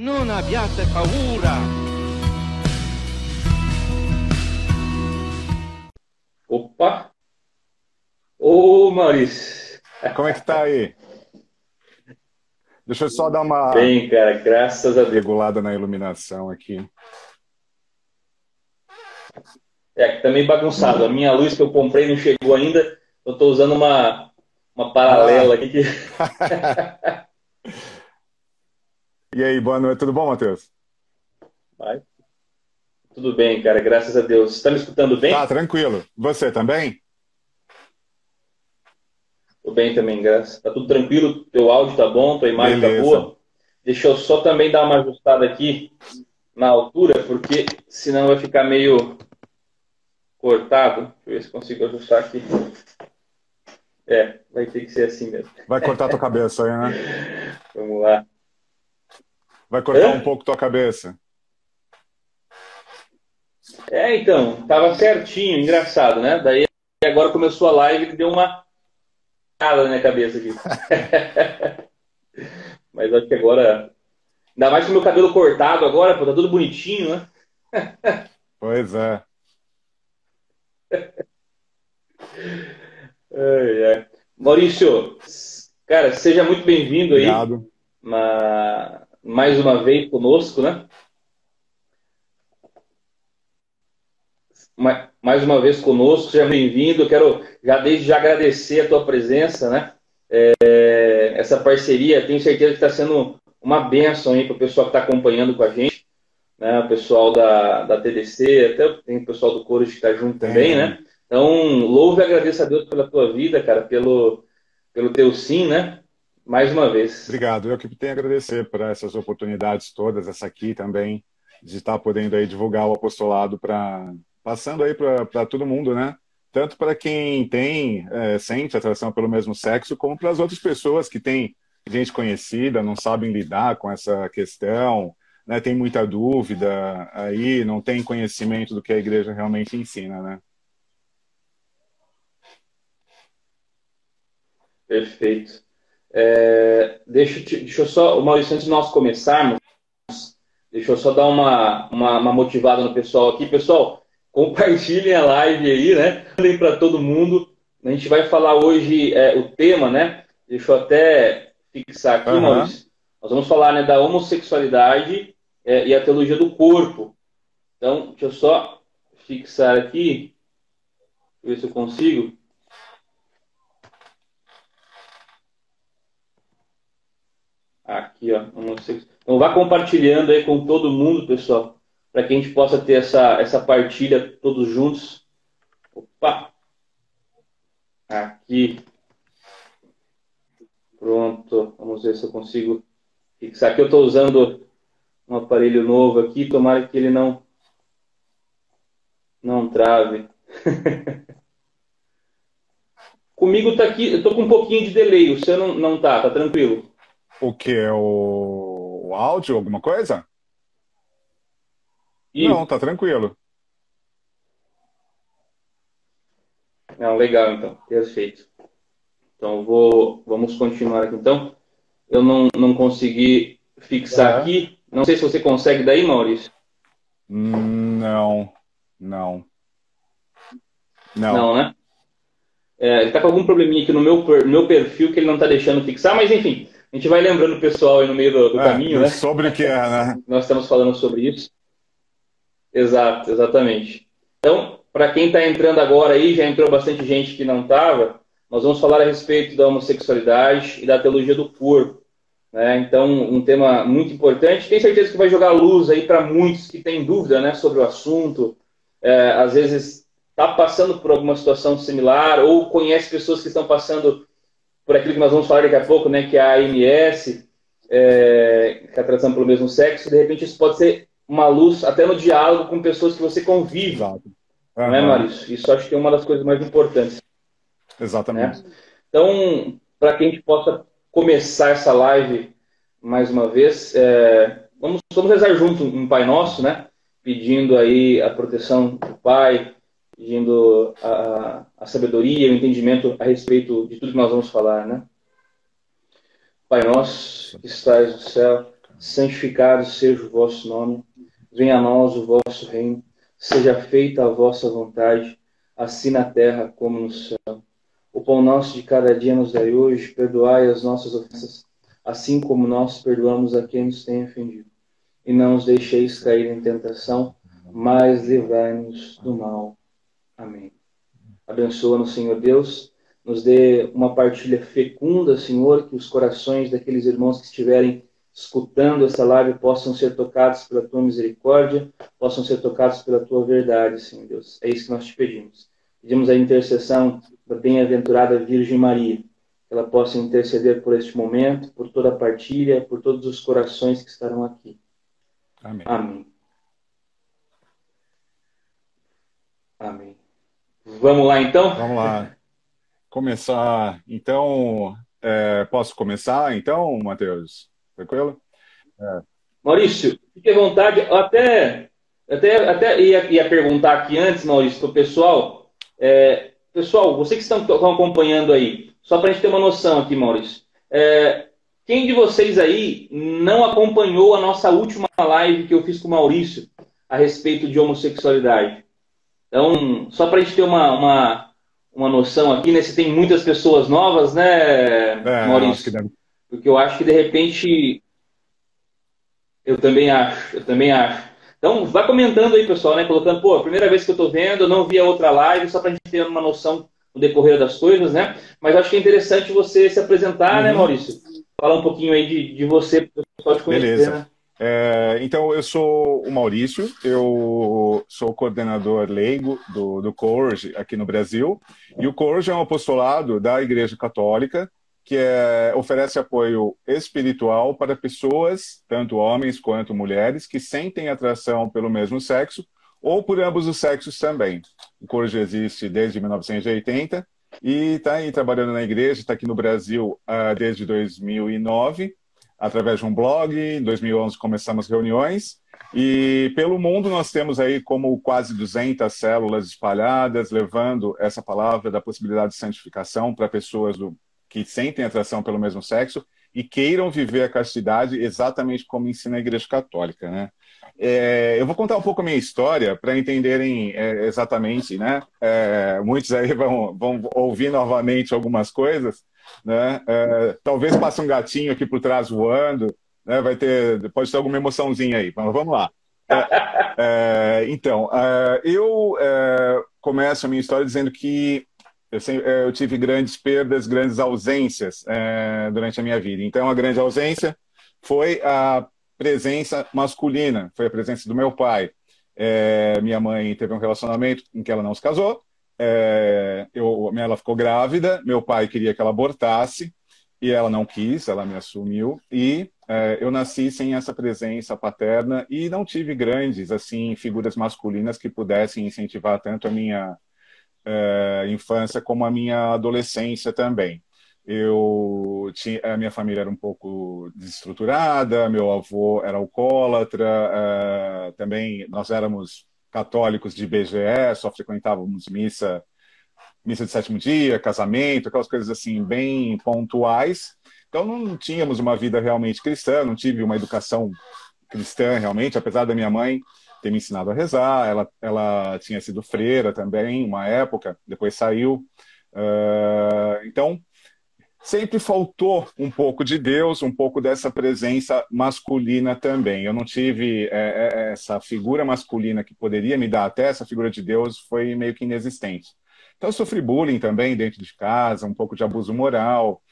Non abbiate paura. Opa! Ô, Maurício! Como é que tá aí? Deixa eu só dar uma Bem, cara, graças a Deus. regulada na iluminação aqui. É, que tá meio bagunçado. A minha luz que eu comprei não chegou ainda. Eu tô usando uma, uma paralela aqui. Que... E aí, boa noite, tudo bom, Matheus? Vai. Tudo bem, cara, graças a Deus. Você tá me escutando bem? Tá, tranquilo. Você também? Tô bem também, graças. Tá tudo tranquilo, teu áudio tá bom, tua imagem Beleza. tá boa. Deixa eu só também dar uma ajustada aqui na altura, porque senão vai ficar meio cortado. Deixa eu ver se consigo ajustar aqui. É, vai ter que ser assim mesmo. Vai cortar tua cabeça aí, né? Vamos lá. Vai cortar Hã? um pouco tua cabeça. É, então, tava certinho, engraçado, né? Daí agora começou a live e deu uma nada na minha cabeça aqui. Mas acho que agora. Ainda mais com o meu cabelo cortado agora, pô, tá tudo bonitinho, né? Pois é. Ai, ai. Maurício, cara, seja muito bem-vindo aí. Obrigado. Mais uma vez conosco, né? Ma- Mais uma vez conosco, seja bem-vindo. Quero já desde já agradecer a tua presença, né? É, essa parceria, tenho certeza que está sendo uma bênção aí para o pessoal que está acompanhando com a gente, né? O pessoal da, da TDC, até tem o pessoal do Coro que está junto Tem, também, né? Então, louve e agradeço a Deus pela tua vida, cara, pelo, pelo teu sim, né? Mais uma vez. Obrigado. Eu que tenho a agradecer por essas oportunidades todas, essa aqui também, de estar podendo aí divulgar o apostolado para passando aí para todo mundo, né? Tanto para quem tem, é, sente atração pelo mesmo sexo, como para as outras pessoas que têm gente conhecida, não sabem lidar com essa questão, né? Tem muita dúvida aí, não tem conhecimento do que a igreja realmente ensina, né? Perfeito. É, deixa, deixa eu só, Maurício, antes de nós começarmos, deixa eu só dar uma, uma, uma motivada no pessoal aqui. Pessoal, compartilhem a live aí, né? Mandem para todo mundo. A gente vai falar hoje é, o tema, né? Deixa eu até fixar aqui, Aham. Maurício. Nós vamos falar né, da homossexualidade é, e a teologia do corpo. Então, deixa eu só fixar aqui, ver se eu consigo. Aqui, ó. Então vá compartilhando aí com todo mundo, pessoal, para que a gente possa ter essa, essa partilha todos juntos. Opa! Aqui. Pronto. Vamos ver se eu consigo fixar. Aqui eu estou usando um aparelho novo aqui, tomara que ele não não trave. Comigo tá aqui, eu tô com um pouquinho de delay, o seu não, não tá, tá tranquilo. O que é o, o áudio, alguma coisa? E- Não, tá tranquilo. Não, legal, então. Perfeito. Então, vou, vamos continuar aqui. Então, eu não, não consegui fixar Aham. aqui. Não sei se você consegue daí, Maurício. Não, não. Não. Não, né? É, ele tá com algum probleminha aqui no meu, per- meu perfil que ele não tá deixando fixar, mas enfim, a gente vai lembrando o pessoal aí no meio do, do É, caminho, né? Sobre o que é, né? Nós estamos falando sobre isso. Exato, exatamente. Então, para quem está entrando agora aí, já entrou bastante gente que não estava, nós vamos falar a respeito da homossexualidade e da teologia do corpo. Né? Então, um tema muito importante. Tenho certeza que vai jogar luz aí para muitos que têm dúvida né, sobre o assunto. É, às vezes está passando por alguma situação similar ou conhece pessoas que estão passando por aquilo que nós vamos falar daqui a pouco, né, que é a AMS, é, que é a atração pelo mesmo sexo. De repente, isso pode ser uma luz até no diálogo com pessoas que você convive, Exato. não é, Maurício? Isso acho que é uma das coisas mais importantes. Exatamente. Então, para que a gente possa começar essa live mais uma vez, é, vamos, vamos rezar junto um Pai Nosso, né? Pedindo aí a proteção do Pai, pedindo a, a sabedoria, o entendimento a respeito de tudo que nós vamos falar, né? Pai Nosso, que estás no céu, santificado seja o vosso nome, venha a nós o vosso reino, seja feita a vossa vontade, assim na terra como no céu. O pão nosso de cada dia nos dai hoje, perdoai as nossas ofensas, assim como nós perdoamos a quem nos tem ofendido. E não os deixeis cair em tentação, mas livrai-nos do mal. Amém. Abençoa-nos, Senhor Deus, nos dê uma partilha fecunda, Senhor, que os corações daqueles irmãos que estiverem escutando essa live possam ser tocados pela tua misericórdia, possam ser tocados pela tua verdade, Senhor Deus. É isso que nós te pedimos. Pedimos a intercessão da bem-aventurada Virgem Maria, que ela possa interceder por este momento, por toda a partilha, por todos os corações que estarão aqui. Amém. Amém. Amém. Vamos lá então? Vamos lá. Começar. Então, é, posso começar então, Matheus? Tranquilo? É. Maurício, fique à vontade. Eu até, até, até ia, ia perguntar aqui antes, Maurício, para o pessoal. É, pessoal, vocês que estão, estão acompanhando aí, só para a gente ter uma noção aqui, Maurício. É, quem de vocês aí não acompanhou a nossa última live que eu fiz com o Maurício a respeito de homossexualidade? Então, só para a gente ter uma, uma, uma noção aqui, né? Se tem muitas pessoas novas, né, é, Maurício? Porque eu acho que de repente. Eu também acho, eu também acho. Então, vai comentando aí, pessoal, né? Colocando, pô, a primeira vez que eu estou vendo, eu não vi a outra live, só para a gente ter uma noção no decorrer das coisas, né? Mas acho que é interessante você se apresentar, né, uhum. né, Maurício? Falar um pouquinho aí de, de você, para o pessoal te conhecer, Beleza. Né? É, então, eu sou o Maurício, eu sou coordenador leigo do, do CORGE aqui no Brasil, e o CORGE é um apostolado da Igreja Católica que é, oferece apoio espiritual para pessoas, tanto homens quanto mulheres, que sentem atração pelo mesmo sexo ou por ambos os sexos também. O Corjo existe desde 1980 e está aí trabalhando na igreja, está aqui no Brasil uh, desde 2009, através de um blog. Em 2011 começamos reuniões e pelo mundo nós temos aí como quase 200 células espalhadas, levando essa palavra da possibilidade de santificação para pessoas do que sentem atração pelo mesmo sexo e queiram viver a castidade exatamente como ensina a Igreja Católica, né? É, eu vou contar um pouco a minha história para entenderem é, exatamente, né? É, muitos aí vão, vão ouvir novamente algumas coisas, né? É, talvez passe um gatinho aqui por trás voando, né? Vai ter, pode ter alguma emoçãozinha aí, mas vamos lá. É, é, então, eu começo a minha história dizendo que eu, sempre, eu tive grandes perdas, grandes ausências é, durante a minha vida. Então, a grande ausência foi a presença masculina, foi a presença do meu pai. É, minha mãe teve um relacionamento em que ela não se casou, é, eu, ela ficou grávida, meu pai queria que ela abortasse e ela não quis, ela me assumiu e é, eu nasci sem essa presença paterna e não tive grandes assim figuras masculinas que pudessem incentivar tanto a minha é, infância como a minha adolescência também. Eu tinha, a minha família era um pouco desestruturada, meu avô era alcoólatra, é, também nós éramos católicos de BGE, só frequentávamos missa, missa de sétimo dia, casamento, aquelas coisas assim bem pontuais. Então não tínhamos uma vida realmente cristã, não tive uma educação cristã realmente, apesar da minha mãe ter me ensinado a rezar. Ela, ela tinha sido freira também, uma época, depois saiu. Uh, então, sempre faltou um pouco de Deus, um pouco dessa presença masculina também. Eu não tive é, é, essa figura masculina que poderia me dar até essa figura de Deus, foi meio que inexistente. Então, eu sofri bullying também dentro de casa, um pouco de abuso moral.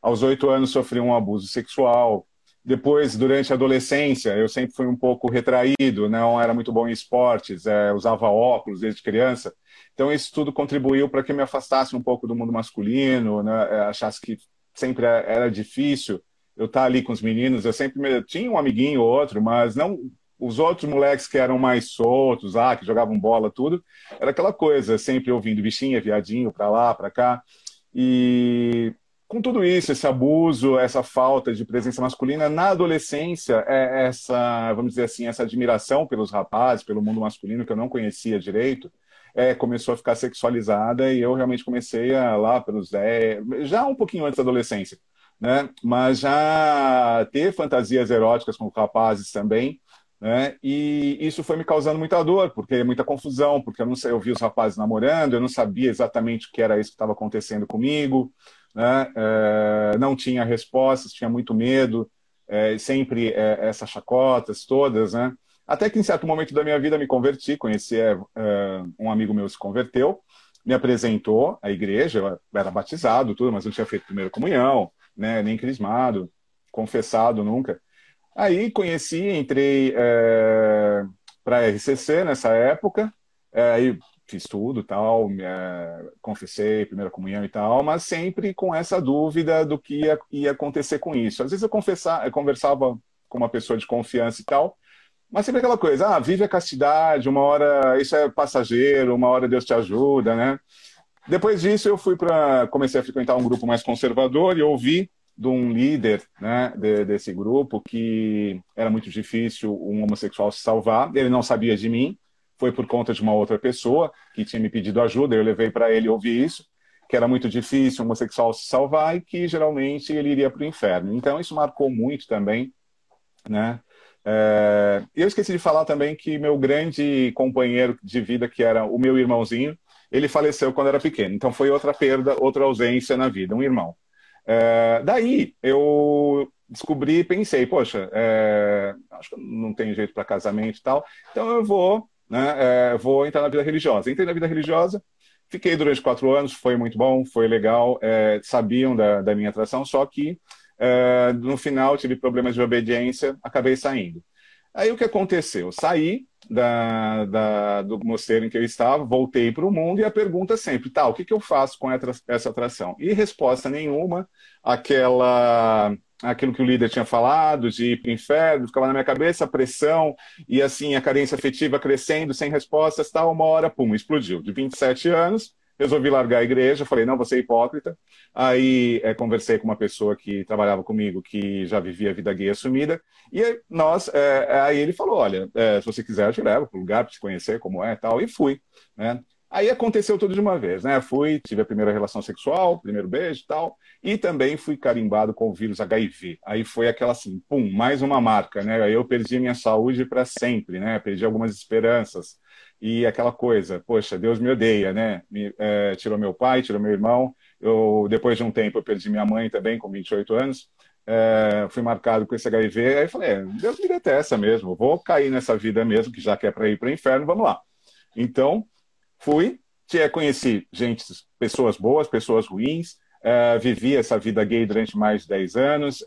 Aos oito anos, sofri um abuso sexual. Depois, durante a adolescência, eu sempre fui um pouco retraído, não era muito bom em esportes, é, usava óculos desde criança. Então, isso tudo contribuiu para que eu me afastasse um pouco do mundo masculino, né? É, achasse que sempre é, era difícil eu estar ali com os meninos. Eu sempre me... tinha um amiguinho ou outro, mas não os outros moleques que eram mais soltos, ah, que jogavam bola, tudo, era aquela coisa, sempre ouvindo bichinha, viadinho, para lá, para cá. E com tudo isso, esse abuso, essa falta de presença masculina na adolescência, é essa, vamos dizer assim, essa admiração pelos rapazes, pelo mundo masculino que eu não conhecia direito, é, começou a ficar sexualizada e eu realmente comecei a lá pelos 10, já um pouquinho antes da adolescência, né? Mas já ter fantasias eróticas com rapazes também, né? E isso foi me causando muita dor, porque muita confusão, porque eu não sei, eu vi os rapazes namorando, eu não sabia exatamente o que era isso que estava acontecendo comigo, né? É, não tinha respostas, tinha muito medo, é, sempre é, essas chacotas todas, né? Até que em certo momento da minha vida me converti, conheci é, um amigo meu se converteu, me apresentou à igreja, eu era batizado, tudo, mas não tinha feito primeira comunhão, né? Nem crismado, confessado nunca. Aí conheci, entrei é, para a RCC nessa época, aí fiz tudo tal, é, confessei primeira comunhão e tal, mas sempre com essa dúvida do que ia, ia acontecer com isso. Às vezes eu, eu conversava com uma pessoa de confiança e tal, mas sempre aquela coisa, ah, vive a castidade, uma hora isso é passageiro, uma hora Deus te ajuda, né? Depois disso eu fui para comecei a frequentar um grupo mais conservador e ouvi de um líder né, de, desse grupo que era muito difícil um homossexual se salvar. Ele não sabia de mim, foi por conta de uma outra pessoa que tinha me pedido ajuda. Eu levei para ele ouvir isso, que era muito difícil um homossexual se salvar e que geralmente ele iria para o inferno. Então isso marcou muito também, né? É... Eu esqueci de falar também que meu grande companheiro de vida, que era o meu irmãozinho, ele faleceu quando era pequeno. Então foi outra perda, outra ausência na vida, um irmão. É, daí eu descobri e pensei, poxa, é, acho que não tem jeito para casamento e tal, então eu vou, né, é, vou entrar na vida religiosa. Entrei na vida religiosa, fiquei durante quatro anos, foi muito bom, foi legal, é, sabiam da, da, minha atração, só que é, no final tive problemas de obediência, acabei saindo. Aí o que aconteceu? Saí da, da, do mosteiro em que eu estava, voltei para o mundo e a pergunta sempre, tá, o que, que eu faço com essa atração? E resposta nenhuma, aquela aquilo que o líder tinha falado, de ir para o inferno, ficava na minha cabeça, a pressão e assim a carência afetiva crescendo, sem respostas, tal, uma hora, pum, explodiu. De 27 anos, resolvi largar a igreja, falei, não, vou ser hipócrita. Aí é, conversei com uma pessoa que trabalhava comigo, que já vivia a vida gay assumida, e nós, é, aí ele falou, olha, é, se você quiser, eu te levo para o lugar para te conhecer como é tal, e fui, né? Aí aconteceu tudo de uma vez, né? Fui, tive a primeira relação sexual, primeiro beijo e tal, e também fui carimbado com o vírus HIV. Aí foi aquela assim, pum, mais uma marca, né? Aí eu perdi minha saúde para sempre, né? Perdi algumas esperanças. E aquela coisa, poxa, Deus me odeia, né? Me, é, tirou meu pai, tirou meu irmão. Eu, depois de um tempo, eu perdi minha mãe também, com 28 anos. É, fui marcado com esse HIV. Aí falei, é, Deus me detesta mesmo, vou cair nessa vida mesmo, que já quer para ir para o inferno, vamos lá. Então, Fui, conheci gente, pessoas boas, pessoas ruins, uh, vivi essa vida gay durante mais de 10 anos,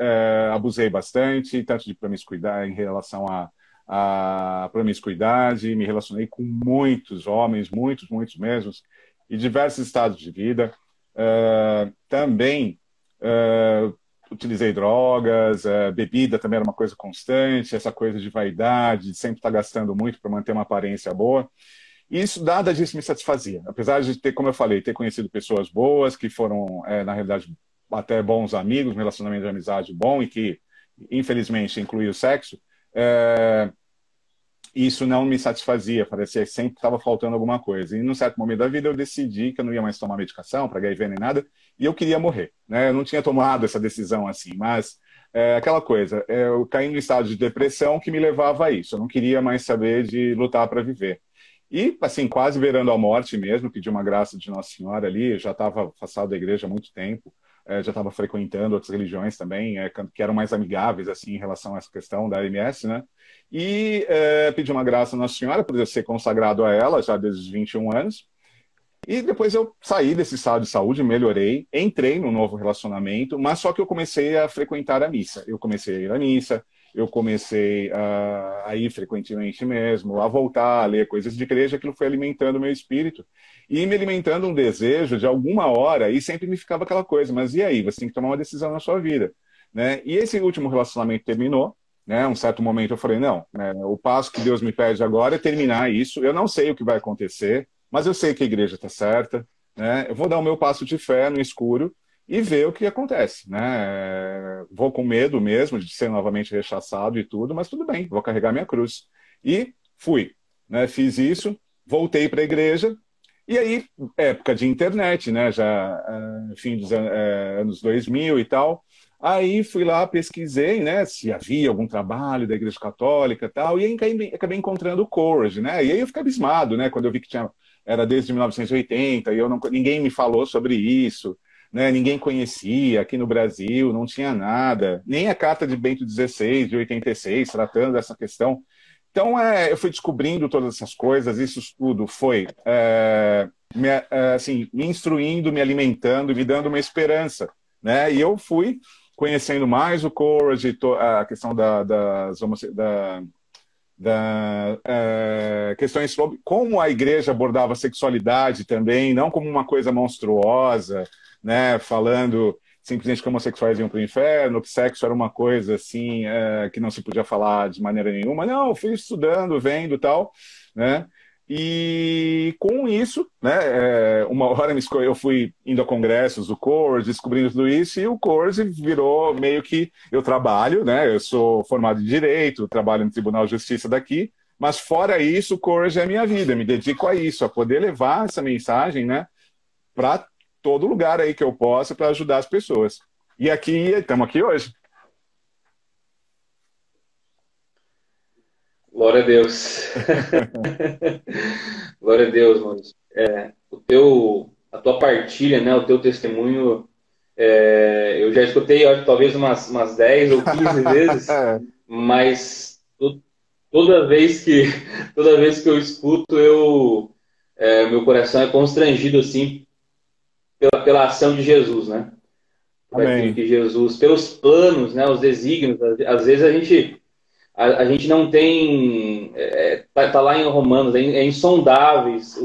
abusei bastante, tanto de promiscuidade em relação a, a promiscuidade, me relacionei com muitos homens, muitos, muitos mesmos, e diversos estados de vida. Uh, também uh, utilizei drogas, uh, bebida também era uma coisa constante, essa coisa de vaidade, de sempre estar gastando muito para manter uma aparência boa. E isso, nada disso me satisfazia. Apesar de ter, como eu falei, ter conhecido pessoas boas, que foram, é, na realidade, até bons amigos, relacionamento de amizade bom e que, infelizmente, incluía o sexo, é, isso não me satisfazia. Parecia que sempre estava faltando alguma coisa. E, num certo momento da vida, eu decidi que eu não ia mais tomar medicação para HIV nem nada, e eu queria morrer. Né? Eu não tinha tomado essa decisão assim, mas é, aquela coisa, é, eu caí no estado de depressão que me levava a isso. Eu não queria mais saber de lutar para viver. E, assim, quase beirando a morte mesmo, pedi uma graça de Nossa Senhora ali, já estava afastado da igreja há muito tempo, é, já estava frequentando outras religiões também, é, que eram mais amigáveis, assim, em relação a essa questão da MS, né? E é, pedi uma graça a Nossa Senhora, por eu ser consagrado a ela já desde os 21 anos. E depois eu saí desse estado de saúde, melhorei, entrei num novo relacionamento, mas só que eu comecei a frequentar a missa. Eu comecei a ir à missa, eu comecei a, a, ir frequentemente mesmo, a voltar a ler coisas de igreja, aquilo foi alimentando o meu espírito e me alimentando um desejo de alguma hora, e sempre me ficava aquela coisa, mas e aí? Você tem que tomar uma decisão na sua vida. Né? E esse último relacionamento terminou, né? Um certo momento eu falei, não, né? o passo que Deus me pede agora é terminar isso, eu não sei o que vai acontecer, mas eu sei que a igreja está certa, né? eu vou dar o meu passo de fé no escuro, e ver o que acontece, né? Vou com medo mesmo de ser novamente rechaçado e tudo, mas tudo bem, vou carregar minha cruz. E fui, né? Fiz isso, voltei para a igreja, e aí, época de internet, né? Já uh, fim dos uh, anos 2000 e tal, Aí fui lá, pesquisei, né, se havia algum trabalho da Igreja Católica e tal, e aí acabei, acabei encontrando o Courage, né, e aí eu fiquei abismado, né, quando eu vi que tinha, era desde 1980, e eu não, ninguém me falou sobre isso, né, ninguém conhecia aqui no Brasil, não tinha nada, nem a Carta de Bento XVI, de 86, tratando dessa questão. Então, é, eu fui descobrindo todas essas coisas, isso tudo foi é, me, é, assim, me instruindo, me alimentando, me dando uma esperança, né, e eu fui conhecendo mais o Courage, a questão da, das da, da é, questões sobre como a igreja abordava a sexualidade também, não como uma coisa monstruosa, né, falando simplesmente que homossexuais iam para o inferno, que sexo era uma coisa assim é, que não se podia falar de maneira nenhuma. Não, fui estudando, vendo tal, né? E com isso, né, é, uma hora eu fui indo a congressos do CORS, descobrindo tudo isso, e o CORS virou meio que eu trabalho, né, eu sou formado em Direito, trabalho no Tribunal de Justiça daqui, mas fora isso, o CORS é a minha vida, me dedico a isso, a poder levar essa mensagem, né, para todo lugar aí que eu possa para ajudar as pessoas. E aqui, estamos aqui hoje. Glória a Deus. Glória a Deus, mano. É, o teu, a tua partilha, né, o teu testemunho, é, eu já escutei acho, talvez umas, umas 10 ou 15 vezes, mas toda vez que toda vez que eu escuto, eu é, meu coração é constrangido assim pela, ação de Jesus, né? Amém. Que Jesus, pelos planos, né, os desígnios, às vezes a gente a, a gente não tem. É, tá, tá, lá em Romanos, é, é insondáveis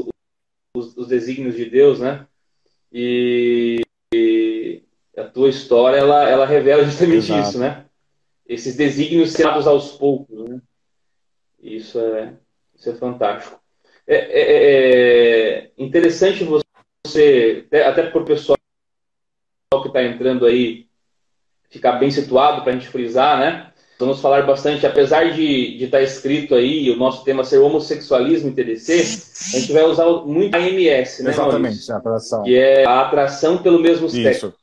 os, os, desígnios de Deus, né? E, e, a tua história ela, ela revela justamente Exato. isso, né? Esses desígnios selados aos poucos, né? Isso é, isso é fantástico. É, é, é, é interessante você, até para o pessoal que está entrando aí, ficar bem situado para a gente frisar, né? Vamos falar bastante, apesar de estar tá escrito aí, o nosso tema ser homossexualismo e TDC, a gente vai usar muito a MS, né? Exatamente, Maurício? a atração. Que é a atração pelo mesmo sexo.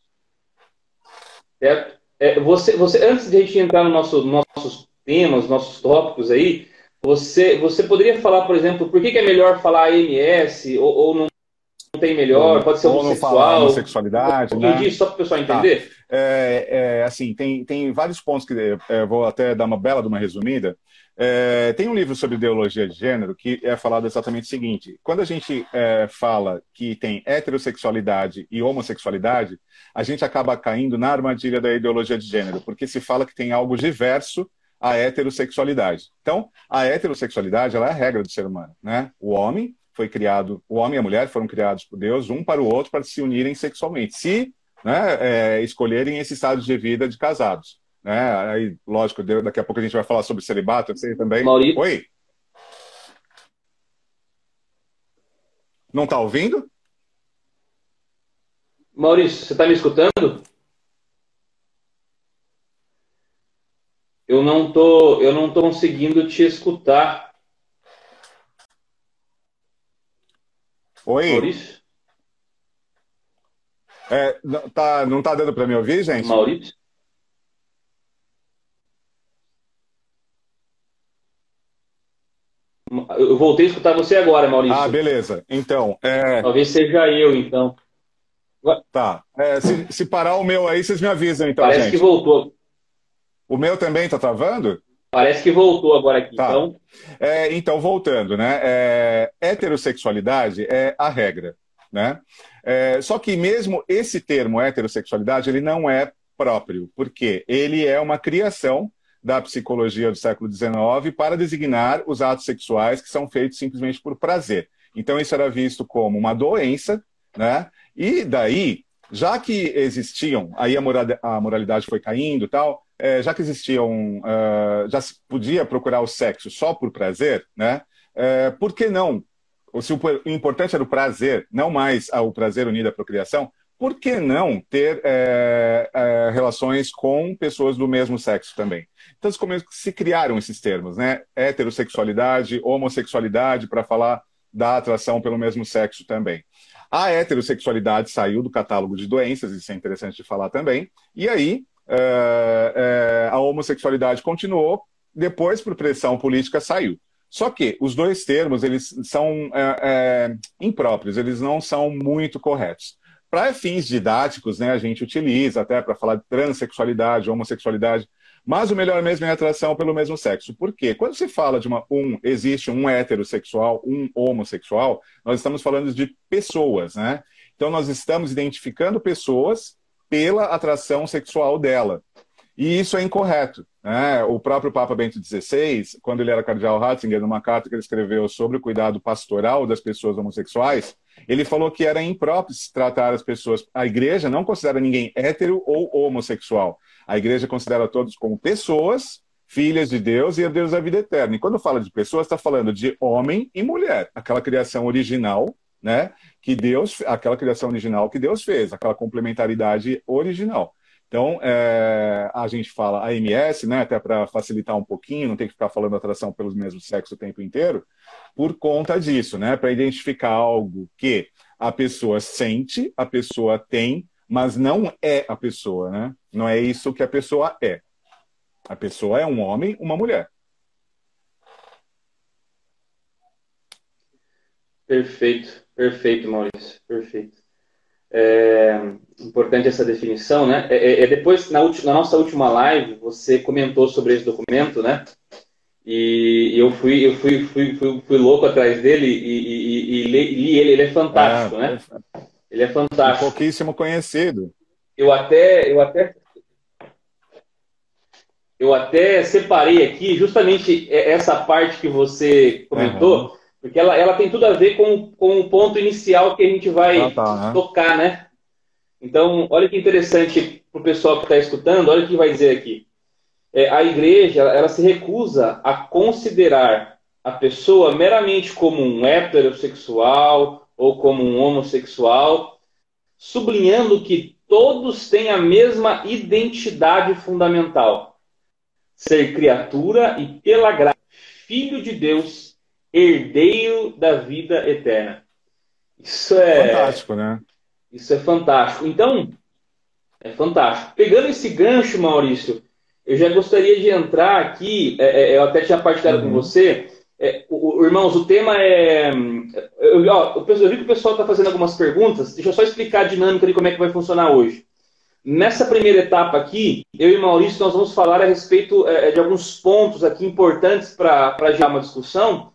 Certo? É, você, você, antes de a gente entrar no nosso, nossos temas, nossos tópicos aí, você, você poderia falar, por exemplo, por que, que é melhor falar AMS ou, ou não tem melhor, pode ser ou homossexual. Não falar homossexualidade, né? disso, só para o pessoal tá. entender. Tá. É, é, assim, tem, tem vários pontos que é, vou até dar uma bela de uma resumida. É, tem um livro sobre ideologia de gênero que é falado exatamente o seguinte: quando a gente é, fala que tem heterossexualidade e homossexualidade, a gente acaba caindo na armadilha da ideologia de gênero, porque se fala que tem algo diverso à heterossexualidade. Então, a heterossexualidade é a regra do ser humano, né? O homem foi criado, o homem e a mulher foram criados por Deus, um para o outro, para se unirem sexualmente, se né, é, escolherem esse estado de vida de casados. Né? Aí, lógico, daqui a pouco a gente vai falar sobre celibato, você também. Maurício. Oi. Não está ouvindo? Maurício, você está me escutando? Eu não tô, eu não tô conseguindo te escutar. Oi? Maurício? É, não, tá, não tá dando para me ouvir, gente? Maurício? Eu voltei a escutar você agora, Maurício. Ah, beleza. Então, é... Talvez seja eu, então. Tá. É, se, se, parar o meu aí, vocês me avisam, então, Parece gente. que voltou. O meu também tá travando? Parece que voltou agora aqui. Tá. Então... É, então, voltando, né? É, heterossexualidade é a regra, né? É, só que mesmo esse termo heterossexualidade, ele não é próprio, porque ele é uma criação da psicologia do século XIX para designar os atos sexuais que são feitos simplesmente por prazer. Então, isso era visto como uma doença, né? E daí, já que existiam, aí a moralidade foi caindo tal, é, já que existiam, uh, já se podia procurar o sexo só por prazer, né? É, por que não? Se o importante era o prazer, não mais o prazer unido à procriação, por que não ter é, é, relações com pessoas do mesmo sexo também? Então, se criaram esses termos, né? Heterossexualidade, homossexualidade, para falar da atração pelo mesmo sexo também. A heterossexualidade saiu do catálogo de doenças, isso é interessante de falar também, e aí é, é, a homossexualidade continuou, depois, por pressão política, saiu. Só que os dois termos eles são é, é, impróprios, eles não são muito corretos. Para fins didáticos, né, a gente utiliza até para falar de transexualidade, homossexualidade, mas o melhor mesmo é a atração pelo mesmo sexo. Por quê? Quando se fala de uma, um, existe um heterossexual, um homossexual, nós estamos falando de pessoas, né? Então nós estamos identificando pessoas pela atração sexual dela. E isso é incorreto. Né? O próprio Papa Bento XVI, quando ele era cardeal Ratzinger, numa carta que ele escreveu sobre o cuidado pastoral das pessoas homossexuais, ele falou que era impróprio se tratar as pessoas. A igreja não considera ninguém hétero ou homossexual. A igreja considera todos como pessoas, filhas de Deus e herdeiros da vida eterna. E quando fala de pessoas, está falando de homem e mulher, aquela criação original, né? Que Deus, aquela criação original que Deus fez, aquela complementaridade original. Então, é, a gente fala AMS, né, até para facilitar um pouquinho, não tem que ficar falando atração pelos mesmos sexos o tempo inteiro, por conta disso, né, para identificar algo que a pessoa sente, a pessoa tem, mas não é a pessoa, né? Não é isso que a pessoa é. A pessoa é um homem, uma mulher. Perfeito, perfeito, Maurício, perfeito. É, importante essa definição, né? É, é, é depois, na, na, nossa última live, você comentou sobre esse documento, né? E, eu fui, eu fui, fui, fui, fui louco atrás dele e, e, e li, ele. Ele é fantástico, né? Ele é fantástico. pouquíssimo conhecido. Eu até, eu até, eu até separei aqui justamente essa parte que você comentou. Uhum porque ela, ela tem tudo a ver com, com o ponto inicial que a gente vai ah, tá, né? tocar, né? Então, olha que interessante para o pessoal que está escutando, olha o que vai dizer aqui. É, a igreja, ela se recusa a considerar a pessoa meramente como um heterossexual ou como um homossexual, sublinhando que todos têm a mesma identidade fundamental: ser criatura e, pela graça, filho de Deus herdeiro da vida eterna. Isso é. Fantástico, né? Isso é fantástico. Então, é fantástico. Pegando esse gancho, Maurício, eu já gostaria de entrar aqui. É, é, eu até tinha partilhado uhum. com você. É, o, o, irmãos, o tema é. Eu, ó, eu vi que o pessoal está fazendo algumas perguntas. Deixa eu só explicar a dinâmica de como é que vai funcionar hoje. Nessa primeira etapa aqui, eu e Maurício, nós vamos falar a respeito é, de alguns pontos aqui importantes para gerar uma discussão.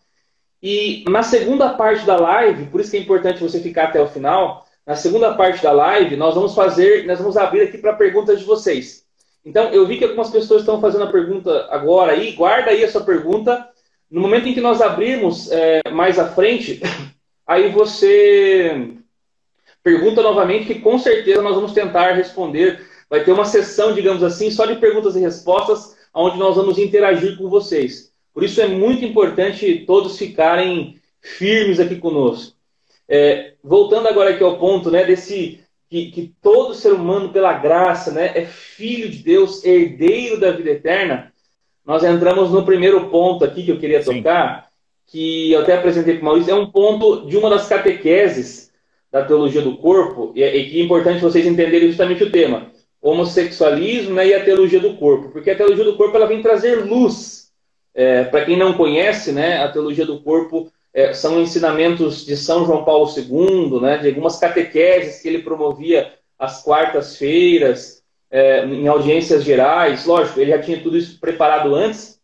E na segunda parte da live, por isso que é importante você ficar até o final, na segunda parte da live, nós vamos fazer, nós vamos abrir aqui para perguntas de vocês. Então, eu vi que algumas pessoas estão fazendo a pergunta agora aí, guarda aí a sua pergunta. No momento em que nós abrirmos é, mais à frente, aí você pergunta novamente, que com certeza nós vamos tentar responder. Vai ter uma sessão, digamos assim, só de perguntas e respostas, onde nós vamos interagir com vocês. Por isso é muito importante todos ficarem firmes aqui conosco. É, voltando agora aqui ao ponto né, desse que, que, todo ser humano, pela graça, né, é filho de Deus, herdeiro da vida eterna, nós entramos no primeiro ponto aqui que eu queria Sim. tocar, que eu até apresentei para o Maurício, é um ponto de uma das catequeses da teologia do corpo, e, e que é importante vocês entenderem justamente o tema, homossexualismo né, e a teologia do corpo, porque a teologia do corpo ela vem trazer luz é, Para quem não conhece, né, a teologia do corpo é, são ensinamentos de São João Paulo II, né, de algumas catequeses que ele promovia às quartas-feiras, é, em audiências gerais. Lógico, ele já tinha tudo isso preparado antes.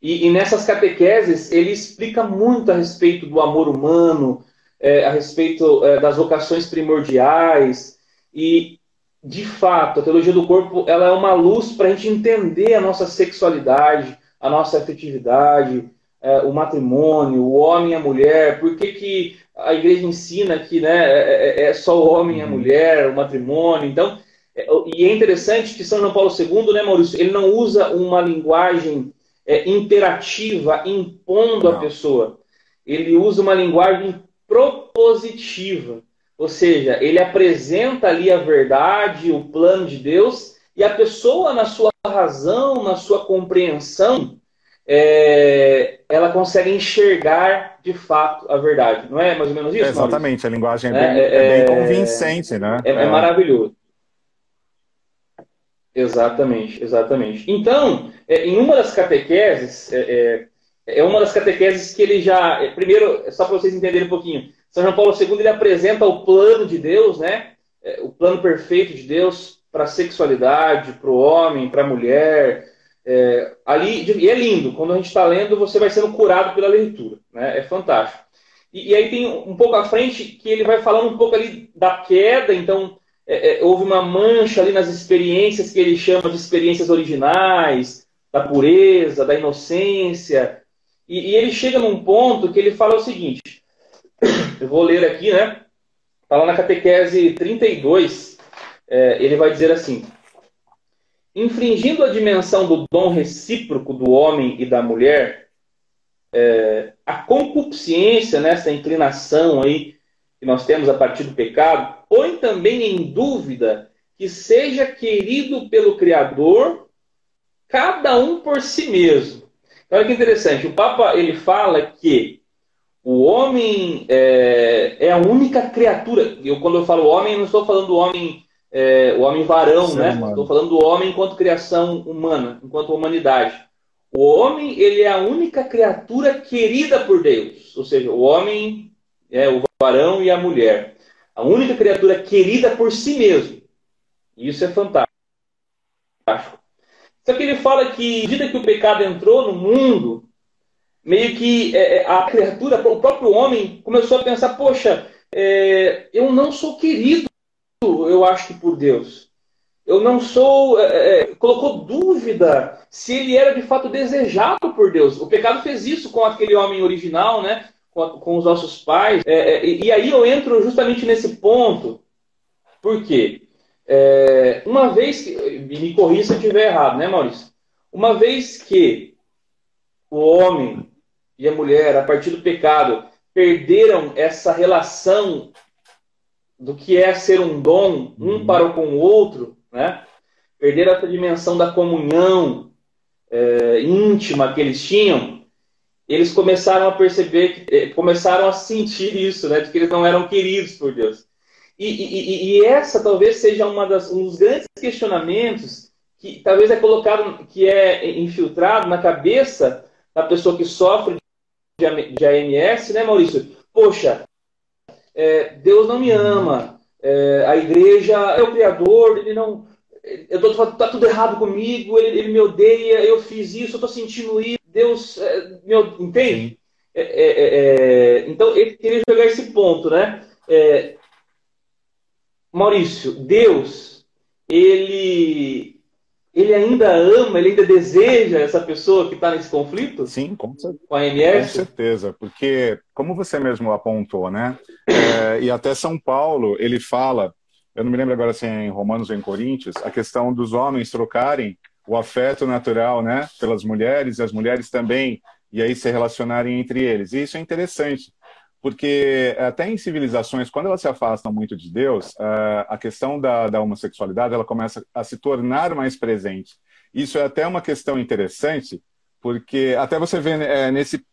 E, e nessas catequeses ele explica muito a respeito do amor humano, é, a respeito é, das vocações primordiais e de fato, a teologia do corpo ela é uma luz para a gente entender a nossa sexualidade, a nossa afetividade, é, o matrimônio, o homem e a mulher, por que, que a igreja ensina que né, é, é, é só o homem e a uhum. mulher, o matrimônio. Então, é, e é interessante que São João Paulo II, né, Maurício, ele não usa uma linguagem é, imperativa impondo não. a pessoa. Ele usa uma linguagem propositiva. Ou seja, ele apresenta ali a verdade, o plano de Deus, e a pessoa, na sua razão, na sua compreensão, é, ela consegue enxergar de fato a verdade. Não é mais ou menos isso? É exatamente, Maurício? a linguagem é bem, é, é bem convincente, né? É, é, maravilhoso. Exatamente, exatamente. Então, é, em uma das catequeses, é, é, é uma das catequeses que ele já. É, primeiro, só para vocês entenderem um pouquinho, São João Paulo II ele apresenta o plano de Deus, né? É, o plano perfeito de Deus para a sexualidade, para o homem, para a mulher. É, ali, e é lindo, quando a gente está lendo, você vai sendo curado pela leitura. Né? É fantástico. E, e, aí tem um pouco à frente que ele vai falando um pouco ali da queda, então é, é, houve uma mancha ali nas experiências que ele chama de experiências originais, da pureza, da inocência. E, e ele chega num ponto que ele fala o seguinte: eu vou ler aqui, né? Está lá na catequese 32, é, ele vai dizer assim: infringindo a dimensão do dom recíproco do homem e da mulher, é, a concupiscência nessa inclinação aí que nós temos a partir do pecado, põe também em dúvida que seja querido pelo Criador, cada um por si mesmo. Então, olha que interessante, o Papa ele fala que o homem é, é a única criatura. Eu, quando eu falo homem, não estou falando do homem, é, o homem varão, Sim, né? Estou falando do homem enquanto criação humana, enquanto humanidade. O homem ele é a única criatura querida por Deus, ou seja, o homem é o varão e a mulher. A única criatura querida por si mesmo. Isso é fantástico. Só que ele fala que, à medida que o pecado entrou no mundo, meio que é, é, a criatura, o próprio homem, começou a pensar: poxa, é, eu não sou querido, eu acho que por Deus. Eu não sou. É, é colocou dúvida se ele era de fato desejado por Deus. O pecado fez isso com aquele homem original, né? com, com os nossos pais. É, é, e aí eu entro justamente nesse ponto. Por quê? É, uma vez que. Me corrija se eu estiver errado, né, Maurício? Uma vez que o homem e a mulher, a partir do pecado, perderam essa relação do que é ser um dom um uhum. para com o outro, né? Perderam essa dimensão da comunhão é, íntima que eles tinham eles começaram a perceber, que, eh, começaram a sentir isso, né, de que eles não eram queridos por Deus. E, e, e essa talvez seja uma das, um dos grandes questionamentos que talvez é colocado, que é infiltrado na cabeça da pessoa que sofre de AMS, né, Maurício? Poxa, é, Deus não me ama, é, a igreja é o Criador, ele não. Eu tô falando, tá tudo errado comigo, ele, ele me odeia, eu fiz isso, eu tô sentindo isso. Deus, é, meu, entende? É, é, é, então, ele queria jogar esse ponto, né? Maurício, Deus, ele, ele ainda ama, ele ainda deseja essa pessoa que está nesse conflito? Sim, com certeza. Com a MS? Com certeza, porque, como você mesmo apontou, né? e até São Paulo, ele fala, eu não me lembro agora se é em Romanos ou em Coríntios, a questão dos homens trocarem o afeto natural, né, pelas mulheres e as mulheres também, e aí se relacionarem entre eles. E isso é interessante, porque até em civilizações, quando elas se afastam muito de Deus, a questão da, da homossexualidade ela começa a se tornar mais presente. Isso é até uma questão interessante, porque até você vê é, nesse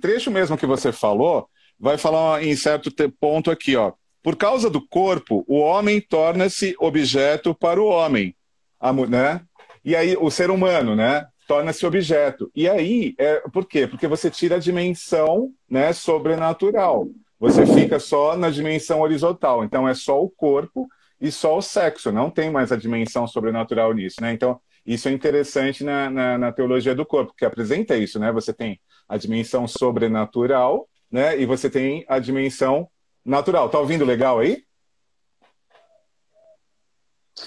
trecho mesmo que você falou, vai falar em certo ponto aqui, ó. Por causa do corpo, o homem torna-se objeto para o homem, a, né? E aí o ser humano, né, torna-se objeto. E aí, é, por quê? Porque você tira a dimensão né, sobrenatural. Você fica só na dimensão horizontal. Então é só o corpo e só o sexo. Não tem mais a dimensão sobrenatural nisso, né? Então isso é interessante na, na, na teologia do corpo, que apresenta isso, né? Você tem a dimensão sobrenatural, né? E você tem a dimensão natural. Tá ouvindo legal aí?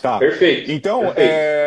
Tá. Perfeito. Então, Perfeito. É,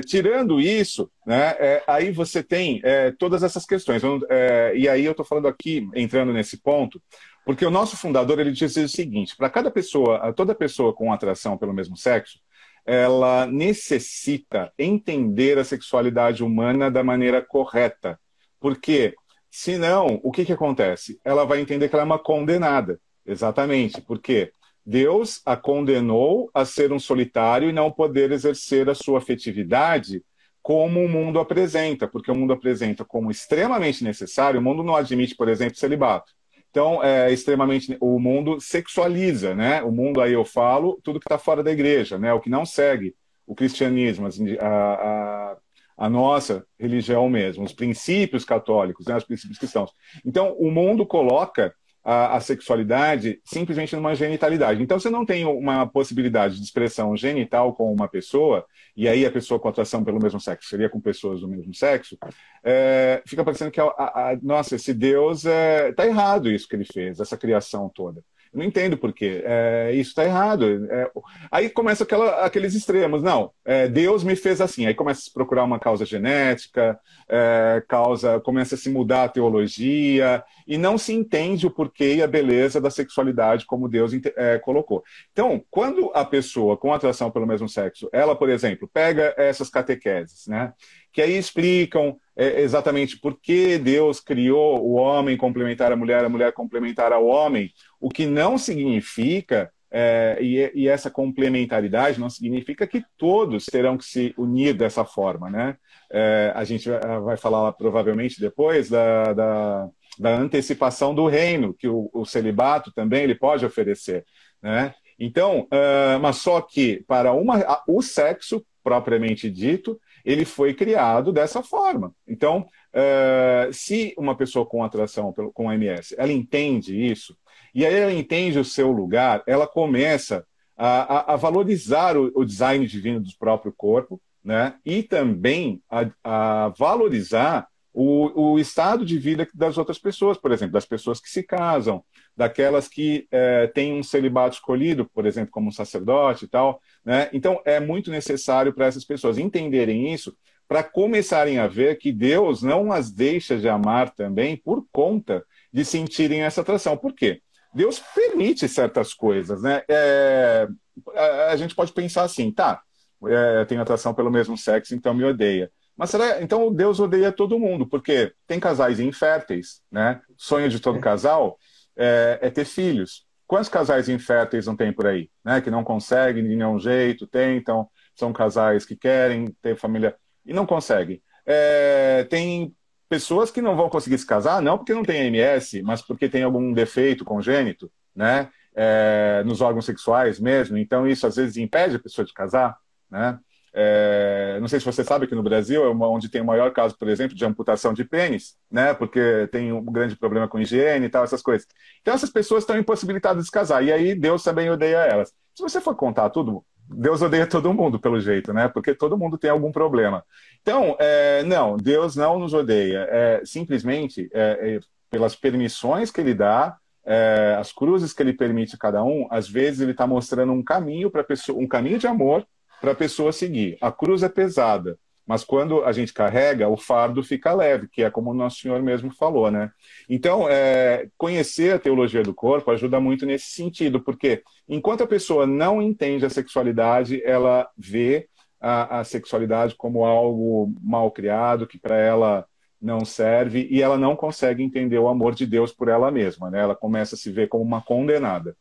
tirando isso, né, é, aí você tem é, todas essas questões. É, e aí eu estou falando aqui, entrando nesse ponto, porque o nosso fundador ele diz o seguinte: para cada pessoa, toda pessoa com atração pelo mesmo sexo, ela necessita entender a sexualidade humana da maneira correta. Porque, senão, o que, que acontece? Ela vai entender que ela é uma condenada. Exatamente. Por quê? Deus a condenou a ser um solitário e não poder exercer a sua afetividade como o mundo apresenta, porque o mundo apresenta como extremamente necessário, o mundo não admite, por exemplo, celibato. Então, é extremamente o mundo sexualiza, né? O mundo aí eu falo tudo que está fora da igreja, né? O que não segue o cristianismo, a, a, a nossa religião mesmo, os princípios católicos, né, os princípios cristãos. Então, o mundo coloca a, a, sexualidade simplesmente numa genitalidade. Então, você não tem uma possibilidade de expressão genital com uma pessoa, e aí a pessoa com atração pelo mesmo sexo seria com pessoas do mesmo sexo, é, fica parecendo que, a, a, nossa, esse Deus está é, tá errado isso que ele fez, essa criação toda. Não entendo por quê. É, isso está errado. É, aí começa aquela, aqueles extremos. Não, é, Deus me fez assim. Aí começa a se procurar uma causa genética, é, causa, começa a se mudar a teologia, e não se entende o porquê e a beleza da sexualidade como Deus é, colocou. Então, quando a pessoa com atração pelo mesmo sexo, ela, por exemplo, pega essas catequeses, né? que aí explicam é, exatamente por que Deus criou o homem complementar a mulher, a mulher complementar ao homem, o que não significa, é, e, e, essa complementaridade não significa que todos terão que se unir dessa forma. Né? É, a gente vai falar provavelmente depois da, da, da antecipação do reino, que o, o, celibato também ele pode oferecer. Né? Então, uh, mas só que para uma, o sexo propriamente dito, ele foi criado dessa forma. Então, uh, se uma pessoa com atração pelo, com MS, ela entende isso, e aí ela entende o seu lugar, ela começa a, a, a valorizar o, o, design divino do próprio corpo, né? e também a, a valorizar o, o, estado de vida das outras pessoas, por exemplo, das pessoas que se casam, daquelas que é, têm um celibato escolhido, por exemplo, como um sacerdote e tal. Né? Então, é muito necessário para essas pessoas entenderem isso, para começarem a ver que Deus não as deixa de amar também por conta de sentirem essa atração. Por quê? Deus permite certas coisas. Né? É, a, a, gente pode pensar assim, tá, é, eu tenho atração pelo mesmo sexo, então me odeia. Mas será, então Deus odeia todo mundo, porque tem casais inférteis, né? Sonho de todo casal é, é ter filhos. Quantos casais inférteis não tem por aí? Né? Que não conseguem de nenhum jeito, tentam, são casais que querem ter família e não conseguem. É, tem pessoas que não vão conseguir se casar, não porque não tem MS, mas porque tem algum defeito congênito, né? É, nos órgãos sexuais mesmo. Então, isso às vezes impede a pessoa de casar, né? É, não sei se você sabe que no Brasil é onde tem o maior caso, por exemplo, de amputação de pênis, né? Porque tem um grande problema com higiene e tal, essas coisas. Então essas pessoas estão impossibilitadas de se casar. E aí Deus também odeia elas. Se você for contar tudo, Deus odeia todo mundo, pelo jeito, né? Porque todo mundo tem algum problema. Então, é, não, Deus não nos odeia. É, simplesmente é, é pelas permissões que Ele dá, é, as cruzes que Ele permite a cada um, às vezes Ele está mostrando um caminho para pessoa, um caminho de amor para a pessoa seguir. A cruz é pesada, mas quando a gente carrega, o fardo fica leve, que é como o Nosso Senhor mesmo falou, né? Então, é, conhecer a teologia do corpo ajuda muito nesse sentido, porque enquanto a pessoa não entende a sexualidade, ela vê a, a sexualidade como algo mal criado, que para ela não serve, e ela não consegue entender o amor de Deus por ela mesma, né? Ela começa a se ver como uma condenada.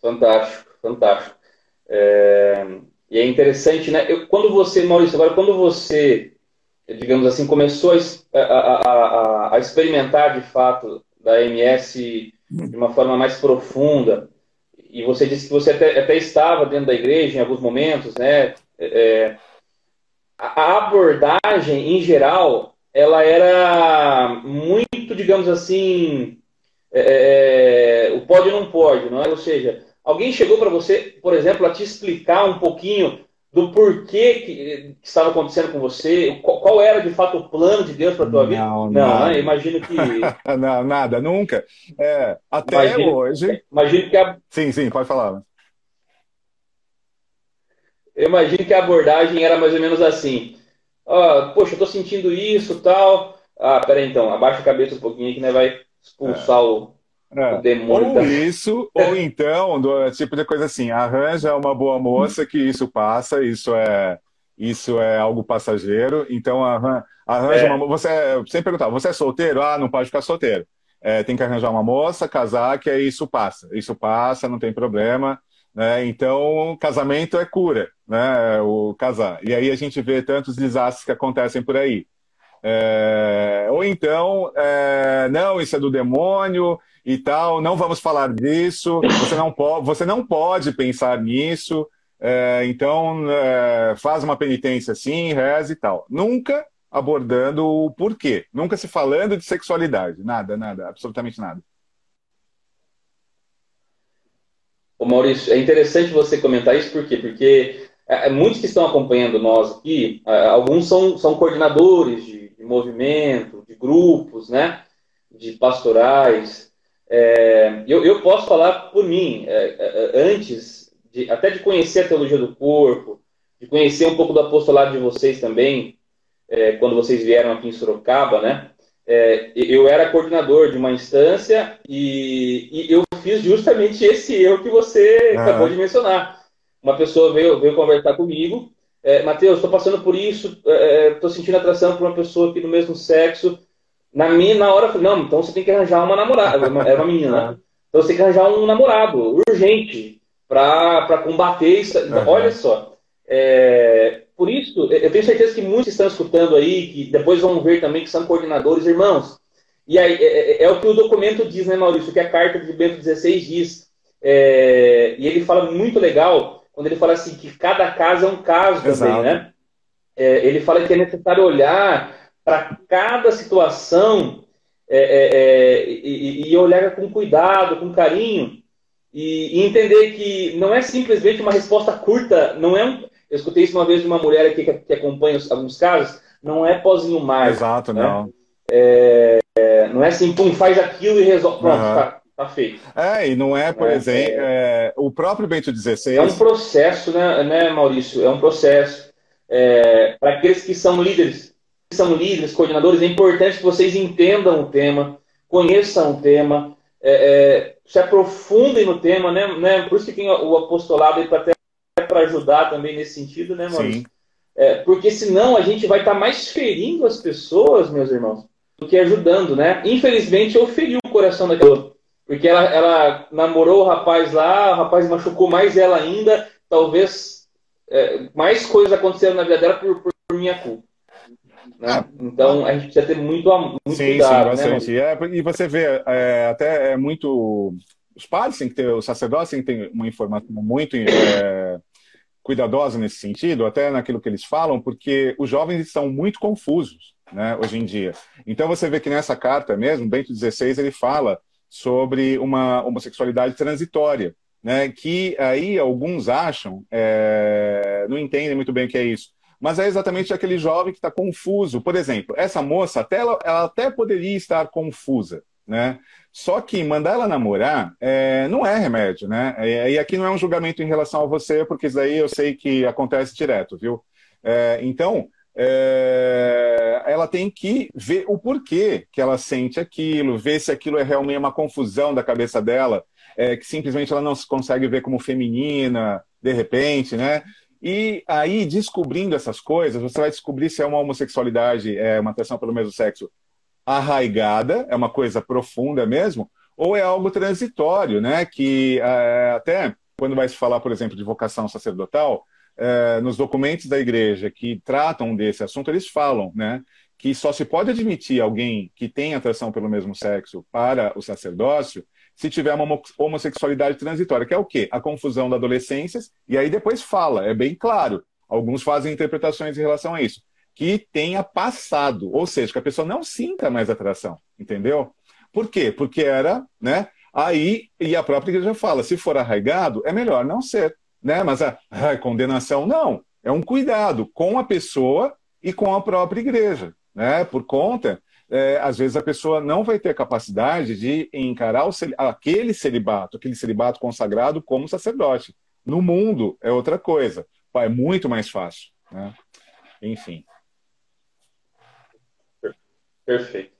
Fantástico, fantástico. É, e é interessante, né? Eu, quando você, Maurício, agora quando você, digamos assim, começou a, a, a, a experimentar de fato da MS de uma forma mais profunda, e você disse que você até, até estava dentro da igreja em alguns momentos, né? É, a abordagem, em geral, ela era muito, digamos assim, é, é o pode ou não pode, não é? Ou seja, Alguém chegou para você, por exemplo, a te explicar um pouquinho do porquê que, que estava acontecendo com você? Qual, qual, era de fato o plano de Deus para a tua vida? Não, não imagino que. não, nada, nunca. É, até imagino, hoje. Imagino que a... Sim, sim, pode falar. Eu imagino que a abordagem era mais ou menos assim. Oh, poxa, eu estou sentindo isso tal. Ah, peraí então, abaixa a cabeça um pouquinho que né, vai expulsar é. o é. Ou tá... isso, ou então, do tipo de coisa assim, arranja uma boa moça que isso passa, isso é isso é algo passageiro, então arranja, arranja é. uma você sempre perguntar, você é solteiro? Ah, não pode ficar solteiro. É, tem que arranjar uma moça, casar, que aí isso passa. Isso passa, não tem problema. Né? Então, casamento é cura, né? O casar. E aí a gente vê tantos desastres que acontecem por aí. É, ou então, é, não, isso é do demônio e tal, não vamos falar disso, você não, po você não pode pensar nisso, é, então é, faz uma penitência assim, reza e tal. Nunca abordando o porquê, nunca se falando de sexualidade, nada, nada, absolutamente nada. Ô Maurício, é interessante você comentar isso, por quê? Porque é, é muitos que estão acompanhando nós aqui, alguns são, são coordenadores de, movimento, de grupos, né? De pastorais. É, eu, eu posso falar por mim, é, é, antes, de, até de conhecer a teologia do corpo, de conhecer um pouco do apostolado de vocês também, é, quando vocês vieram aqui em Sorocaba, né? É, eu era coordenador de uma instância e, e, eu fiz justamente esse erro que você uhum. acabou de mencionar. Uma pessoa veio, veio conversar comigo, é, Mateus, estou passando por isso, estou é, sentindo atração por uma pessoa aqui do mesmo sexo. Na minha, na hora, eu falei, não, então você tem que arranjar uma namorada, era uma menina, né? Então você tem que arranjar um namorado, urgente, para combater isso. Uhum. Olha só, é, por isso, eu tenho certeza que muitos estão escutando aí, que depois vão ver também que são coordenadores, irmãos. E aí, é, é, é o que o documento diz, né, Maurício? Que a carta de Bento XVI diz. É, e ele fala muito legal quando ele fala assim que cada caso é um caso Exato. também, né? É, ele fala que é necessário olhar para cada situação é, é, e, e, olhar com cuidado, com carinho e, e, entender que não é simplesmente uma resposta curta, não é um, eu escutei isso uma vez de uma mulher aqui que, que acompanha alguns casos, não é pozinho mais. Exato, né? não. É, é, não é assim, pum, faz aquilo e resolve. Pronto, uhum. tá, tá feito. É, e não é, por é, exemplo, é, o próprio Bento XVI. É um processo, né, né Maurício? É um processo. É, Para aqueles que são líderes, que são líderes, coordenadores, é importante que vocês entendam o tema, conheçam o tema, é, se aprofundem no tema, né? né? Por isso que tem o apostolado aí para ajudar também nesse sentido, né, Maurício? É, porque senão a gente vai estar tá mais ferindo as pessoas, meus irmãos, do que ajudando, né? Infelizmente eu feri o coração daquela porque ela, ela namorou o rapaz lá, o rapaz machucou mais ela ainda, talvez é, mais coisas aconteceram na vida dela por, por minha culpa. Né? Ah, então a gente precisa ter muito, muito sim, cuidado. Sim, né, bastante. Né, é, e você vê, é, até é muito. Os padres têm que ter, os sacerdotes têm que ter uma informação muito é, cuidadosa nesse sentido, até naquilo que eles falam, porque os jovens estão muito confusos né, hoje em dia. Então você vê que nessa carta mesmo, Bento XVI, ele fala sobre uma homossexualidade transitória, né, que aí alguns acham, é, não entendem muito bem o que é isso, mas é exatamente aquele jovem que está confuso. Por exemplo, essa moça, até ela, ela até poderia estar confusa, né? Só que mandar ela namorar é, não é remédio, né? E, aqui não é um julgamento em relação a você, porque isso daí eu sei que acontece direto, viu? É, então, é, ela tem que ver o porquê que ela sente aquilo, ver se aquilo é realmente uma confusão da cabeça dela, é, que simplesmente ela não se consegue ver como feminina, de repente, né? E aí, descobrindo essas coisas, você vai descobrir se é uma homossexualidade, é uma atração pelo mesmo sexo arraigada, é uma coisa profunda mesmo, ou é algo transitório, né? Que é, até quando vai se falar, por exemplo, de vocação sacerdotal, é, nos documentos da igreja que tratam desse assunto, eles falam, né? Que só se pode admitir alguém que tem atração pelo mesmo sexo para o sacerdócio se tiver uma homossexualidade transitória, que é o quê? A confusão da adolescência, e aí depois fala, é bem claro. Alguns fazem interpretações em relação a isso que tenha passado, ou seja, que a pessoa não sinta mais atração, entendeu? Por quê? Porque era, né? Aí, e a própria igreja fala, se for arraigado, é melhor não ser, né? Mas a, a condenação não, é um cuidado com a pessoa e com a própria igreja, né? Por conta, é, às vezes a pessoa não vai ter capacidade de encarar o, aquele celibato, aquele celibato consagrado como sacerdote. No mundo é outra coisa, é muito mais fácil, né? Enfim. Perfeito.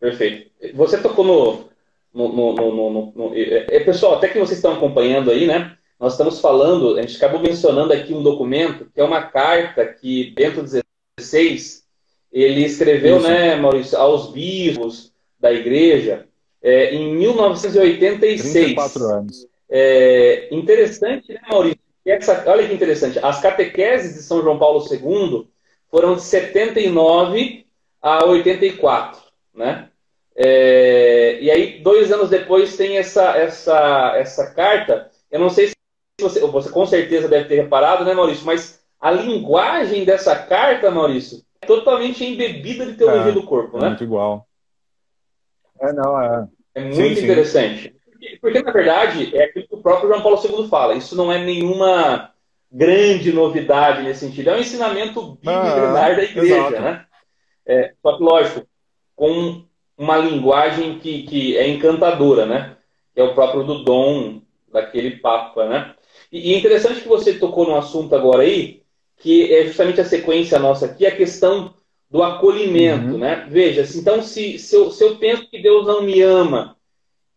Perfeito. Você tocou no. no, no, no, no é, pessoal, até que vocês estão acompanhando aí, né? Nós estamos falando, a gente acabou mencionando aqui um documento, que é uma carta que Bento XVI ele escreveu, Isso. né, Maurício, aos bispos da igreja é, em 1986. 34 anos. É, interessante, né, Maurício? Essa, olha que interessante. As catequeses de São João Paulo II foram de 79 a 84, né? É, e aí, dois anos depois, tem essa, essa, essa carta. Eu não sei se você, você com certeza deve ter reparado, né, Maurício? Mas a linguagem dessa carta, Maurício, é totalmente embebida de teologia é, do corpo, né? Muito igual. É, não, é. É muito sim, interessante. Sim. Porque, porque, na verdade, é aquilo que o próprio João Paulo II fala. Isso não é nenhuma grande novidade nesse sentido. É um ensinamento bíblico ah, da igreja, exato. né? É, só que, lógico, com uma linguagem que, que é encantadora, né? Que é o próprio do dom daquele Papa, né? E, é interessante que você tocou num assunto agora aí, que é justamente a sequência nossa aqui, a questão do acolhimento, uhum. né? Veja, então se, se, eu, se eu penso que Deus não me ama,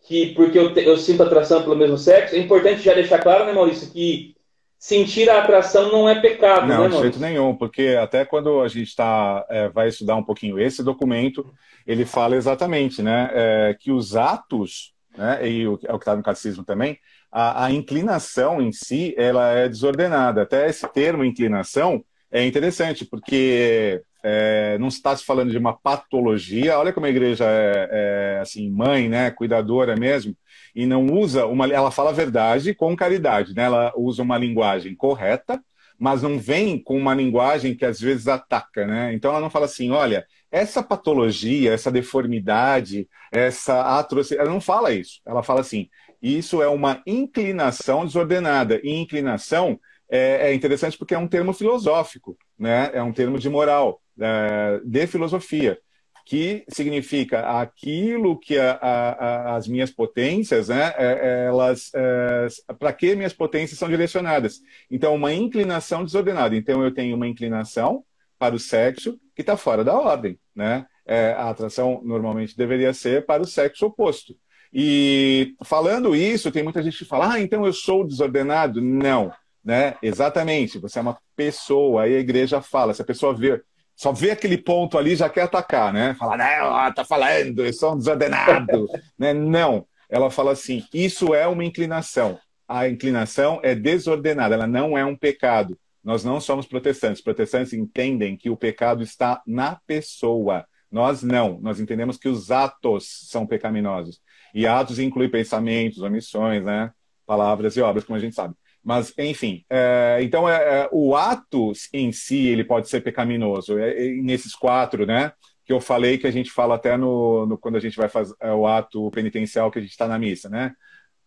que porque eu, te, eu sinto atração pelo mesmo sexo, é importante já deixar claro, né, Maurício, que sentir a atração não é pecado, não, né, de jeito nenhum, porque até quando a gente tá, é, vai estudar um pouquinho esse documento, ele fala exatamente, né, é, que os atos, né, e o, é o que está no catecismo também, a, a, inclinação em si, ela é desordenada. Até esse termo inclinação é interessante, porque é, não está se falando de uma patologia. Olha como a igreja é, é, assim mãe, né, cuidadora mesmo, e não usa uma. Ela fala a verdade com caridade, né? Ela usa uma linguagem correta, mas não vem com uma linguagem que às vezes ataca, né? Então ela não fala assim, olha, essa patologia, essa deformidade, essa atrocidade, ela não fala isso. Ela fala assim, isso é uma inclinação desordenada. E inclinação é, é interessante porque é um termo filosófico, né? é um termo de moral, é, de filosofia, que significa aquilo que a, a, as minhas potências, né, é, elas, é, para que minhas potências são direcionadas. Então, uma inclinação desordenada. Então, eu tenho uma inclinação para o sexo que está fora da ordem. Né? É, a atração normalmente deveria ser para o sexo oposto. E falando isso, tem muita gente que fala, ah, então eu sou desordenado. Não, né? Exatamente, você é uma pessoa, aí a igreja fala, se a pessoa vê, só vê aquele ponto ali, já quer atacar, né? Fala, não, tá falando, eu sou um desordenado. né? Não, ela fala assim, isso é uma inclinação. A inclinação é desordenada, ela não é um pecado. Nós não somos protestantes. Protestantes entendem que o pecado está na pessoa. Nós não. Nós entendemos que os atos são pecaminosos. E atos inclui pensamentos, omissões, né? palavras e obras, como a gente sabe. Mas, enfim, é, então é, é, o ato em si ele pode ser pecaminoso. É, é, nesses quatro, né? Que eu falei que a gente fala até no, no quando a gente vai fazer é, o ato penitencial que a gente está na missa, né?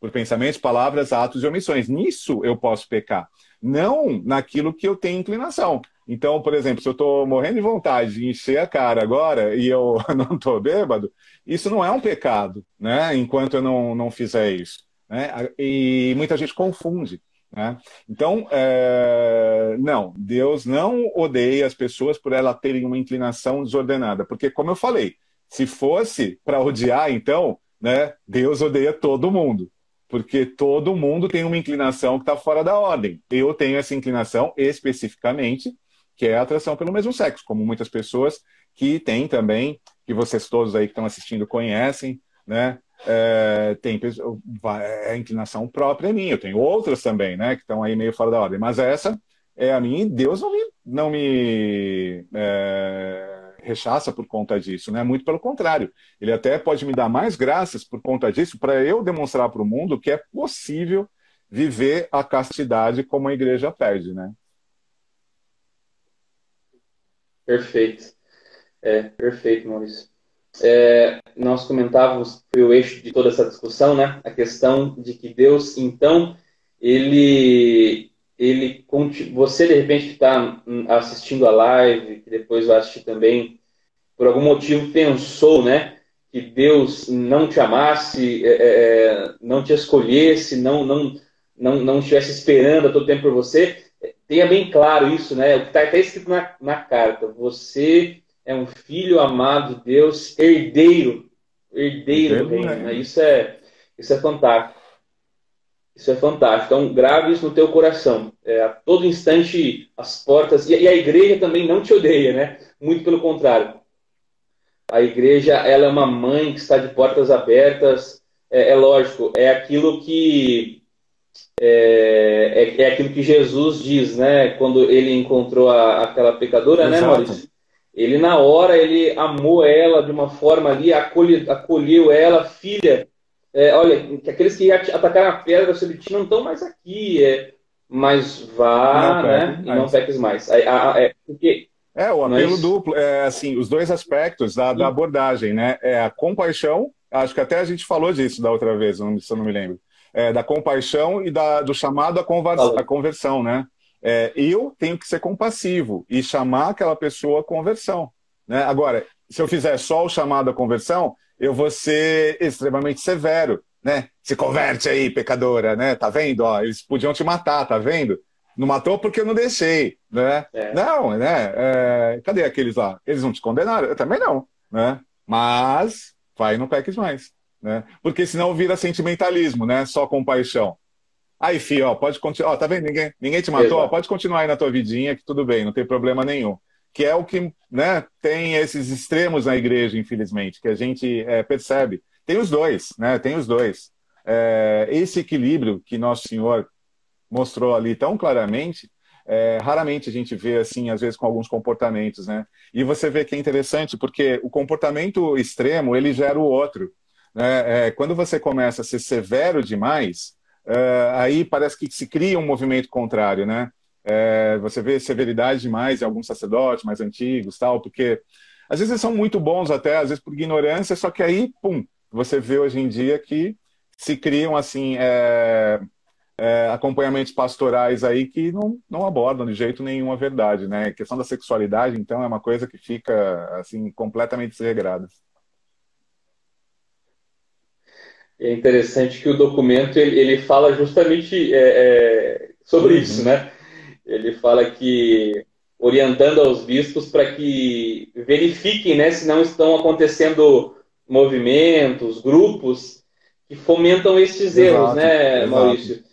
Por pensamentos, palavras, atos e omissões. Nisso eu posso pecar. Não naquilo que eu tenho inclinação. Então, por exemplo, se eu estou morrendo de vontade de encher a cara agora e eu não estou bêbado, isso não é um pecado, né? Enquanto eu não, não fizer isso. Né? E muita gente confunde. Né? Então, é... não, Deus não odeia as pessoas por elas terem uma inclinação desordenada, porque, como eu falei, se fosse para odiar, então, né, Deus odeia todo mundo, porque todo mundo tem uma inclinação que está fora da ordem. Eu tenho essa inclinação especificamente que é a atração pelo mesmo sexo, como muitas pessoas que têm também, que vocês todos aí que estão assistindo conhecem, né? É, tem é a inclinação própria minha, eu tenho outras também, né, que estão aí meio fora da ordem, mas essa é a minha e Deus não me, não me é, rechaça por conta disso, né? Muito pelo contrário, Ele até pode me dar mais graças por conta disso para eu demonstrar para o mundo que é possível viver a castidade como a igreja pede, né? Perfeito. É, perfeito, Maurício. É, nós comentávamos, foi o eixo de toda essa discussão, né? A questão de que Deus, então, ele, ele você de repente que está assistindo a live, que depois vai assistir também, por algum motivo pensou, né? Que Deus não te amasse, é, é não te escolhesse, não, não, não, não estivesse esperando a todo tempo por você tenha bem claro isso, né? O que está até escrito na, na carta. Você é um filho amado de Deus, herdeiro, herdeiro do reino. Né? Isso é, isso é fantástico. Isso é fantástico. Então, grave isso no teu coração. É, a todo instante, as portas. E, e, a igreja também não te odeia, né? Muito pelo contrário. A igreja, ela é uma mãe que está de portas abertas. É, é lógico, é aquilo que é, é, é, aquilo que Jesus diz, né? Quando ele encontrou a, aquela pecadora, né, Exato. né, Maurício? ele na hora ele amou ela de uma forma ali, acolhe, acolheu ela, filha. É, olha, que aqueles que atacaram a pedra sobre ti não estão mais aqui, é, mas vá, não, né? E não peques mais. É, é, porque é, o apelo Mas... duplo, é assim, os dois aspectos da, da, abordagem, né? É a compaixão, acho que até a gente falou disso da outra vez, se eu não me lembro. É, da compaixão e da, do chamado à, conversa, à conversão, né? É, eu tenho que ser compassivo e chamar aquela pessoa à conversão. Né? Agora, se eu fizer só o chamado à conversão, eu vou ser extremamente severo. Né? Se converte aí, pecadora, né? Tá vendo? Ó, eles podiam te matar, tá vendo? Não matou porque eu não deixei, né? É. Não, né? É, cadê aqueles lá? Eles não te condenaram? Eu também não, né? Mas vai não peques mais, né? Porque senão vira sentimentalismo, né? Só compaixão. Aí, filho, ó, pode continuar. Tá vendo? Ninguém, ninguém te matou? Ó, pode continuar aí na tua vidinha, que tudo bem, não tem problema nenhum. Que é o que né, tem esses extremos na igreja, infelizmente, que a gente é, percebe. Tem os dois, né? Tem os dois. É, esse equilíbrio que Nosso Senhor mostrou ali tão claramente, é, raramente a gente vê assim, às vezes com alguns comportamentos, né? E você vê que é interessante porque o comportamento extremo ele gera o outro. Né? É, quando você começa a ser severo demais, é, aí parece que se cria um movimento contrário, né? É, você vê severidade demais em alguns sacerdotes mais antigos, tal, porque às vezes são muito bons até, às vezes por ignorância, só que aí, pum, você vê hoje em dia que se criam assim é, é, acompanhamentos pastorais aí que não, não abordam de jeito nenhum a verdade, né? A questão da sexualidade, então, é uma coisa que fica, assim, completamente desregrada. É interessante que o documento, ele, ele fala justamente é, é, sobre uhum. isso, né? Ele fala que, orientando aos bispos para que verifiquem, né, se não estão acontecendo movimentos, grupos que fomentam esses erros, né, Maurício? Exato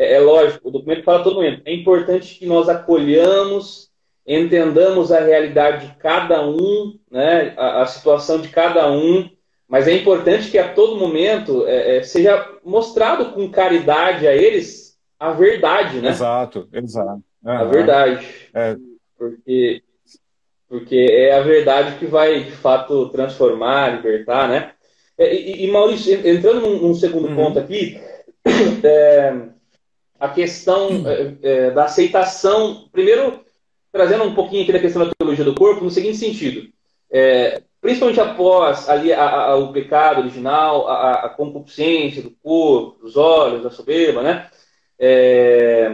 é, é lógico, o documento fala todo momento, é importante que nós acolhamos, entendamos a realidade de cada um, né, a, a situação de cada um, mas é importante que a todo momento é, é, seja mostrado com caridade a eles a verdade, né? Exato, exato. Uhum. A verdade. É. Porque, porque é a verdade que vai, de fato, transformar, libertar, né? É, e, e Maurício, entrando num, num segundo uhum. ponto aqui, é, a questão é, é, da aceitação, primeiro trazendo um pouquinho aqui da questão da teologia do corpo, no seguinte sentido, é, principalmente após ali a, a, o pecado original, a, a, concupiscência do corpo, dos olhos, da soberba, né? É,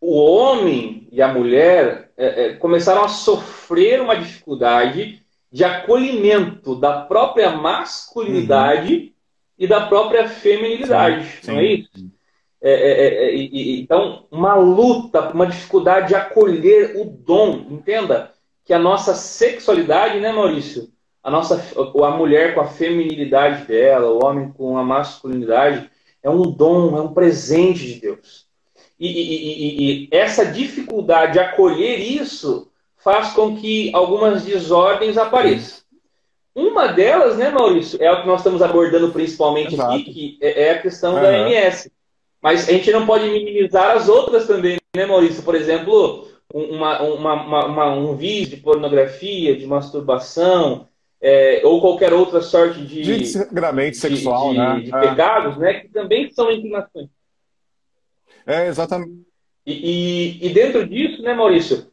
o homem e a mulher é, é, começaram a sofrer uma dificuldade de acolhimento da própria masculinidade uhum. e da própria feminilidade, sim, não é isso? É, é, é, é então, uma luta, uma dificuldade de acolher o dom, entenda que a nossa sexualidade, né, Maurício? A nossa, a mulher com a feminilidade dela, o homem com a masculinidade, é um dom, é um presente de Deus. E, e, e, e essa dificuldade de acolher isso faz com que algumas desordens apareçam. Uma delas, né, Maurício, é o que nós estamos abordando principalmente Exato. aqui, que é a questão uhum. da MS. Mas a gente não pode minimizar as outras também, né, Maurício? Por exemplo, uma, uma, uma, um vício de pornografia, de masturbação, é, ou qualquer outra sorte de. De desregramento sexual, de, né? De, é. pecados, né? Que também são inclinações. É, exatamente. E, e, e, dentro disso, né, Maurício?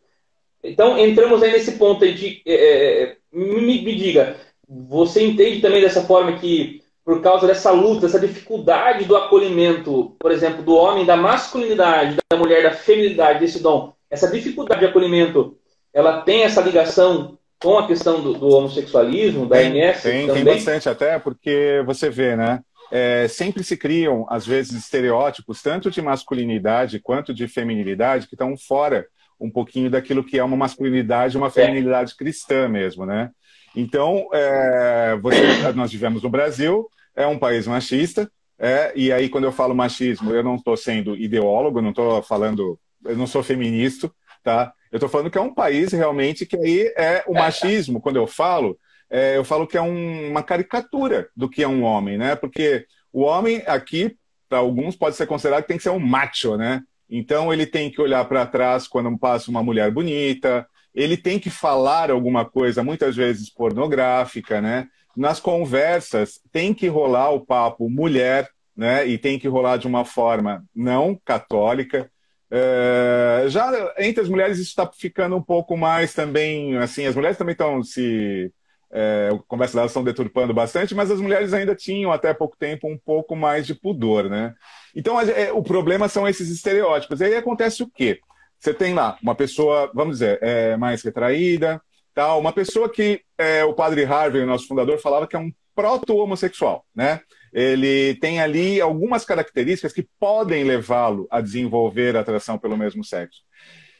Então, entramos aí nesse ponto aí de. É, é me, me diga, você entende também dessa forma que por causa dessa luta, dessa dificuldade do acolhimento, por exemplo, do homem, da masculinidade, da mulher, da feminilidade, desse dom, essa dificuldade de acolhimento, ela tem essa ligação com a questão do, do homossexualismo, da MS? Tem, também? tem bastante, até porque você vê, né? É, sempre se criam, às vezes, estereótipos, tanto de masculinidade quanto de feminilidade, que estão fora um pouquinho daquilo que é uma masculinidade, uma é. feminilidade é. cristã mesmo, né? Então, é, você, nós vivemos no Brasil, é um país machista, é, e aí quando eu falo machismo, eu não estou sendo ideólogo, não estou falando, eu não sou feminista, tá? Eu estou falando que é um país realmente que aí é o machismo, quando eu falo, é, eu falo que é um, uma caricatura do que é um homem, né? Porque o homem aqui, para alguns, pode ser considerado que tem que ser um macho, né? Então ele tem que olhar para trás quando passa uma mulher bonita, ele tem que falar alguma coisa, muitas vezes pornográfica, né? Nas conversas tem que rolar o papo mulher, né? E tem que rolar de uma forma não católica. É, já entre as mulheres isso está ficando um pouco mais também, assim, as mulheres também estão se é, conversa delas estão deturpando bastante, mas as mulheres ainda tinham até pouco tempo um pouco mais de pudor, né? Então é, o problema são esses estereótipos. E aí acontece o quê? Você tem lá uma pessoa, vamos dizer, é, mais retraída, tal, uma pessoa que é, o padre Harvey, nosso fundador, falava que é um proto-homossexual, né? Ele tem ali algumas características que podem levá-lo a desenvolver atração pelo mesmo sexo.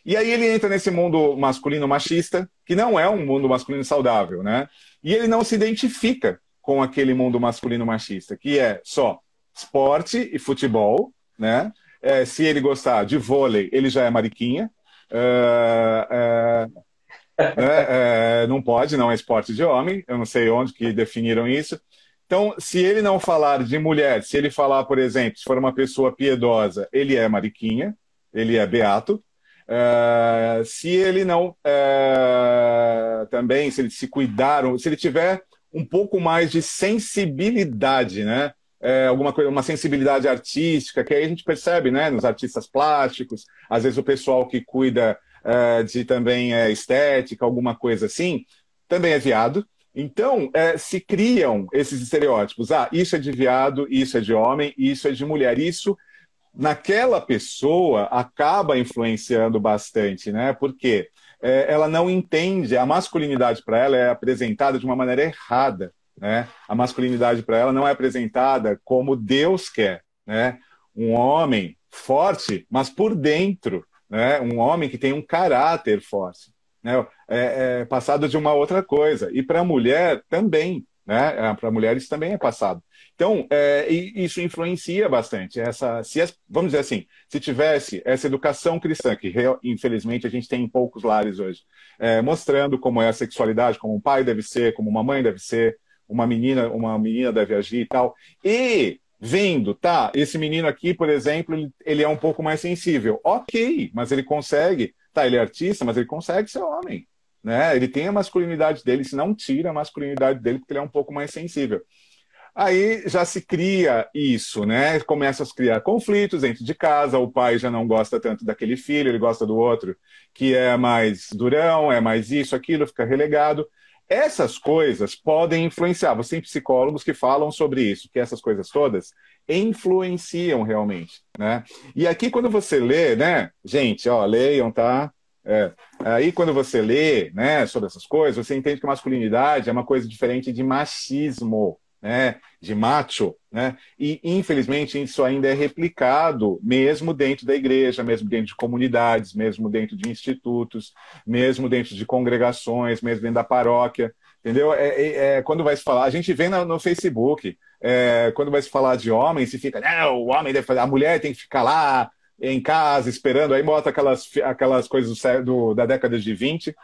E aí ele entra nesse mundo masculino machista, que não é um mundo masculino saudável, né? E ele não se identifica com aquele mundo masculino machista, que é só esporte e futebol, né? É, se ele gostar de vôlei, ele já é mariquinha. Uh, uh, é, não pode, não é esporte de homem. Eu não sei onde que definiram isso. Então, se ele não falar de mulher, se ele falar, por exemplo, se for uma pessoa piedosa, ele é mariquinha, ele é beato. Uh, se ele não uh, também, se ele se cuidar, se ele tiver um pouco mais de sensibilidade, né? Uh, alguma coisa, uma sensibilidade artística, que aí a gente percebe, né? Nos artistas plásticos, às vezes o pessoal que cuida de também estética, alguma coisa assim, também é viado. Então, se criam esses estereótipos. Ah, isso é de viado, isso é de homem, isso é de mulher. Isso naquela pessoa acaba influenciando bastante, né? Porque é, ela não entende, a masculinidade para ela é apresentada de uma maneira errada, né? A masculinidade para ela não é apresentada como Deus quer, né? Um homem forte, mas por dentro, né? Um homem que tem um caráter forte, né? É, é passado de uma outra coisa. E para a mulher também, né? Para mulheres também é passado. Então, é, isso influencia bastante. Essa, se vamos dizer assim, se tivesse essa educação cristã, que infelizmente a gente tem em poucos lares hoje, é, mostrando como é a sexualidade, como um pai deve ser, como uma mãe deve ser, uma menina, uma menina deve agir e tal, e vendo, tá, esse menino aqui, por exemplo, ele, ele é um pouco mais sensível. Ok, mas ele consegue, tá, ele é artista, mas ele consegue ser homem. Né? Ele tem a masculinidade dele, se não tira a masculinidade dele, porque ele é um pouco mais sensível. Aí já se cria isso, né? Começa a criar conflitos dentro de casa, o pai já não gosta tanto daquele filho, ele gosta do outro, que é mais durão, é mais isso, aquilo, fica relegado. Essas coisas podem influenciar. Você tem psicólogos que falam sobre isso, que essas coisas todas influenciam realmente, né? E aqui quando você lê, né, gente, ó, leiam, tá? É. Aí quando você lê, né, sobre essas coisas, você entende que masculinidade é uma coisa diferente de machismo né, de macho, né? E infelizmente isso ainda é replicado mesmo dentro da igreja, mesmo dentro de comunidades, mesmo dentro de institutos, mesmo dentro de congregações, mesmo dentro da paróquia, entendeu? É, é, é quando vai se falar, a gente vê no, no Facebook, é, quando vai se falar de homem, se fica, não, o homem deve fazer, a mulher tem que ficar lá em casa esperando, aí bota aquelas, aquelas coisas do, do, da década de 20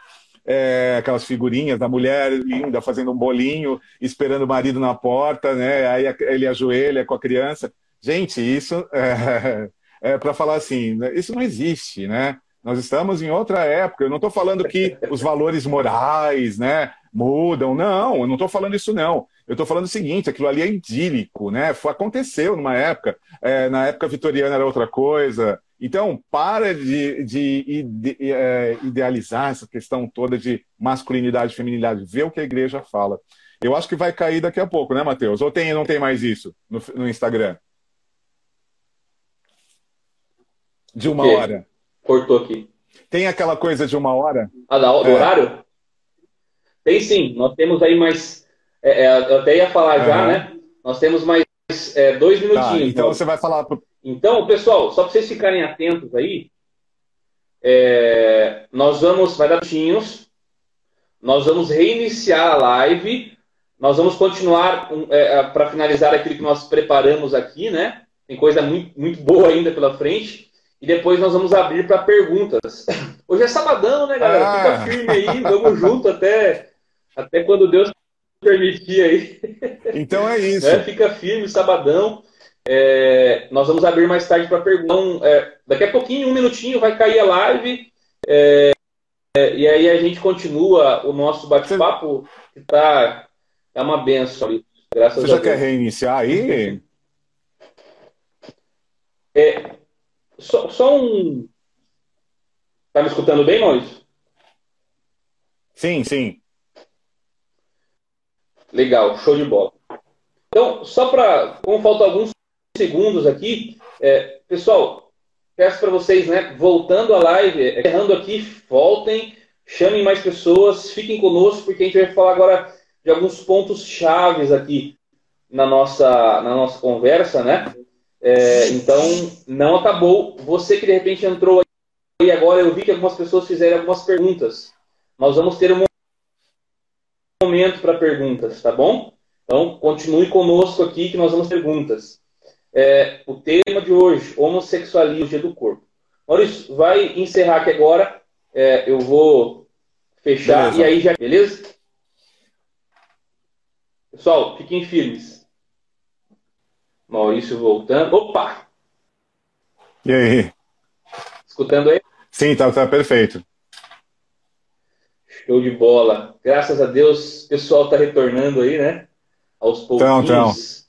é, aquelas figurinhas da mulher linda fazendo um bolinho, esperando o marido na porta, né? Aí ele ajoelha com a criança. Gente, isso é, é para falar assim, né? isso não existe, né? Nós estamos em outra época. Eu não estou falando que os valores morais, né, mudam. Não, eu não estou falando isso não. Eu estou falando o seguinte: aquilo ali é idílico, né? Aconteceu numa época. É, na época vitoriana era outra coisa. Então, para de, de, de, é, idealizar essa questão toda de masculinidade e feminilidade. Vê o que a igreja fala. Eu acho que vai cair daqui a pouco, né, Matheus? Ou tem, não tem mais isso no, no Instagram? De uma hora. Cortou aqui. Tem aquela coisa de uma hora? Ah, do é. horário? Tem sim. Nós temos aí mais. É, é eu até ia falar já, né? Nós temos mais é, dois tá, minutinhos. Tá, então você vai falar. Pro... Então, pessoal, só para vocês ficarem atentos aí, é, nós vamos, vai dar minutinhos, nós vamos reiniciar a live, nós vamos continuar é, é para finalizar aquilo que nós preparamos aqui, né? Tem coisa muito, muito boa ainda pela frente. E depois nós vamos abrir para perguntas. Hoje é sabadão, né, galera? Ah. Fica firme aí, vamos junto até, até quando Deus permitir aí. Então é isso. É, fica firme, sabadão. É, nós vamos abrir mais tarde para perguntas. É, daqui a pouquinho, um minutinho, vai cair a live. É, é, e aí a gente continua o nosso bate-papo, que tá, é uma benção ali. Graças Você já quer reiniciar aí? É, só, só um. Tá me escutando bem, Maurício? Sim, sim. Legal, show de bola. Então, só para. Como faltam alguns segundos aqui, é, pessoal, peço para vocês, né, voltando a live, é, errando aqui, voltem, chamem mais pessoas, fiquem conosco, porque a gente vai falar agora de alguns pontos chaves aqui na nossa, na nossa conversa, né? É, então, não acabou. Você que de repente entrou aí agora, eu vi que algumas pessoas fizeram algumas perguntas. Nós vamos ter um momento para perguntas, tá bom? Então, continue conosco aqui que nós vamos perguntas. É, o tema de hoje, homossexualismo do corpo. Maurício, vai encerrar aqui agora. É, eu vou fechar beleza. e aí já. Beleza? Pessoal, fiquem firmes. Maurício voltando. Opa! E aí? Escutando aí? Sim, tá, tá perfeito. Show de bola. Graças a Deus, o pessoal tá retornando aí, né? Aos pouquinhos. Então, então.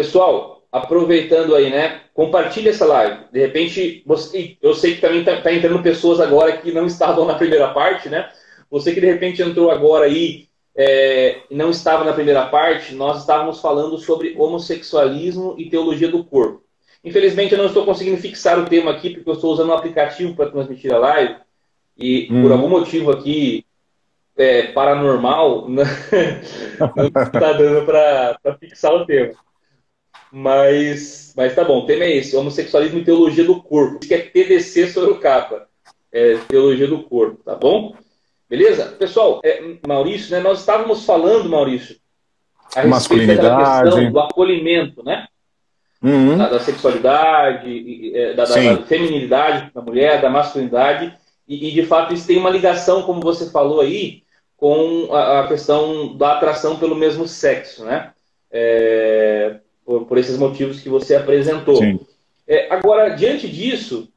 Pessoal, aproveitando aí, né? Compartilhe essa live. De repente, você, eu sei que também tá, tá entrando pessoas agora que não estavam na primeira parte, né? Você que de repente entrou agora aí é, não estava na primeira parte, nós estávamos falando sobre homossexualismo e teologia do corpo. Infelizmente, eu não estou conseguindo fixar o tema aqui, porque eu estou usando um aplicativo para transmitir a live, e hum. por algum motivo aqui é, paranormal, não está dando para fixar o tema. Mas, mas tá bom, o tema é esse: homossexualismo e teologia do corpo. Isso que é TDC sobre o capa. É, teologia do corpo, tá bom? Beleza? Pessoal, é, Maurício, né, nós estávamos falando, Maurício, a respeito daquela questão do acolhimento, né? Uhum. Da, da, sexualidade, é, da, da, da, feminilidade da mulher, da masculinidade, e, e, de fato isso tem uma ligação, como você falou aí, com a, a questão da atração pelo mesmo sexo, né? É, por, por, esses motivos que você apresentou. É, agora, diante disso,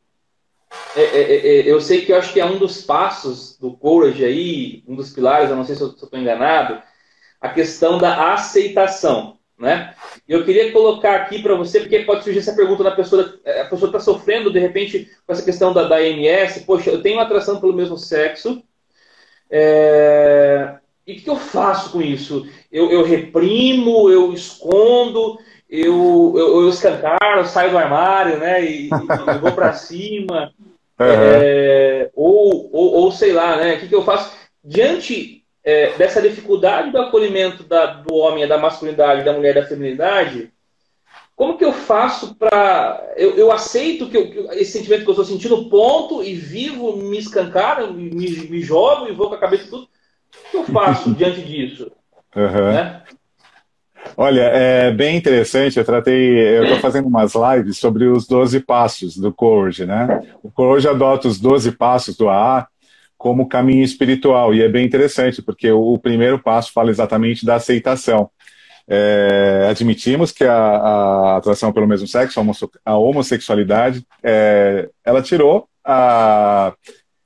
é é, é, é, eu sei que eu acho que é um dos passos do Courage aí, um dos pilares, eu não sei se eu estou enganado, a questão da aceitação. Né? Eu queria colocar aqui para você, porque pode surgir essa pergunta da pessoa, a pessoa está sofrendo de repente com essa questão da, da MS, poxa, eu tenho atração pelo mesmo sexo, é... e o que eu faço com isso? Eu, eu reprimo, eu escondo, eu, eu, eu escancaro, eu saio do armário, né, e, e vou para cima, Uhum. É, ou, ou, ou, sei lá, né? O que, que eu faço? Diante é, dessa dificuldade do acolhimento da, do homem, da masculinidade, da mulher, da feminilidade, como que eu faço para. Eu, eu, aceito que, eu, que, esse sentimento que eu estou sentindo, ponto, e vivo, me escancaro, me, me jogo e vou com a cabeça tudo. O que eu faço diante disso? Uhum. Né? Olha, é bem interessante. Eu tratei, eu estou fazendo umas lives sobre os 12 passos do Courage, né? O Courage adota os 12 passos do AA como caminho espiritual e é bem interessante porque o, primeiro passo fala exatamente da aceitação. É, admitimos que a, a, atração pelo mesmo sexo, a homossexualidade, é, ela tirou a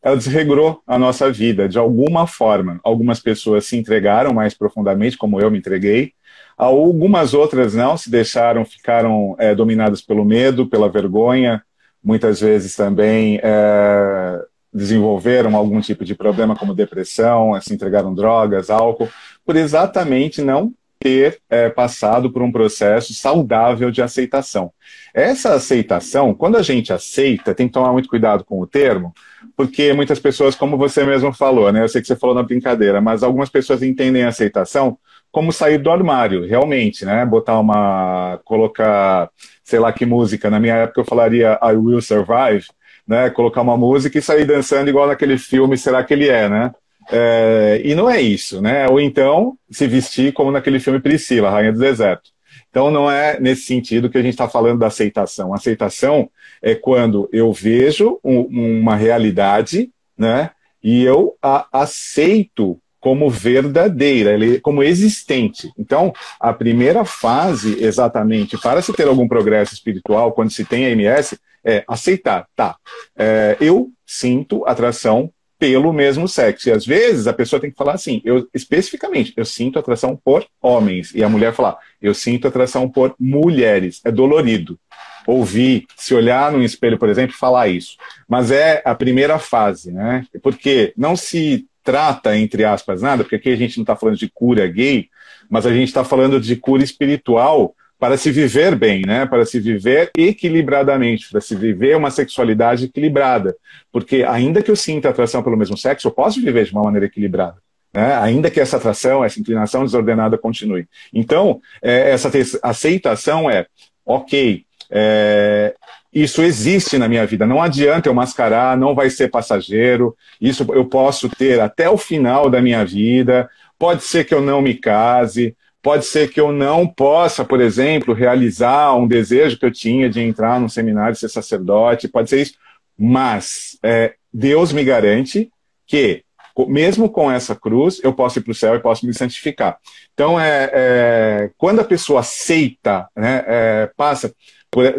ela desregrou a nossa vida de alguma forma. Algumas pessoas se entregaram mais profundamente, como eu me entreguei, Algumas outras não, se deixaram, ficaram é, dominadas pelo medo, pela vergonha, muitas vezes também é, desenvolveram algum tipo de problema, como depressão, se entregaram drogas, álcool, por exatamente não ter é, passado por um processo saudável de aceitação. Essa aceitação, quando a gente aceita, tem que tomar muito cuidado com o termo, porque muitas pessoas, como você mesmo falou, né? Eu sei que você falou na brincadeira, mas algumas pessoas entendem aceitação como sair do armário, realmente, né? Botar uma. colocar, sei lá que música. Na minha época eu falaria I Will Survive, né? Colocar uma música e sair dançando igual naquele filme Será que ele é, né? É, e não é isso, né? Ou então se vestir como naquele filme Priscila, Rainha do Deserto. Então não é nesse sentido que a gente está falando da aceitação. Aceitação é quando eu vejo um, uma realidade, né? E eu a aceito como verdadeira, ele, como existente. Então, a primeira fase, exatamente, para se ter algum progresso espiritual, quando se tem a MS, É aceitar, tá. É, eu sinto atração pelo mesmo sexo. E às vezes a pessoa tem que falar assim, eu especificamente, eu sinto atração por homens. E a mulher falar, eu sinto atração por mulheres. É dolorido. Ouvir, se olhar no espelho, por exemplo, falar isso. Mas é a primeira fase, né? Porque não se trata, entre aspas, nada, porque aqui a gente não está falando de cura gay, mas a gente está falando de cura espiritual para se viver bem, né? Para se viver equilibradamente, para se viver uma sexualidade equilibrada. Porque ainda que eu sinta atração pelo mesmo sexo, eu posso viver de uma maneira equilibrada. Né? Ainda que essa atração, essa inclinação desordenada continue. Então, é, essa aceitação é, ok, é, isso existe na minha vida. Não adianta eu mascarar, não vai ser passageiro. Isso eu posso ter até o final da minha vida. Pode ser que eu não me case, Pode ser que eu não possa, por exemplo, realizar um desejo que eu tinha de entrar num seminário ser sacerdote, pode ser isso. Mas é, Deus me garante que, mesmo com essa cruz, eu posso ir para o céu e posso me santificar. Então, é, é quando a pessoa aceita, né, é, passa,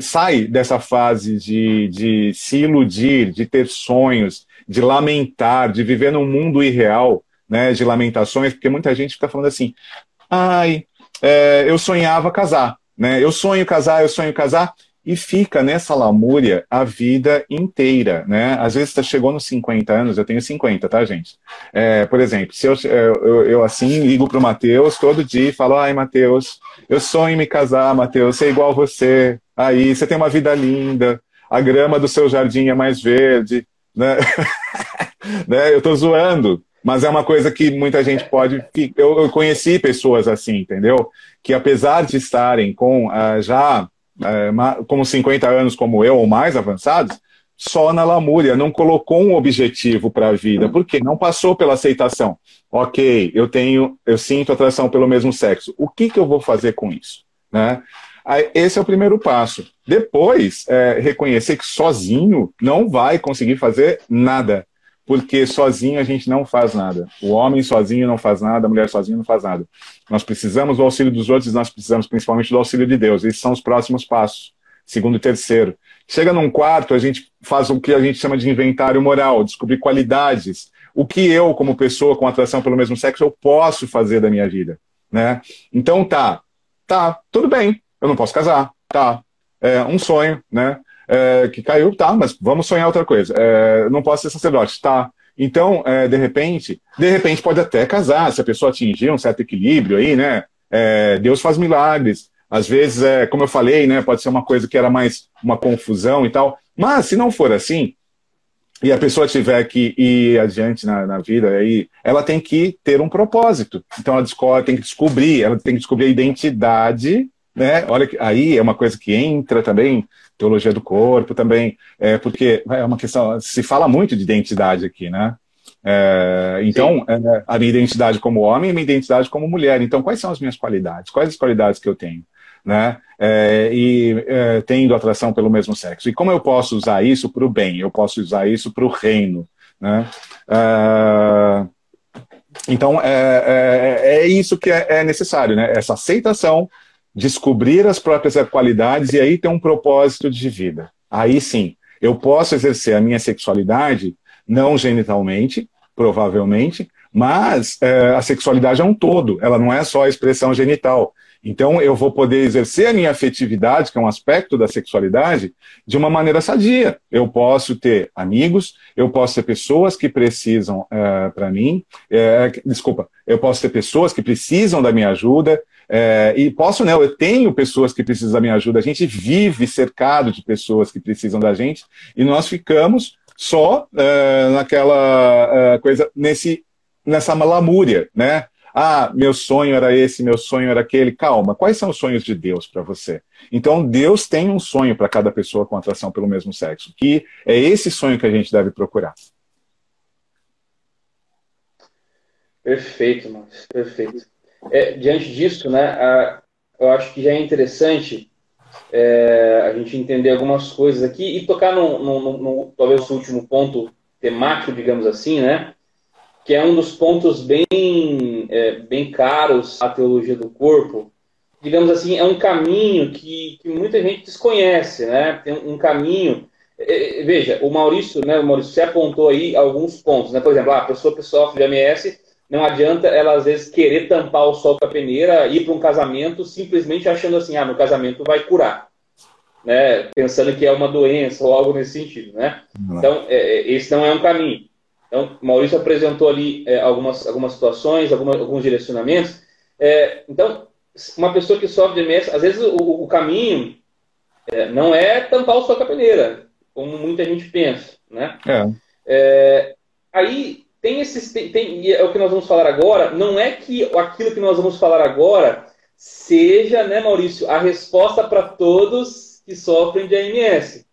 sai dessa fase de, de se iludir, de ter sonhos, de lamentar, de viver num mundo irreal, né, de lamentações, porque muita gente fica falando assim: Ai, é, eu sonhava casar, né? Eu sonho casar, eu sonho casar, e fica nessa lamúria a vida inteira, né? Às vezes você chegou nos 50 anos, eu tenho 50, tá, gente? É, por exemplo, se eu, eu, eu assim ligo pro Matheus todo dia e falo, ai, Matheus, eu sonho em me casar, Matheus, ser igual você, aí, você tem uma vida linda, a grama do seu jardim é mais verde, né? né? Eu tô zoando, mas é uma coisa que muita gente pode. Eu, eu conheci pessoas assim, entendeu? Que apesar de estarem com uh, já uh, como 50 anos como eu ou mais avançados, só na lamúria, não colocou um objetivo para a vida, porque não passou pela aceitação. Ok, eu tenho, eu sinto atração pelo mesmo sexo. O que, que eu vou fazer com isso? Né? Esse é o primeiro passo. Depois, é, reconhecer que sozinho não vai conseguir fazer nada porque sozinho a gente não faz nada. O homem sozinho não faz nada, a mulher sozinha não faz nada. Nós precisamos do auxílio dos outros, nós precisamos principalmente do auxílio de Deus. Esses são os próximos passos, segundo e terceiro. Chega num quarto, a gente faz o que a gente chama de inventário moral, descobrir qualidades. O que eu, como pessoa com atração pelo mesmo sexo, eu posso fazer da minha vida, né? Então tá, tá, tudo bem, eu não posso casar, tá, é um sonho, né? É, que caiu, tá, mas vamos sonhar outra coisa. É, não posso ser sacerdote, tá. Então, é, de repente, de repente pode até casar, se a pessoa atingir um certo equilíbrio aí, né? É, Deus faz milagres. Às vezes, é, como eu falei, né, pode ser uma coisa que era mais uma confusão e tal. Mas se não for assim, e a pessoa tiver que ir adiante na, na, vida, aí ela tem que ter um propósito. Então ela descobre, tem que descobrir, ela tem que descobrir a identidade, né? Olha que aí é uma coisa que entra também teologia do corpo também, é, porque é uma questão, se fala muito de identidade aqui, né? É, então, é, a minha identidade como homem e a minha identidade como mulher. Então, quais são as minhas qualidades? Quais as qualidades que eu tenho? Né? É, e é, tendo atração pelo mesmo sexo. E como eu posso usar isso para o bem? Eu posso usar isso para o reino. Né? É, então, é, é, é, isso que é, necessário, né? essa aceitação descobrir as próprias qualidades e aí ter um propósito de vida. Aí sim, eu posso exercer a minha sexualidade não genitalmente, provavelmente, mas é, a sexualidade é um todo, ela não é só a expressão genital. Então eu vou poder exercer a minha afetividade, que é um aspecto da sexualidade, de uma maneira sadia. Eu posso ter amigos, eu posso ter pessoas que precisam é, para mim, é, desculpa, eu posso ter pessoas que precisam da minha ajuda, é, e posso não, eu tenho pessoas que precisam da minha ajuda, a gente vive cercado de pessoas que precisam da gente, e nós ficamos só é, naquela é, coisa, nesse, nessa malamúria, né? Ah, meu sonho era esse, meu sonho era aquele. Calma, quais são os sonhos de Deus para você? Então, Deus tem um sonho para cada pessoa com atração pelo mesmo sexo, que é esse sonho que a gente deve procurar. Perfeito, Márcio, perfeito. É, diante disso, né, a, eu acho que já é interessante é, a gente entender algumas coisas aqui e tocar no, no, no, no, talvez o último ponto temático, digamos assim, né, que é um dos pontos bem, é, bem caros à teologia do corpo. Digamos assim, é um caminho que, que muita gente desconhece, né? Tem um caminho é, veja, o Maurício, né, o Maurício, você apontou aí alguns pontos, né? Por exemplo, ah, a pessoa sofre de MS, não adianta ela às vezes querer tampar o sol com a peneira, ir para um casamento simplesmente achando assim, ah, no casamento vai curar, né? Pensando que é uma doença ou algo nesse sentido, né? Então, é, é, esse não é um caminho. Então, Maurício apresentou ali é, algumas, algumas situações, alguns direcionamentos. É, então, uma pessoa que sofre de MS, às vezes o, o caminho é, não é tampar o sol com a peneira, como muita gente pensa, né? É. é aí tem esses, tem, tem, é o que nós vamos falar agora. Não é que aquilo que nós vamos falar agora seja, né, Maurício, a resposta para todos que sofrem de AMS.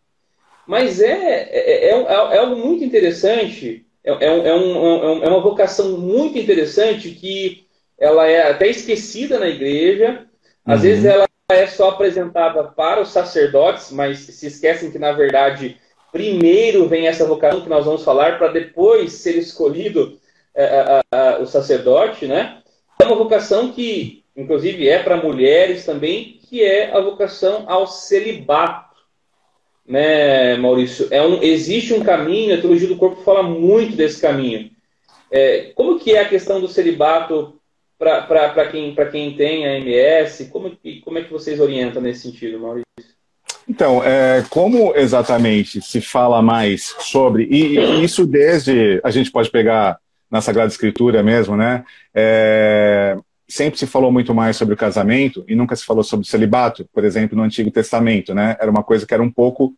Mas é, é, é, é algo muito interessante, é, é, um, é, um, é uma vocação muito interessante que ela é até esquecida na igreja. Às uhum. vezes ela é só apresentada para os sacerdotes, mas se esquecem que, na verdade, primeiro vem essa vocação que nós vamos falar, para depois ser escolhido é, o sacerdote, né? É uma vocação que, inclusive, é para mulheres também, que é a vocação ao celibato, né, Maurício? É um, existe um caminho, a teologia do corpo fala muito desse caminho. É, como que é a questão do celibato para quem, quem tem a MS? Como, como é que vocês orientam nesse sentido, Maurício? Então, é, como exatamente se fala mais sobre, e, e, isso desde, a gente pode pegar na Sagrada Escritura mesmo, né? É, sempre se falou muito mais sobre o casamento e nunca se falou sobre o celibato, por exemplo, no Antigo Testamento, né? Era uma coisa que era um pouco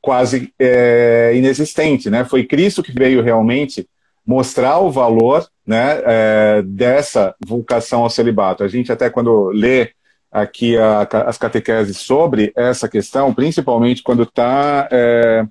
quase é, inexistente, né? Foi Cristo que veio realmente mostrar o valor né, é, dessa vocação ao celibato. A gente até quando lê aqui a, as catequeses sobre essa questão, principalmente quando está, é,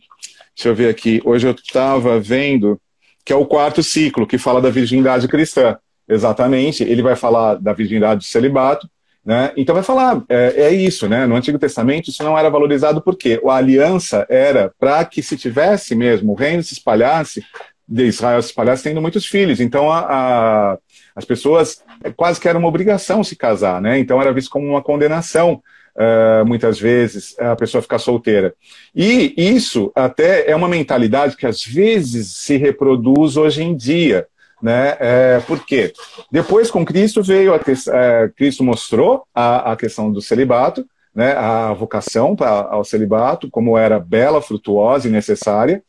deixa eu ver aqui, hoje eu estava vendo que é o quarto ciclo, que fala da virgindade cristã. Exatamente, ele vai falar da virgindade do celibato, né? Então vai falar, é, é, isso, né? No Antigo Testamento isso não era valorizado porque a aliança era para que se tivesse mesmo, o reino se espalhasse, de Israel se espalhasse tendo muitos filhos. Então a, a, as pessoas quase que era uma obrigação se casar, né? Então era visto como uma condenação. Uh, muitas vezes a pessoa ficar solteira. E isso até é uma mentalidade que às vezes se reproduz hoje em dia. Né? É, por quê? Depois com Cristo veio, a, é, Cristo mostrou a, a questão do celibato, né? a vocação pra, ao celibato, como era bela, frutuosa e necessária,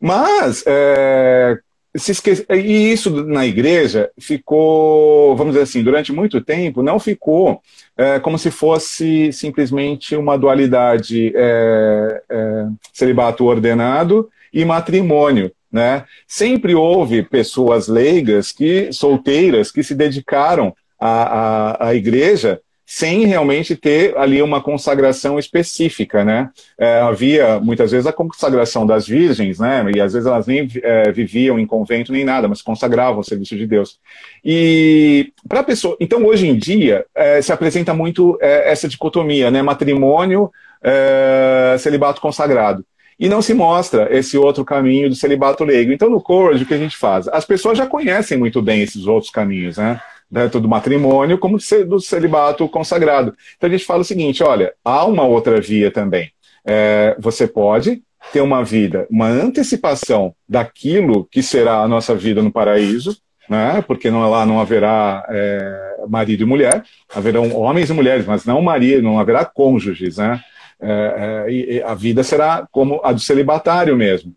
mas, é, se esquece, e isso na igreja ficou, vamos dizer assim, durante muito tempo, não ficou é, como se fosse simplesmente uma dualidade é, é, celibato ordenado e matrimônio. Né? Sempre houve pessoas leigas, que solteiras, que se dedicaram à, à, à igreja sem realmente ter ali uma consagração específica, né? É, havia muitas vezes a consagração das virgens, né? E às vezes elas nem é, viviam em convento nem nada, mas consagravam o serviço de Deus. E para pessoa, então hoje em dia é, se apresenta muito é, essa dicotomia, né? Matrimônio, é, celibato consagrado. E não se mostra esse outro caminho do celibato leigo. Então, no Courage, o que a gente faz? As pessoas já conhecem muito bem esses outros caminhos, né? Dentro do matrimônio, como do celibato consagrado. Então a gente fala o seguinte: olha, há uma outra via também. É, você pode ter uma vida, uma antecipação daquilo que será a nossa vida no paraíso, né? porque não, lá não haverá é, marido e mulher, haverão homens e mulheres, mas não marido, não haverá cônjuges, né? É, é, a vida será como a do celibatário mesmo.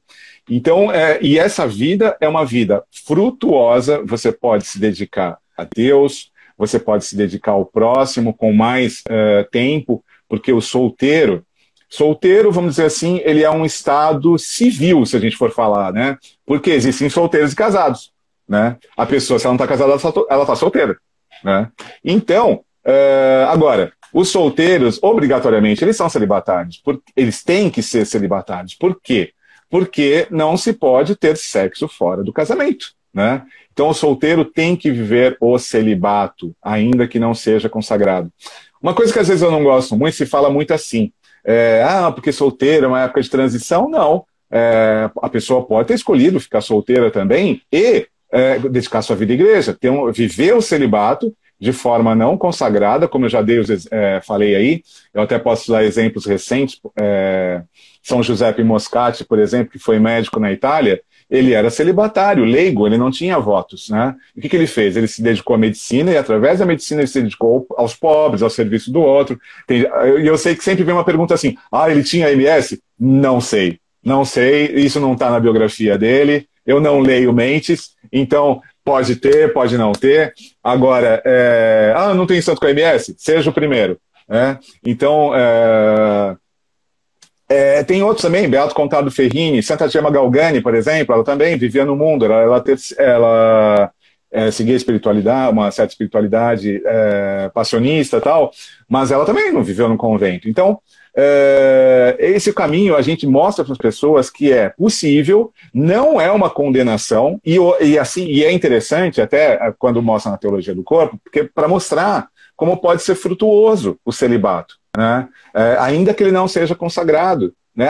Então, é, e essa vida é uma vida frutuosa, você pode se dedicar a Deus, você pode se dedicar ao próximo com mais uh, tempo, porque o solteiro, solteiro, vamos dizer assim, ele é um estado civil, se a gente for falar, né? Porque existem solteiros e casados, né? A pessoa, se ela não está casada, ela está solteira, né? Então, uh, agora, os solteiros, obrigatoriamente, eles são celibatários, porque eles têm que ser celibatários. Por quê? Porque não se pode ter sexo fora do casamento, né? Então, o solteiro tem que viver o celibato, ainda que não seja consagrado. Uma coisa que às vezes eu não gosto muito, se fala muito assim, é, ah, porque solteiro é uma época de transição. Não, é, a pessoa pode ter escolhido ficar solteira também e é, dedicar sua vida à igreja, ter um, viver o celibato de forma não consagrada, como eu já dei, é, falei aí, eu até posso dar exemplos recentes, é, São Giuseppe Moscati, por exemplo, que foi médico na Itália, ele era celibatário, leigo, ele não tinha votos, né? E o que, que ele fez? Ele se dedicou à medicina e através da medicina ele se dedicou aos pobres, ao serviço do outro. E eu, sei que sempre vem uma pergunta assim, ah, ele tinha MS? Não sei, não sei, isso não está na biografia dele, eu não leio mentes, então Pode ter, pode não ter. Agora, é... ah, não tem santo com MS? Seja o primeiro. Né? Então, é... É, tem outros também, Beato Contado Ferrini, Santa Gema Galgani, por exemplo, ela também vivia no mundo, ela, ela, ela é, seguia espiritualidade, uma certa espiritualidade é, passionista tal, mas ela também não viveu no convento. Então, é, esse caminho a gente mostra para as pessoas que é possível, não é uma condenação, e, e, assim, e é interessante até é, quando mostra na teologia do corpo, porque para mostrar como pode ser frutuoso o celibato, né? É, ainda que ele não seja consagrado. Né?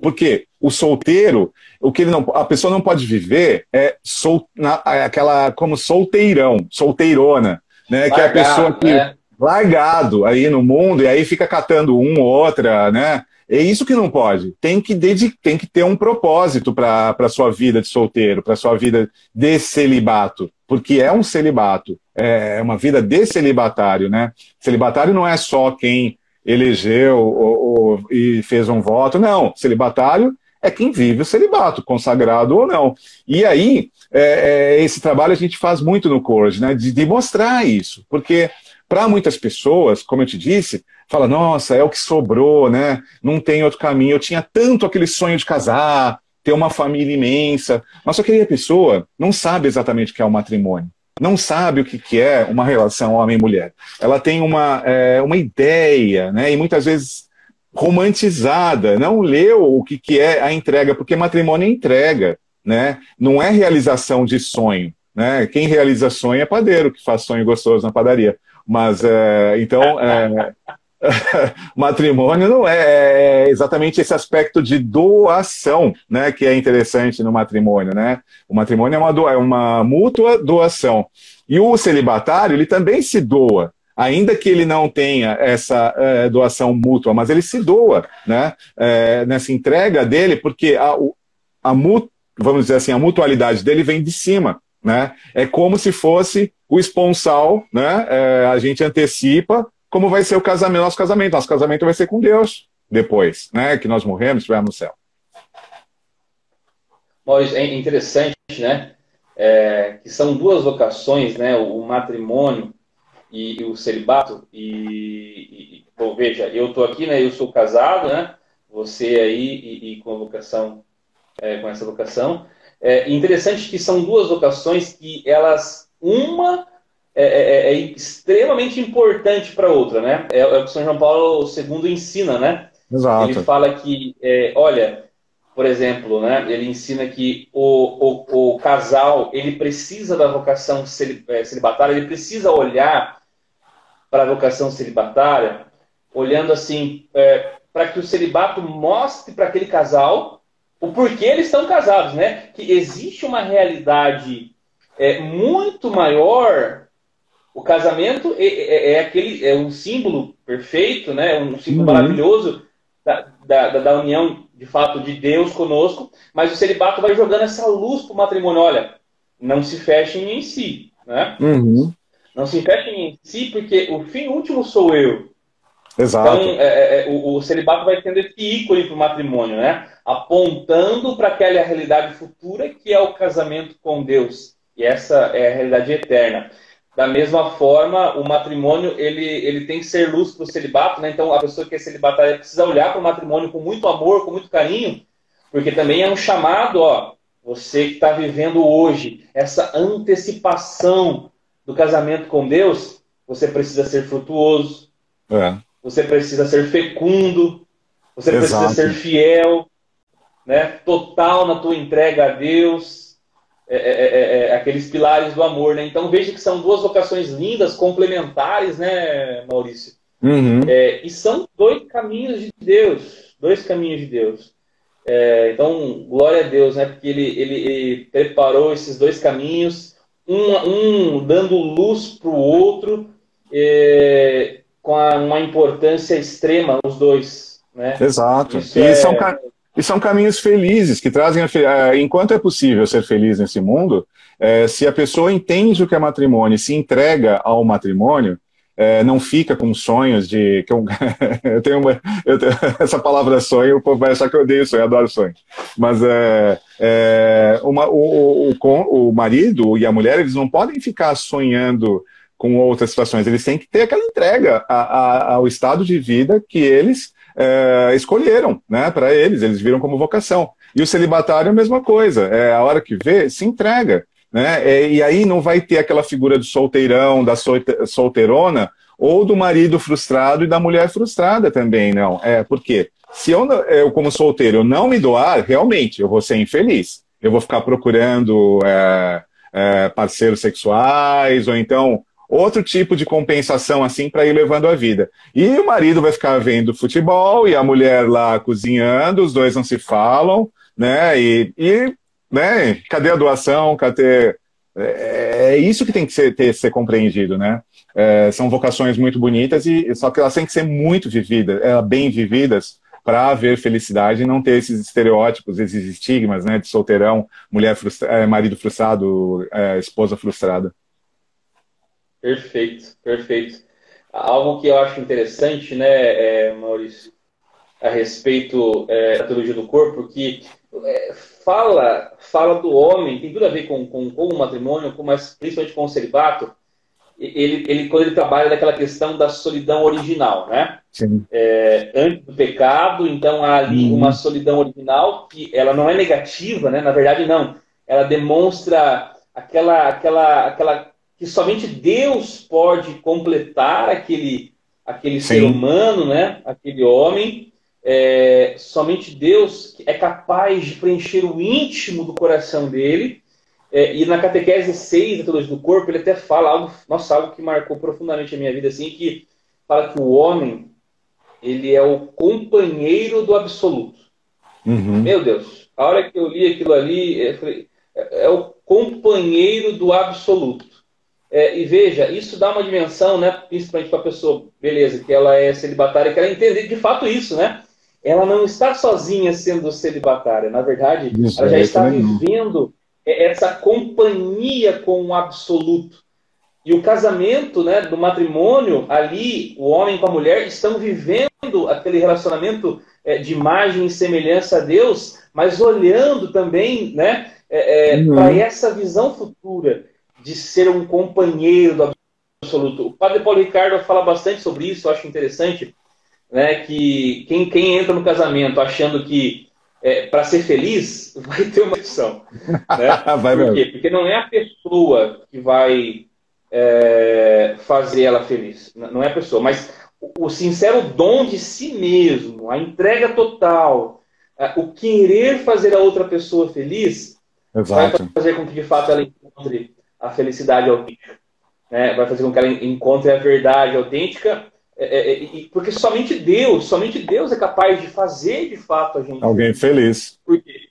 Porque o solteiro, o que ele não, a pessoa não pode viver é, sol, na, é aquela como solteirão, solteirona, né? que é a pessoa que né? largado aí no mundo e aí fica catando um ou outra, né? É isso que não pode. Tem que, dedicar, tem que ter um propósito para a sua vida de solteiro, para a sua vida de celibato, porque é um celibato, é uma vida de celibatário, né? Celibatário não é só quem elegeu ou, ou, e fez um voto, não. Celibatário é quem vive o celibato, consagrado ou não. E aí, é, é, esse trabalho a gente faz muito no Courage, né? De, de mostrar isso, porque para muitas pessoas, como eu te disse, fala, nossa, é o que sobrou, né? Não tem outro caminho. Eu tinha tanto aquele sonho de casar, ter uma família imensa, mas só que aí a pessoa não sabe exatamente o que é o matrimônio. Não sabe o que, que é uma relação homem-mulher. Ela tem uma, é, uma ideia, né? E muitas vezes romantizada, não leu o que, que é a entrega, porque matrimônio é entrega, né? Não é realização de sonho. Né? Quem realiza sonho é padeiro, que faz sonho gostoso na padaria. Mas, é, então, é, matrimônio não é, é, exatamente esse aspecto de doação, né, que é interessante no matrimônio, né? O matrimônio é uma, do, é uma mútua doação. E o celibatário, ele também se doa, ainda que ele não tenha essa é, doação mútua, mas ele se doa, né, é, nessa entrega dele, porque a, a, vamos dizer assim, a mutualidade dele vem de cima, né? É como se fosse o esponsal, né? É, a gente antecipa como vai ser o casamento, nosso casamento. Nosso casamento vai ser com Deus depois, né? Que nós morremos, estivermos no céu. Maurício, é interessante, né? É, que são duas vocações, né? O, matrimônio e, e o celibato. E, e bom, veja, eu estou aqui, né? Eu sou casado, né? Você aí e, e com a vocação, é, com essa vocação. É interessante que são duas vocações que elas uma é, é, é, é extremamente importante para outra, né? É, é, o que São João Paulo II ensina, né? Exato. Ele fala que, é, olha, por exemplo, né? Ele ensina que o, o, o casal ele precisa da vocação celibatária, ele precisa olhar para a vocação celibatária, olhando assim, para que o celibato mostre para aquele casal o porquê eles estão casados, né? Que existe uma realidade é muito maior. O casamento é, é, é aquele é um símbolo perfeito, né? Um símbolo uhum. maravilhoso da, da, da, união de fato de Deus conosco. Mas o celibato vai jogando essa luz para o matrimônio. Olha, não se fechem em si, né? Uhum. Não se fechem em si, porque o fim último sou eu. Exato. Então, é, é, é o, o, celibato vai tendo esse ícone para o matrimônio, né? Apontando para aquela realidade futura que é o casamento com Deus. E essa é a realidade eterna. Da mesma forma, o matrimônio ele, ele tem que ser luz para o celibato, né? Então a pessoa que é celibatária precisa olhar para o matrimônio com muito amor, com muito carinho, porque também é um chamado, ó, você que está vivendo hoje essa antecipação do casamento com Deus, você precisa ser frutuoso, é. você precisa ser fecundo, você Exato. precisa ser fiel, né? Total na tua entrega a Deus é é, é, é, é, aqueles pilares do amor, né? Então veja que são duas vocações lindas, complementares, né, Maurício? Uhum. E são dois caminhos de Deus, dois caminhos de Deus. então, glória a Deus, né? Porque ele, ele, ele preparou esses dois caminhos, um, um dando luz para o outro, com a, uma importância extrema os dois. Né? Exato. Isso e, é... são, e são caminhos felizes que trazem, a, enquanto é possível ser feliz nesse mundo, é, se a pessoa entende o que é matrimônio se entrega ao matrimônio, é, não fica com sonhos de. Que eu, eu tenho uma. Eu tenho, essa palavra sonho, o povo vai achar que eu odeio sonho, eu adoro sonho. Mas é, é, uma, o, o, o marido e a mulher, eles não podem ficar sonhando com outras situações, eles têm que ter aquela entrega a, a, ao estado de vida que eles é, escolheram né, para eles, eles viram como vocação. E o celibatário é a mesma coisa, é a hora que vê, se entrega. Né? É, e aí não vai ter aquela figura do solteirão, da solteirona, ou do marido frustrado e da mulher frustrada também, não. É, porque se eu, eu como solteiro, não me doar, realmente, eu vou ser infeliz. Eu vou ficar procurando é, é, parceiros sexuais, ou então outro tipo de compensação assim para ir levando a vida. E o marido vai ficar vendo futebol e a mulher lá cozinhando, os dois não se falam, né? E, e né? Cadê a doação? Cadê... É, é isso que tem que ser, ter, ser compreendido, né? É, são vocações muito bonitas, e só que elas têm que ser muito vividas, é, bem vividas, para haver felicidade e não ter esses estereótipos, esses estigmas, né? De solteirão, mulher frustra... É, marido frustrado, é, esposa frustrada. Perfeito, perfeito. Algo que eu acho interessante, né, Maurício, a respeito da teologia do corpo, que fala, fala do homem, tem tudo a ver com, com, com o matrimônio, com, mas principalmente com o celibato, ele, ele, quando ele trabalha naquela questão da solidão original, né? Sim. É, antes do pecado, então há ali uhum. uma solidão original que ela não é negativa, né? Na verdade, não. Ela demonstra aquela, aquela, aquela que somente Deus pode completar aquele, aquele ser humano, né? Aquele homem é, somente Deus é capaz de preencher o íntimo do coração dele. É, e na catequese 6 da teologia do corpo, ele até fala algo, nossa, algo que marcou profundamente a minha vida, assim, que fala que o homem, ele é o companheiro do absoluto. Uhum. Meu Deus, a hora que eu li aquilo ali, eu falei, é, é o companheiro do absoluto. É, e veja, isso dá uma dimensão, né, principalmente para a pessoa, beleza, que ela é celibatária, que ela entende de fato isso, né? ela não está sozinha sendo celibatária. Na verdade, Isso, ela já é está vivendo essa companhia com o absoluto. E o casamento, né, do matrimônio, ali, o homem com a mulher estão vivendo aquele relacionamento é, de imagem e semelhança a Deus, mas olhando também né, é, é, uhum. para essa visão futura de ser um companheiro do absoluto. O padre Paulo Ricardo fala bastante sobre isso, eu acho interessante né, que quem, quem entra no casamento achando que é, para ser feliz vai ter uma opção. Né? vai Por quê? Porque não é a pessoa que vai é, fazer ela feliz. Não é a pessoa, mas o, o sincero dom de si mesmo, a entrega total, o querer fazer a outra pessoa feliz, Exato. vai fazer com que de fato ela encontre a felicidade autêntica. Né? Vai fazer com que ela encontre a verdade autêntica é, é, é porque somente Deus, somente Deus é capaz de fazer de fato a gente. Alguém feliz. Por quê?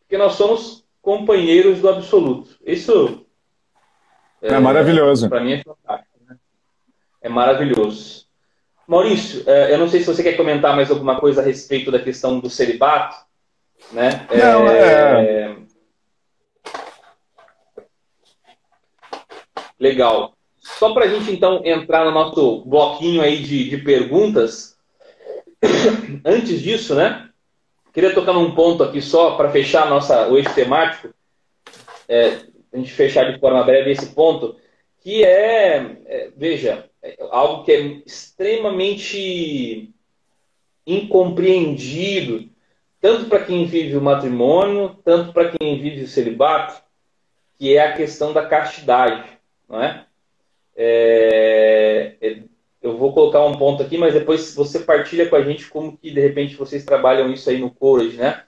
Porque nós somos companheiros do absoluto. Isso é, é maravilhoso. Para mim é fantástico. Né? É maravilhoso. Maurício, é, eu não sei se você quer comentar mais alguma coisa a respeito da questão do celibato, né? Não, é... Legal. Só para a gente então entrar no nosso bloquinho aí de, de perguntas, antes disso, né? Queria tocar num ponto aqui só para fechar nossa, o eixo temático, é, a gente fechar de forma breve esse ponto, que é, é veja, é algo que é extremamente incompreendido, tanto para quem vive o matrimônio, tanto para quem vive o celibato, que é a questão da castidade, não é? É, é, eu vou colocar um ponto aqui, mas depois você partilha com a gente como que de repente vocês trabalham isso aí no Courage, né?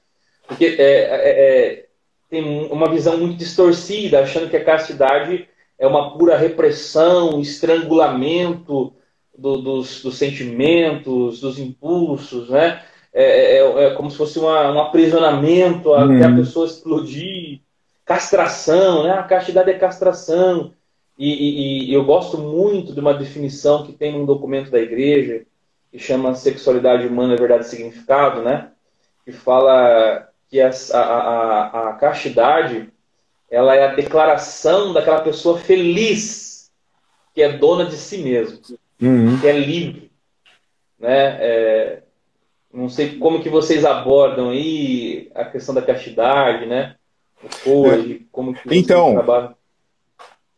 Porque é, é, é tem uma visão muito distorcida, achando que a castidade é uma pura repressão, estrangulamento do, dos, dos, sentimentos, dos impulsos, né? É, é, é como se fosse uma, um aprisionamento até a uhum. pessoa explodir, castração, né? A castidade é castração. E, e, e, eu gosto muito de uma definição que tem num documento da igreja, que chama Sexualidade Humana, Verdade e Significado, né? Que fala que a, a, a, castidade ela é a declaração daquela pessoa feliz, que é dona de si mesmo, uhum. que é livre. Né? É, não sei como que vocês abordam aí a questão da castidade, né? Hoje, é. como que então, trabalham?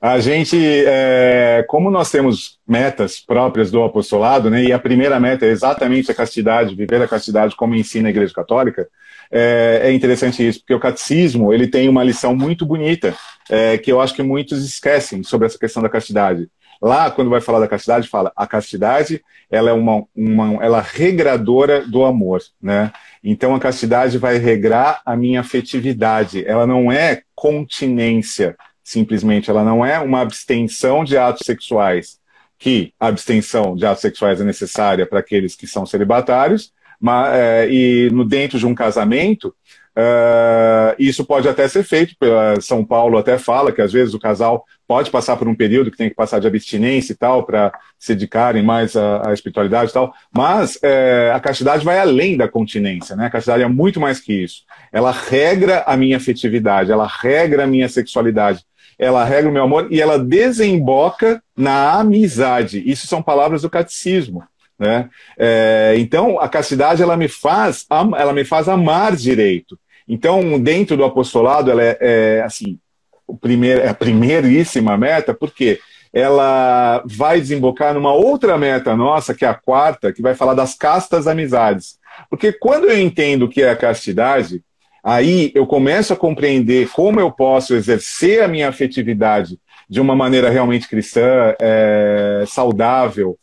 A gente, é, como nós temos metas próprias do apostolado, né, e a primeira meta é exatamente a castidade, viver a castidade como ensina a Igreja Católica, é, é interessante isso, porque o catecismo ele tem uma lição muito bonita, é, que eu acho que muitos esquecem sobre essa questão da castidade. Lá, quando vai falar da castidade, fala a castidade ela é uma, uma ela é regradora do amor, né? Então a castidade vai regrar a minha afetividade. Ela não é continência, simplesmente. Ela não é uma abstenção de atos sexuais, que a abstenção de atos sexuais é necessária para aqueles que são celibatários, mas, é, e no dentro de um casamento, Uh, isso pode até ser feito, São Paulo até fala que às vezes o casal pode passar por um período que tem que passar de abstinência e tal, para se dedicarem mais à, à, espiritualidade e tal, mas é, a castidade vai além da continência, né? A castidade é muito mais que isso. Ela regra a minha afetividade, ela regra a minha sexualidade, ela regra o meu amor e ela desemboca na amizade. Isso são palavras do catecismo. Né? É, então, a castidade ela me faz, ela me faz amar direito. Então, dentro do apostolado, ela é, é assim, o primeiro, é a primeiríssima meta, porque ela vai desembocar numa outra meta nossa, que é a quarta, que vai falar das castas amizades. Porque quando eu entendo o que é a castidade, aí eu começo a compreender como eu posso exercer a minha afetividade de uma maneira realmente cristã, é, saudável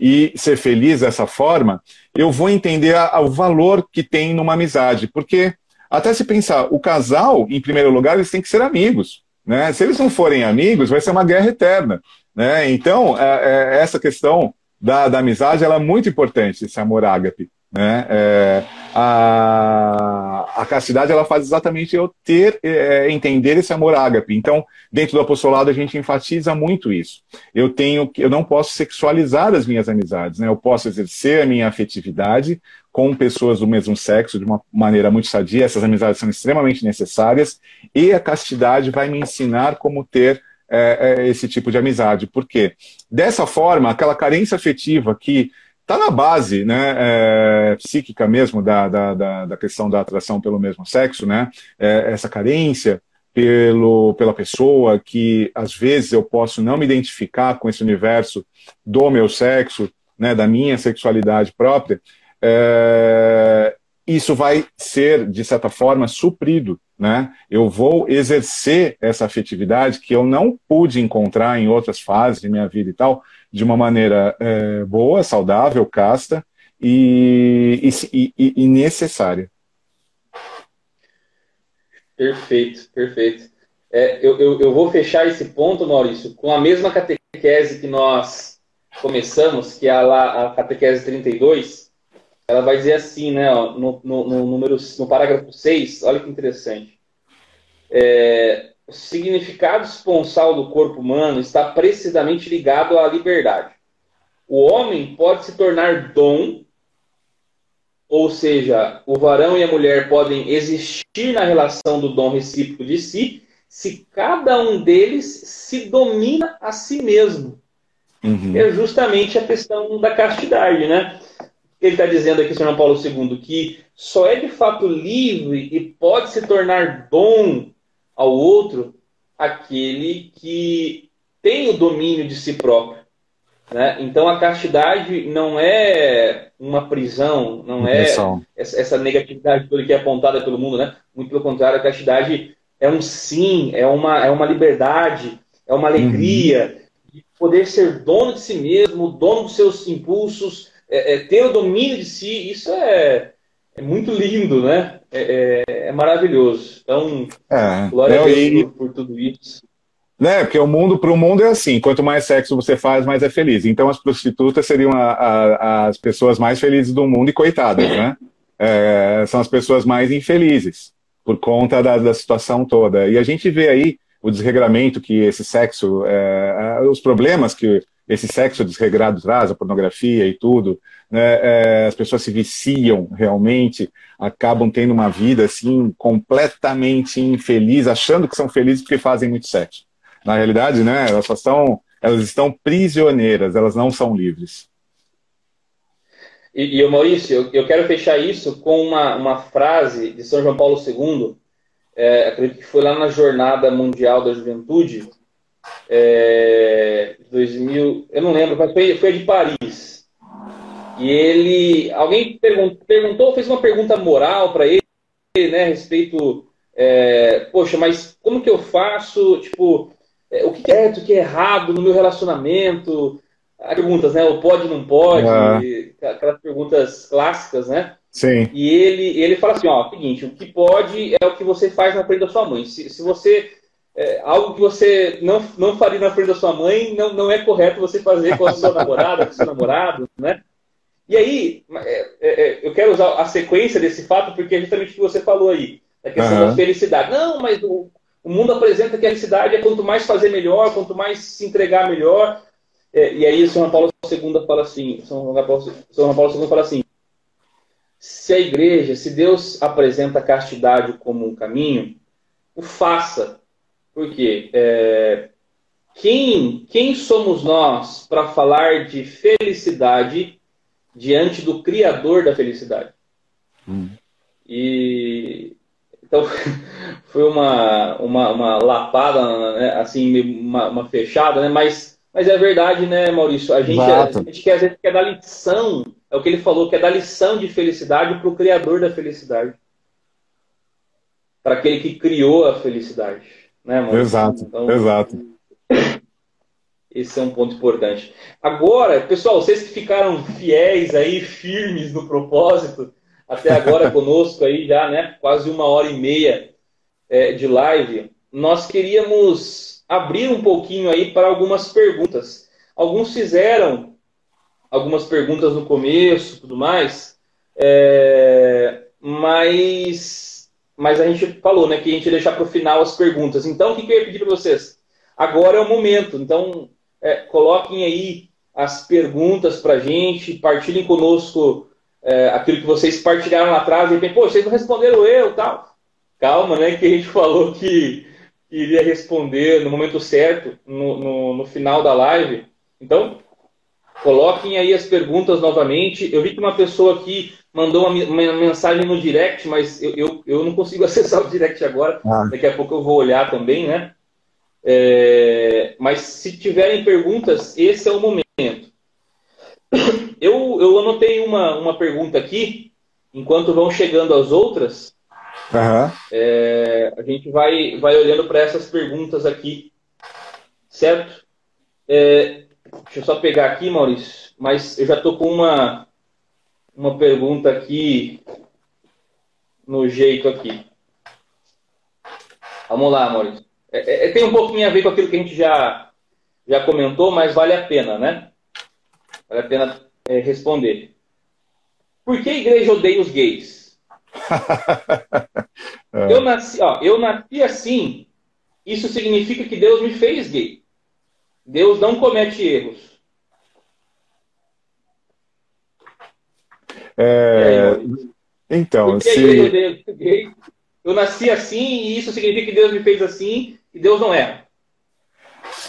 e ser feliz dessa forma, eu vou entender a, a, o valor que tem numa amizade. Porque, até se pensar, o casal, em primeiro lugar, eles têm que ser amigos. Né? Se eles não forem amigos, vai ser uma guerra eterna. Né? Então, é, é, essa questão da, da amizade ela é muito importante, esse amor ágape. Né? É, a, a castidade ela faz exatamente eu ter, é, entender esse amor ágape. Então, dentro do apostolado, a gente enfatiza muito isso. Eu tenho, eu não posso sexualizar as minhas amizades, né? eu posso exercer a minha afetividade com pessoas do mesmo sexo de uma maneira muito sadia, essas amizades são extremamente necessárias, e a castidade vai me ensinar como ter é, é esse tipo de amizade. Por quê? Dessa forma, aquela carência afetiva que está na base né, é, psíquica mesmo da, da, da, da, questão da atração pelo mesmo sexo, né, é, essa carência pelo, pela pessoa que às vezes eu posso não me identificar com esse universo do meu sexo, né, da minha sexualidade própria, é, isso vai ser, de certa forma, suprido. Né? Eu vou exercer essa afetividade que eu não pude encontrar em outras fases de minha vida e tal, de uma maneira é, boa, saudável, casta e, e, e, e necessária. Perfeito, perfeito. É, eu, eu, eu, vou fechar esse ponto, Maurício, com a mesma catequese que nós começamos, que é a, a catequese 32. Ela vai dizer assim, né, ó, no, no, no, número, no parágrafo 6, olha que interessante. É, o significado esponsal do corpo humano está precisamente ligado à liberdade. O homem pode se tornar dom, ou seja, o varão e a mulher podem existir na relação do dom recíproco de si, se cada um deles se domina a si mesmo. Uhum. É justamente a questão da castidade, né? Ele está dizendo aqui, São Paulo II, que só é de fato livre e pode se tornar dom ao outro aquele que tem o domínio de si próprio. Né? Então a castidade não é uma prisão, não é essa negatividade toda que é apontada pelo mundo, né? Muito pelo contrário, a castidade é um sim, é uma, é uma liberdade, é uma alegria uhum. de poder ser dono de si mesmo, dono dos seus impulsos, é, é, ter o domínio de si. Isso é, é muito lindo, né? É, é, é maravilhoso. Então, é, glória a Deus e, por, por, tudo isso. Né, porque o mundo, para o mundo é assim, quanto mais sexo você faz, mais é feliz. Então as prostitutas seriam a, a, as pessoas mais felizes do mundo e coitadas, né? É, são as pessoas mais infelizes por conta da, da situação toda. E a gente vê aí o desregramento que esse sexo, é, os problemas que esse sexo desregrado traz, a pornografia e tudo, né, é, as pessoas se viciam realmente, acabam tendo uma vida assim completamente infeliz, achando que são felizes porque fazem muito sexo. Na realidade, né, elas só estão, elas estão prisioneiras, elas não são livres. E, e Maurício, eu, eu, quero fechar isso com uma, uma frase de São João Paulo II, é, acredito que foi lá na Jornada Mundial da Juventude, é, 2000, eu não lembro, mas foi, foi de Paris. E ele, alguém perguntou, perguntou fez uma pergunta moral para ele, né, a respeito, é, poxa, mas como que eu faço, tipo, é, o que é certo, o que é errado no meu relacionamento? As perguntas, né, o pode, não pode, aquelas perguntas clássicas, né? Sim. E ele, ele fala assim, ó, seguinte, o que pode é o que você faz na frente da sua mãe. Se, se você é, algo que você não, não faria na frente da sua mãe, não, não é correto você fazer com a sua namorada, com o seu namorado, né? E aí, é, é, é, eu quero usar a sequência desse fato, porque é justamente o que você falou aí, a questão uhum. da felicidade. Não, mas o, o, mundo apresenta que a felicidade é quanto mais fazer melhor, quanto mais se entregar melhor. É, e aí, São Paulo II fala assim, São Paulo, São Paulo II fala assim, se a igreja, se Deus apresenta a castidade como um caminho, o faça. Porque é, quem, quem somos nós para falar de felicidade diante do Criador da felicidade? Hum. E então foi uma, uma, uma lapada, né, assim, uma, uma, fechada, né? Mas, mas é verdade, né, Maurício? A gente, a, a gente quer, às vezes, quer dar lição é o que ele falou, que é dar lição de felicidade para o Criador da felicidade. Para aquele que criou a felicidade. Né, mano? Exato, então, exato. Esse é um ponto importante. Agora, pessoal, vocês que ficaram fiéis aí, firmes no propósito, até agora conosco aí já, né? Quase uma hora e meia é, de live, nós queríamos abrir um pouquinho aí para algumas perguntas. Alguns fizeram algumas perguntas no começo, tudo mais, é, mas, mas a gente falou, né, que a gente ia deixar para o final as perguntas. Então, o que, que eu ia pedir para vocês? Agora é o momento. Então, é, coloquem aí as perguntas para a gente, partilhem conosco é, aquilo que vocês partilharam lá atrás. E pô, vocês não responderam eu, tal. Calma, né, que a gente falou que iria responder no momento certo, no, no, no final da live. Então, Coloquem aí as perguntas novamente. Eu vi que uma pessoa aqui mandou uma, uma mensagem no direct, mas eu, eu, eu, não consigo acessar o direct agora. Ah. Daqui a pouco eu vou olhar também, né? É, mas se tiverem perguntas, esse é o momento. Eu, eu anotei uma, uma pergunta aqui, enquanto vão chegando as outras. Uhum. É, a gente vai, vai olhando para essas perguntas aqui, certo? É, Deixa eu só pegar aqui, Maurício, mas eu já estou com uma, uma pergunta aqui no jeito aqui. Vamos lá, Maurício. É, é, tem um pouquinho a ver com aquilo que a gente já, já comentou, mas vale a pena, né? Vale a pena é, responder. Por que a igreja odeia os gays? é. eu, nasci, ó, eu nasci assim, isso significa que Deus me fez gay. Deus não comete erros. É... Então, se... Eu nasci assim e isso significa que Deus me fez assim e Deus não erra.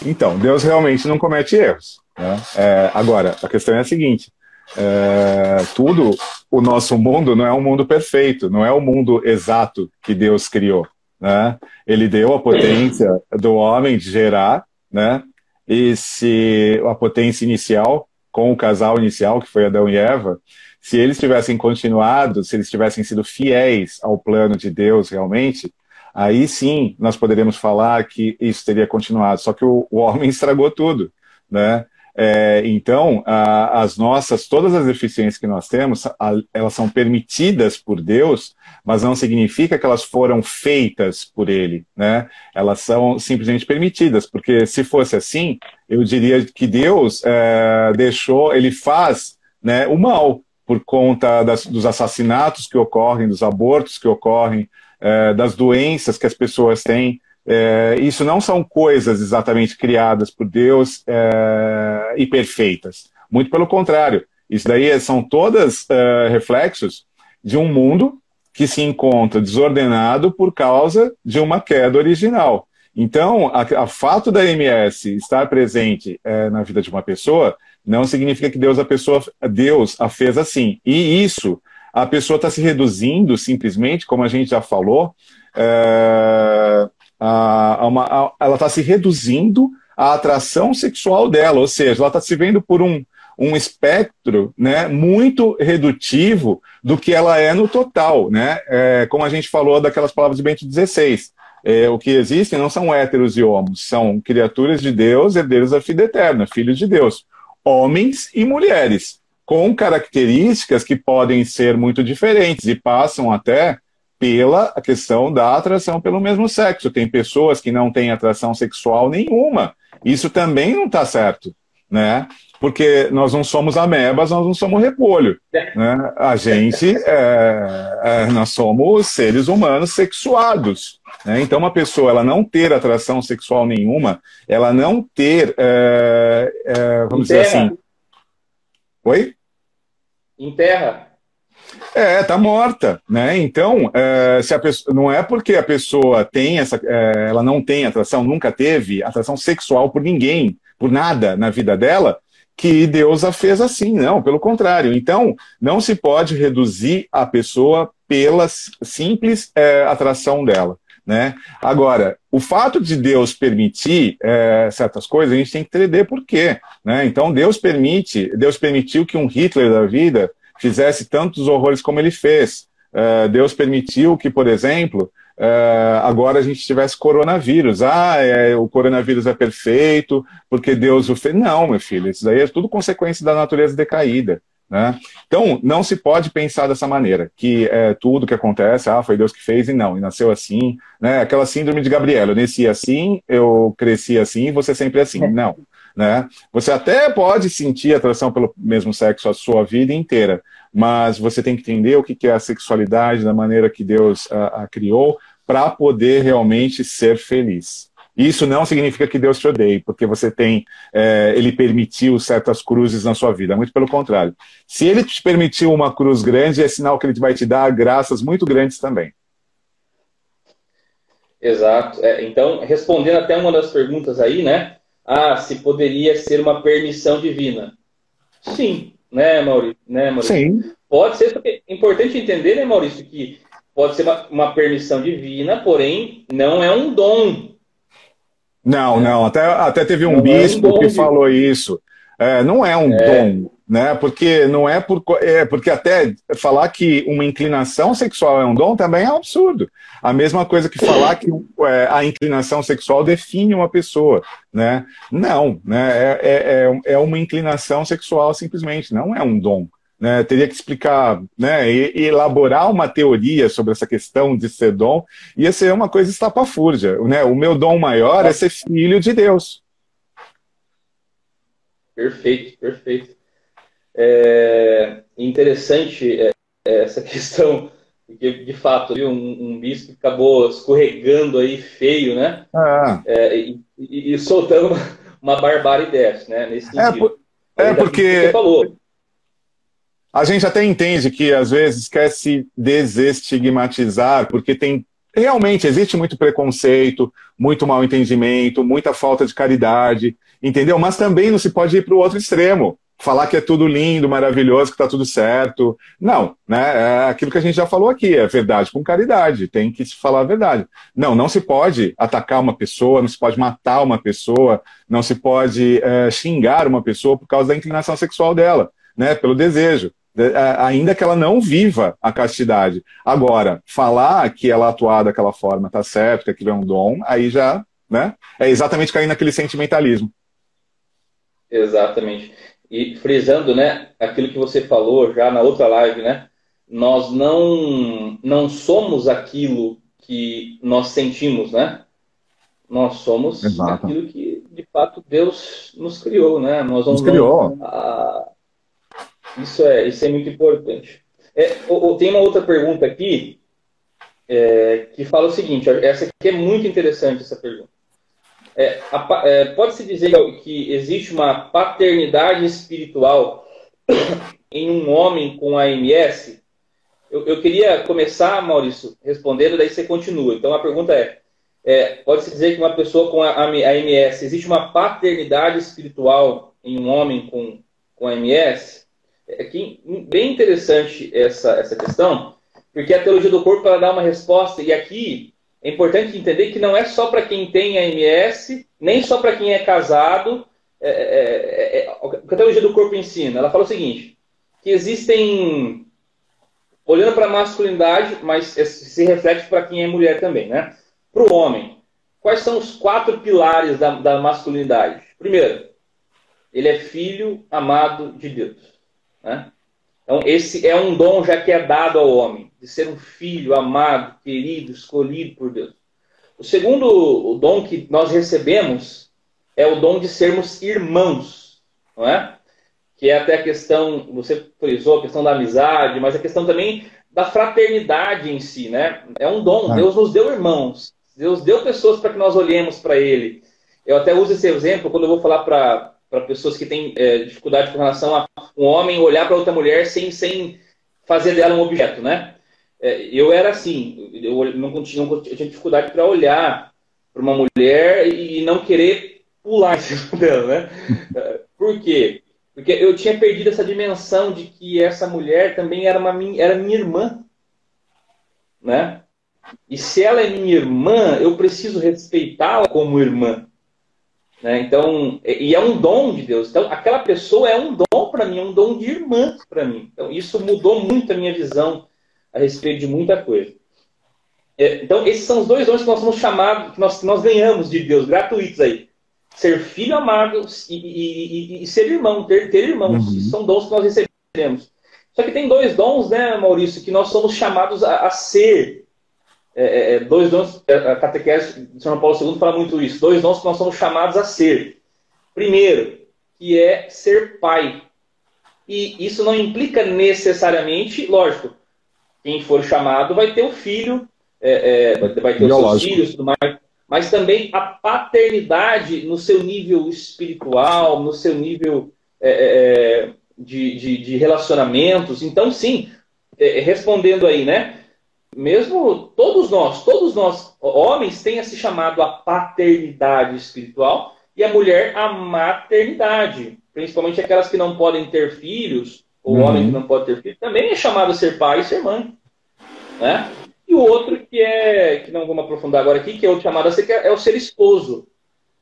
Então, Deus realmente não comete erros. Né? É, agora, a questão é a seguinte: é, tudo, o nosso mundo não é um mundo perfeito, não é o mundo exato que Deus criou. Né? Ele deu a potência do homem de gerar, né? E se a potência inicial, com o casal inicial, que foi Adão e Eva, se eles tivessem continuado, se eles tivessem sido fiéis ao plano de Deus realmente, aí sim nós poderíamos falar que isso teria continuado. Só que o, o homem estragou tudo, né? É, então, a, as nossas, todas as deficiências que nós temos, a, elas são permitidas por Deus, mas não significa que elas foram feitas por Ele, né? Elas são simplesmente permitidas, porque se fosse assim, eu diria que Deus é, deixou, Ele faz né, o mal por conta das, dos assassinatos que ocorrem, dos abortos que ocorrem, é, das doenças que as pessoas têm, É, isso não são coisas exatamente criadas por Deus é, e perfeitas. Muito pelo contrário. Isso daí são todas é, reflexos de um mundo que se encontra desordenado por causa de uma queda original. Então, o fato da MS estar presente é, na vida de uma pessoa não significa que Deus a pessoa Deus a fez assim. E isso, a pessoa está se reduzindo simplesmente, como a gente já falou, é, a, a uma, a, ela está se reduzindo à atração sexual dela, ou seja, ela está se vendo por um, um espectro né, muito redutivo do que ela é no total, né? É, como a gente falou daquelas palavras de Bento XVI. É, o que existem não são héteros e homos, são criaturas de Deus, herdeiros da vida eterna, filhos de Deus, homens e mulheres, com características que podem ser muito diferentes e passam até pela questão da atração pelo mesmo sexo. Tem pessoas que não têm atração sexual nenhuma. Isso também não está certo, né? Porque nós não somos amebas, nós não somos repolho. Né? A gente, é, é, nós somos seres humanos sexuados. Né? Então, uma pessoa ela não ter atração sexual nenhuma, ela não ter, é, é vamos dizer assim. Oi? Em terra. É, tá morta, né? Então, é, se a pessoa, não é porque a pessoa tem essa, é, ela não tem atração, nunca teve atração sexual por ninguém, por nada na vida dela, que Deus a fez assim, não, pelo contrário. Então, não se pode reduzir a pessoa pela simples é, atração dela. Né? Agora, o fato de Deus permitir é, certas coisas, a gente tem que entender por quê. Né? Então, Deus permite, Deus permitiu que um Hitler da vida fizesse tantos horrores como ele fez. Uh, Deus permitiu que, por exemplo, uh, agora a gente tivesse coronavírus. Ah, é, o coronavírus é perfeito porque Deus o fez. Não, meu filho, isso daí é tudo consequência da natureza decaída. Né? Então, não se pode pensar dessa maneira, que é, tudo que acontece, ah, foi Deus que fez e não, e nasceu assim. Né? Aquela síndrome de Gabriel, eu nasci assim, eu cresci assim, você sempre assim. Não. Né? Você até pode sentir atração pelo mesmo sexo a sua vida inteira, mas você tem que entender o que é a sexualidade da maneira que Deus a, a criou para poder realmente ser feliz. Isso não significa que Deus te odeie, porque você tem, é, ele permitiu certas cruzes na sua vida. Muito pelo contrário. Se ele te permitiu uma cruz grande, é sinal que ele vai te dar graças muito grandes também. Exato. É, então, respondendo até uma das perguntas aí, né? ah, se poderia ser uma permissão divina. Sim, né, Maurício? Né, Maurício? Sim. Pode ser, é importante entender, né, Maurício, que pode ser uma, uma permissão divina, porém não é um dom. Não, não. Até, até teve um não bispo é um que de... falou isso. É, não é um é. dom, né? Porque não é por é, porque até falar que uma inclinação sexual é um dom também é um absurdo. A mesma coisa que falar que é, a inclinação sexual define uma pessoa, né? Não, né? É, é, é, é uma inclinação sexual simplesmente, não é um dom. Né, teria que explicar, né, e, elaborar uma teoria sobre essa questão de ser dom, ia ser uma coisa estapafúrdia. Né? O meu dom maior é ser filho de Deus. Perfeito, perfeito. É interessante é, essa questão, porque de fato viu, um, um bispo acabou escorregando aí feio, né? Ah. É, e, e, soltando uma, uma barbaridade, né? Nesse é, sentido. É, é porque você falou. A gente até entende que às vezes quer se desestigmatizar, porque tem realmente existe muito preconceito, muito mal entendimento, muita falta de caridade, entendeu? Mas também não se pode ir para o outro extremo falar que é tudo lindo, maravilhoso, que está tudo certo. Não, né? É aquilo que a gente já falou aqui, é verdade com caridade, tem que se falar a verdade. Não, não se pode atacar uma pessoa, não se pode matar uma pessoa, não se pode é, xingar uma pessoa por causa da inclinação sexual dela, né? Pelo desejo. Ainda que ela não viva a castidade. Agora, falar que ela atuar daquela forma está certo, que aquilo é um dom, aí já né? é exatamente cair naquele sentimentalismo. Exatamente. E frisando, né, aquilo que você falou já na outra live, né? Nós não não somos aquilo que nós sentimos, né? Nós somos Exato. aquilo que de fato Deus nos criou, né? Nós nos criou. A... Isso é isso é muito importante. É, tem uma outra pergunta aqui é, que fala o seguinte: essa aqui é muito interessante, essa pergunta. É, é, Pode-se dizer que existe uma paternidade espiritual em um homem com AMS? Eu, eu queria começar, Maurício, respondendo, daí você continua. Então a pergunta é: é pode-se dizer que uma pessoa com AMS, existe uma paternidade espiritual em um homem com, com AMS? É que, bem interessante essa, essa questão, porque a teologia do corpo ela dá uma resposta, e aqui é importante entender que não é só para quem tem AMS, nem só para quem é casado. É, é, é, é, que a teologia do corpo ensina? Ela fala o seguinte: que existem, olhando para a masculinidade, mas se reflete para quem é mulher também, né? Para o homem, quais são os quatro pilares da, da masculinidade? Primeiro, ele é filho amado de Deus. Né? Então, esse é um dom já que é dado ao homem, de ser um filho amado, querido, escolhido por Deus. O segundo dom que nós recebemos é o dom de sermos irmãos, não é? Que é até a questão, você frisou a questão da amizade, mas a questão também da fraternidade em si, né? É um dom, Deus nos deu irmãos, Deus deu pessoas para que nós olhemos para Ele. Eu até uso esse exemplo quando eu vou falar para para pessoas que têm é, dificuldade com relação a um homem olhar para outra mulher sem, sem fazer dela um objeto, né? É, eu era assim, eu não, não, eu tinha dificuldade para olhar para uma mulher e não querer pular em cima dela, né? Por quê? Porque eu tinha perdido essa dimensão de que essa mulher também era, uma, era minha irmã, né? E se ela é minha irmã, eu preciso respeitá-la como irmã. Né? Então, e é um dom de Deus. Então, aquela pessoa é um dom para mim, é um dom de irmã para mim. Então, isso mudou muito a minha visão a respeito de muita coisa. É, então, esses são os dois dons que nós somos chamados, que nós, que nós ganhamos de Deus, gratuitos aí. Ser filho amado e, e, e, e ser irmão, ter, ter irmãos. Uhum. São dons que nós recebemos. Só que tem dois dons, né, Maurício, que nós somos chamados a, a ser é, é, é, dois dons, é, a catequese de São Paulo II fala muito isso, dois dons que nós somos chamados a ser. Primeiro, que é ser pai. E isso não implica necessariamente, lógico, quem for chamado vai ter o filho, é, vai ter Biológico. os seus filhos, tudo mais, mas também a paternidade no seu nível espiritual, no seu nível de, de, de, relacionamentos. Então, sim, respondendo aí, né? Mesmo todos nós, todos nós, homens, têm esse chamado a paternidade espiritual e a mulher a maternidade. Principalmente aquelas que não podem ter filhos, ou uhum. homem que não pode ter filhos, também é chamado a ser pai e ser mãe. Né? E o outro que é, que não vamos aprofundar agora aqui, que é o chamado a ser, é, é o ser esposo.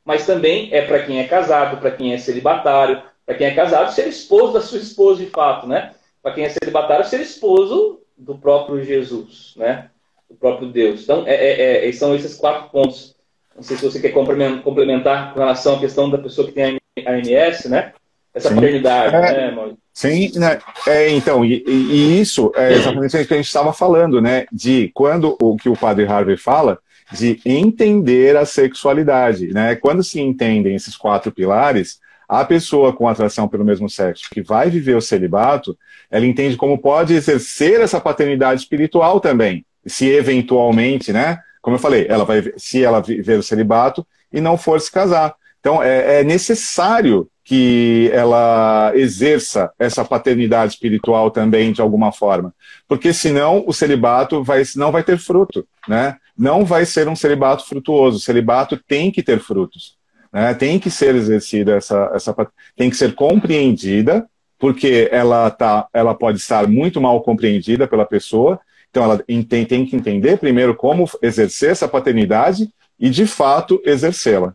Mas também é para quem é casado, para quem é celibatário, para quem é casado, ser esposo da sua esposa de fato, né? Para quem é celibatário, ser esposo do próprio Jesus, né? Do próprio Deus. Então, é, é, é, são esses quatro pontos. Não sei se você quer complementar com relação à questão da pessoa que tem a AMS, né? Essa Sim. paternidade, é, né, Maurício? Sim, né? É, então, e, e, isso é exatamente o que a gente estava falando, né? De quando o que o padre Harvey fala, de entender a sexualidade, né? Quando se entendem esses quatro pilares, a pessoa com atração pelo mesmo sexo que vai viver o celibato, ela entende como pode exercer essa paternidade espiritual também, se eventualmente, né? Como eu falei, ela vai, se ela viver o celibato e não for se casar. Então, é, é necessário que ela exerça essa paternidade espiritual também de alguma forma, porque senão o celibato vai, não vai ter fruto, né? Não vai ser um celibato frutuoso. O celibato tem que ter frutos, né? Tem que ser exercida essa, essa, tem que ser compreendida porque ela, tá, ela pode estar muito mal compreendida pela pessoa, então ela tem, tem que entender primeiro como exercer essa paternidade e, de fato, exercê-la.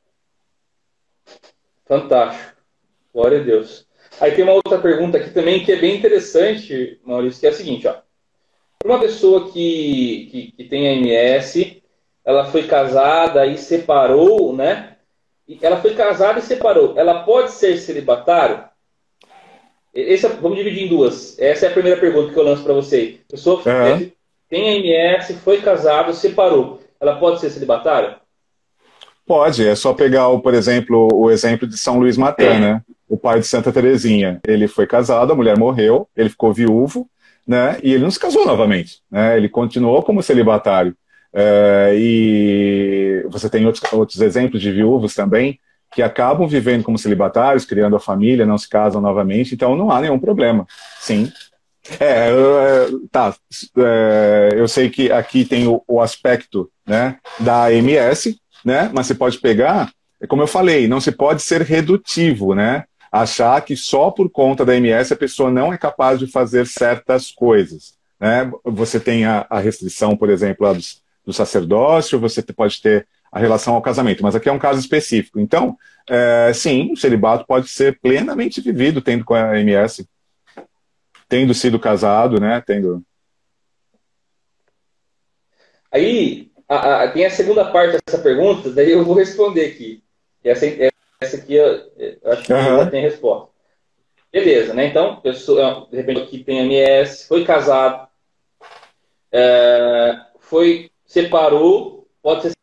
Fantástico. Glória a Deus. Aí tem uma outra pergunta aqui também que é bem interessante, Maurício, que é a seguinte, ó. Uma pessoa que, que, que tem AMS, ela foi casada e separou, né? Ela foi casada e separou. Ela pode ser celibatário? Esse, é, vamos dividir em duas. Essa é a primeira pergunta que eu lanço para você. Pessoa uhum. tem MS, foi casado, separou. Ela pode ser celibatária? Pode. É só pegar, por exemplo, o exemplo de São Luís Matan, né? O pai de Santa Terezinha. Ele foi casado, a mulher morreu, ele ficou viúvo, né? E ele não se casou novamente, né? Ele continuou como celibatário. É, e você tem outros, outros exemplos de viúvos também que acabam vivendo como celibatários, criando a família, não se casam novamente, então não há nenhum problema. Sim. É, é tá. É, eu sei que aqui tem o, o aspecto né, da AMS, né, mas você pode pegar, como eu falei, não se pode ser redutivo, né? Achar que só por conta da AMS a pessoa não é capaz de fazer certas coisas. Né? Você tem a, a restrição, por exemplo, do, do sacerdócio, você pode ter a relação ao casamento, mas aqui é um caso específico. Então, é, sim, o celibato pode ser plenamente vivido tendo com a MS, tendo sido casado, né? Tendo. Aí a, a, tem a segunda parte dessa pergunta, daí eu vou responder aqui. Essa, essa aqui eu, eu acho que uhum. já tem resposta. Beleza, né? Então, pessoa, de repente aqui tem MS, foi casado, é, foi separou, pode ser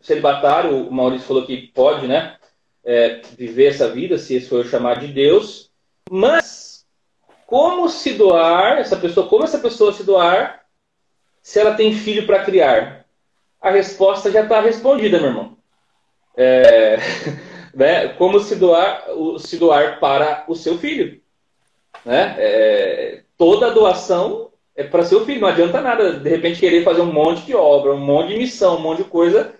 celibatário, o Maurício falou que pode, né? É, viver essa vida, se esse for chamar de Deus. Mas como se doar, essa pessoa, como essa pessoa se doar se ela tem filho para criar? A resposta já está respondida, meu irmão. É, né? Como se doar, se doar para o seu filho? Né? É, toda doação é para seu filho. Não adianta nada, de repente, querer fazer um monte de obra, um monte de missão, um monte de coisa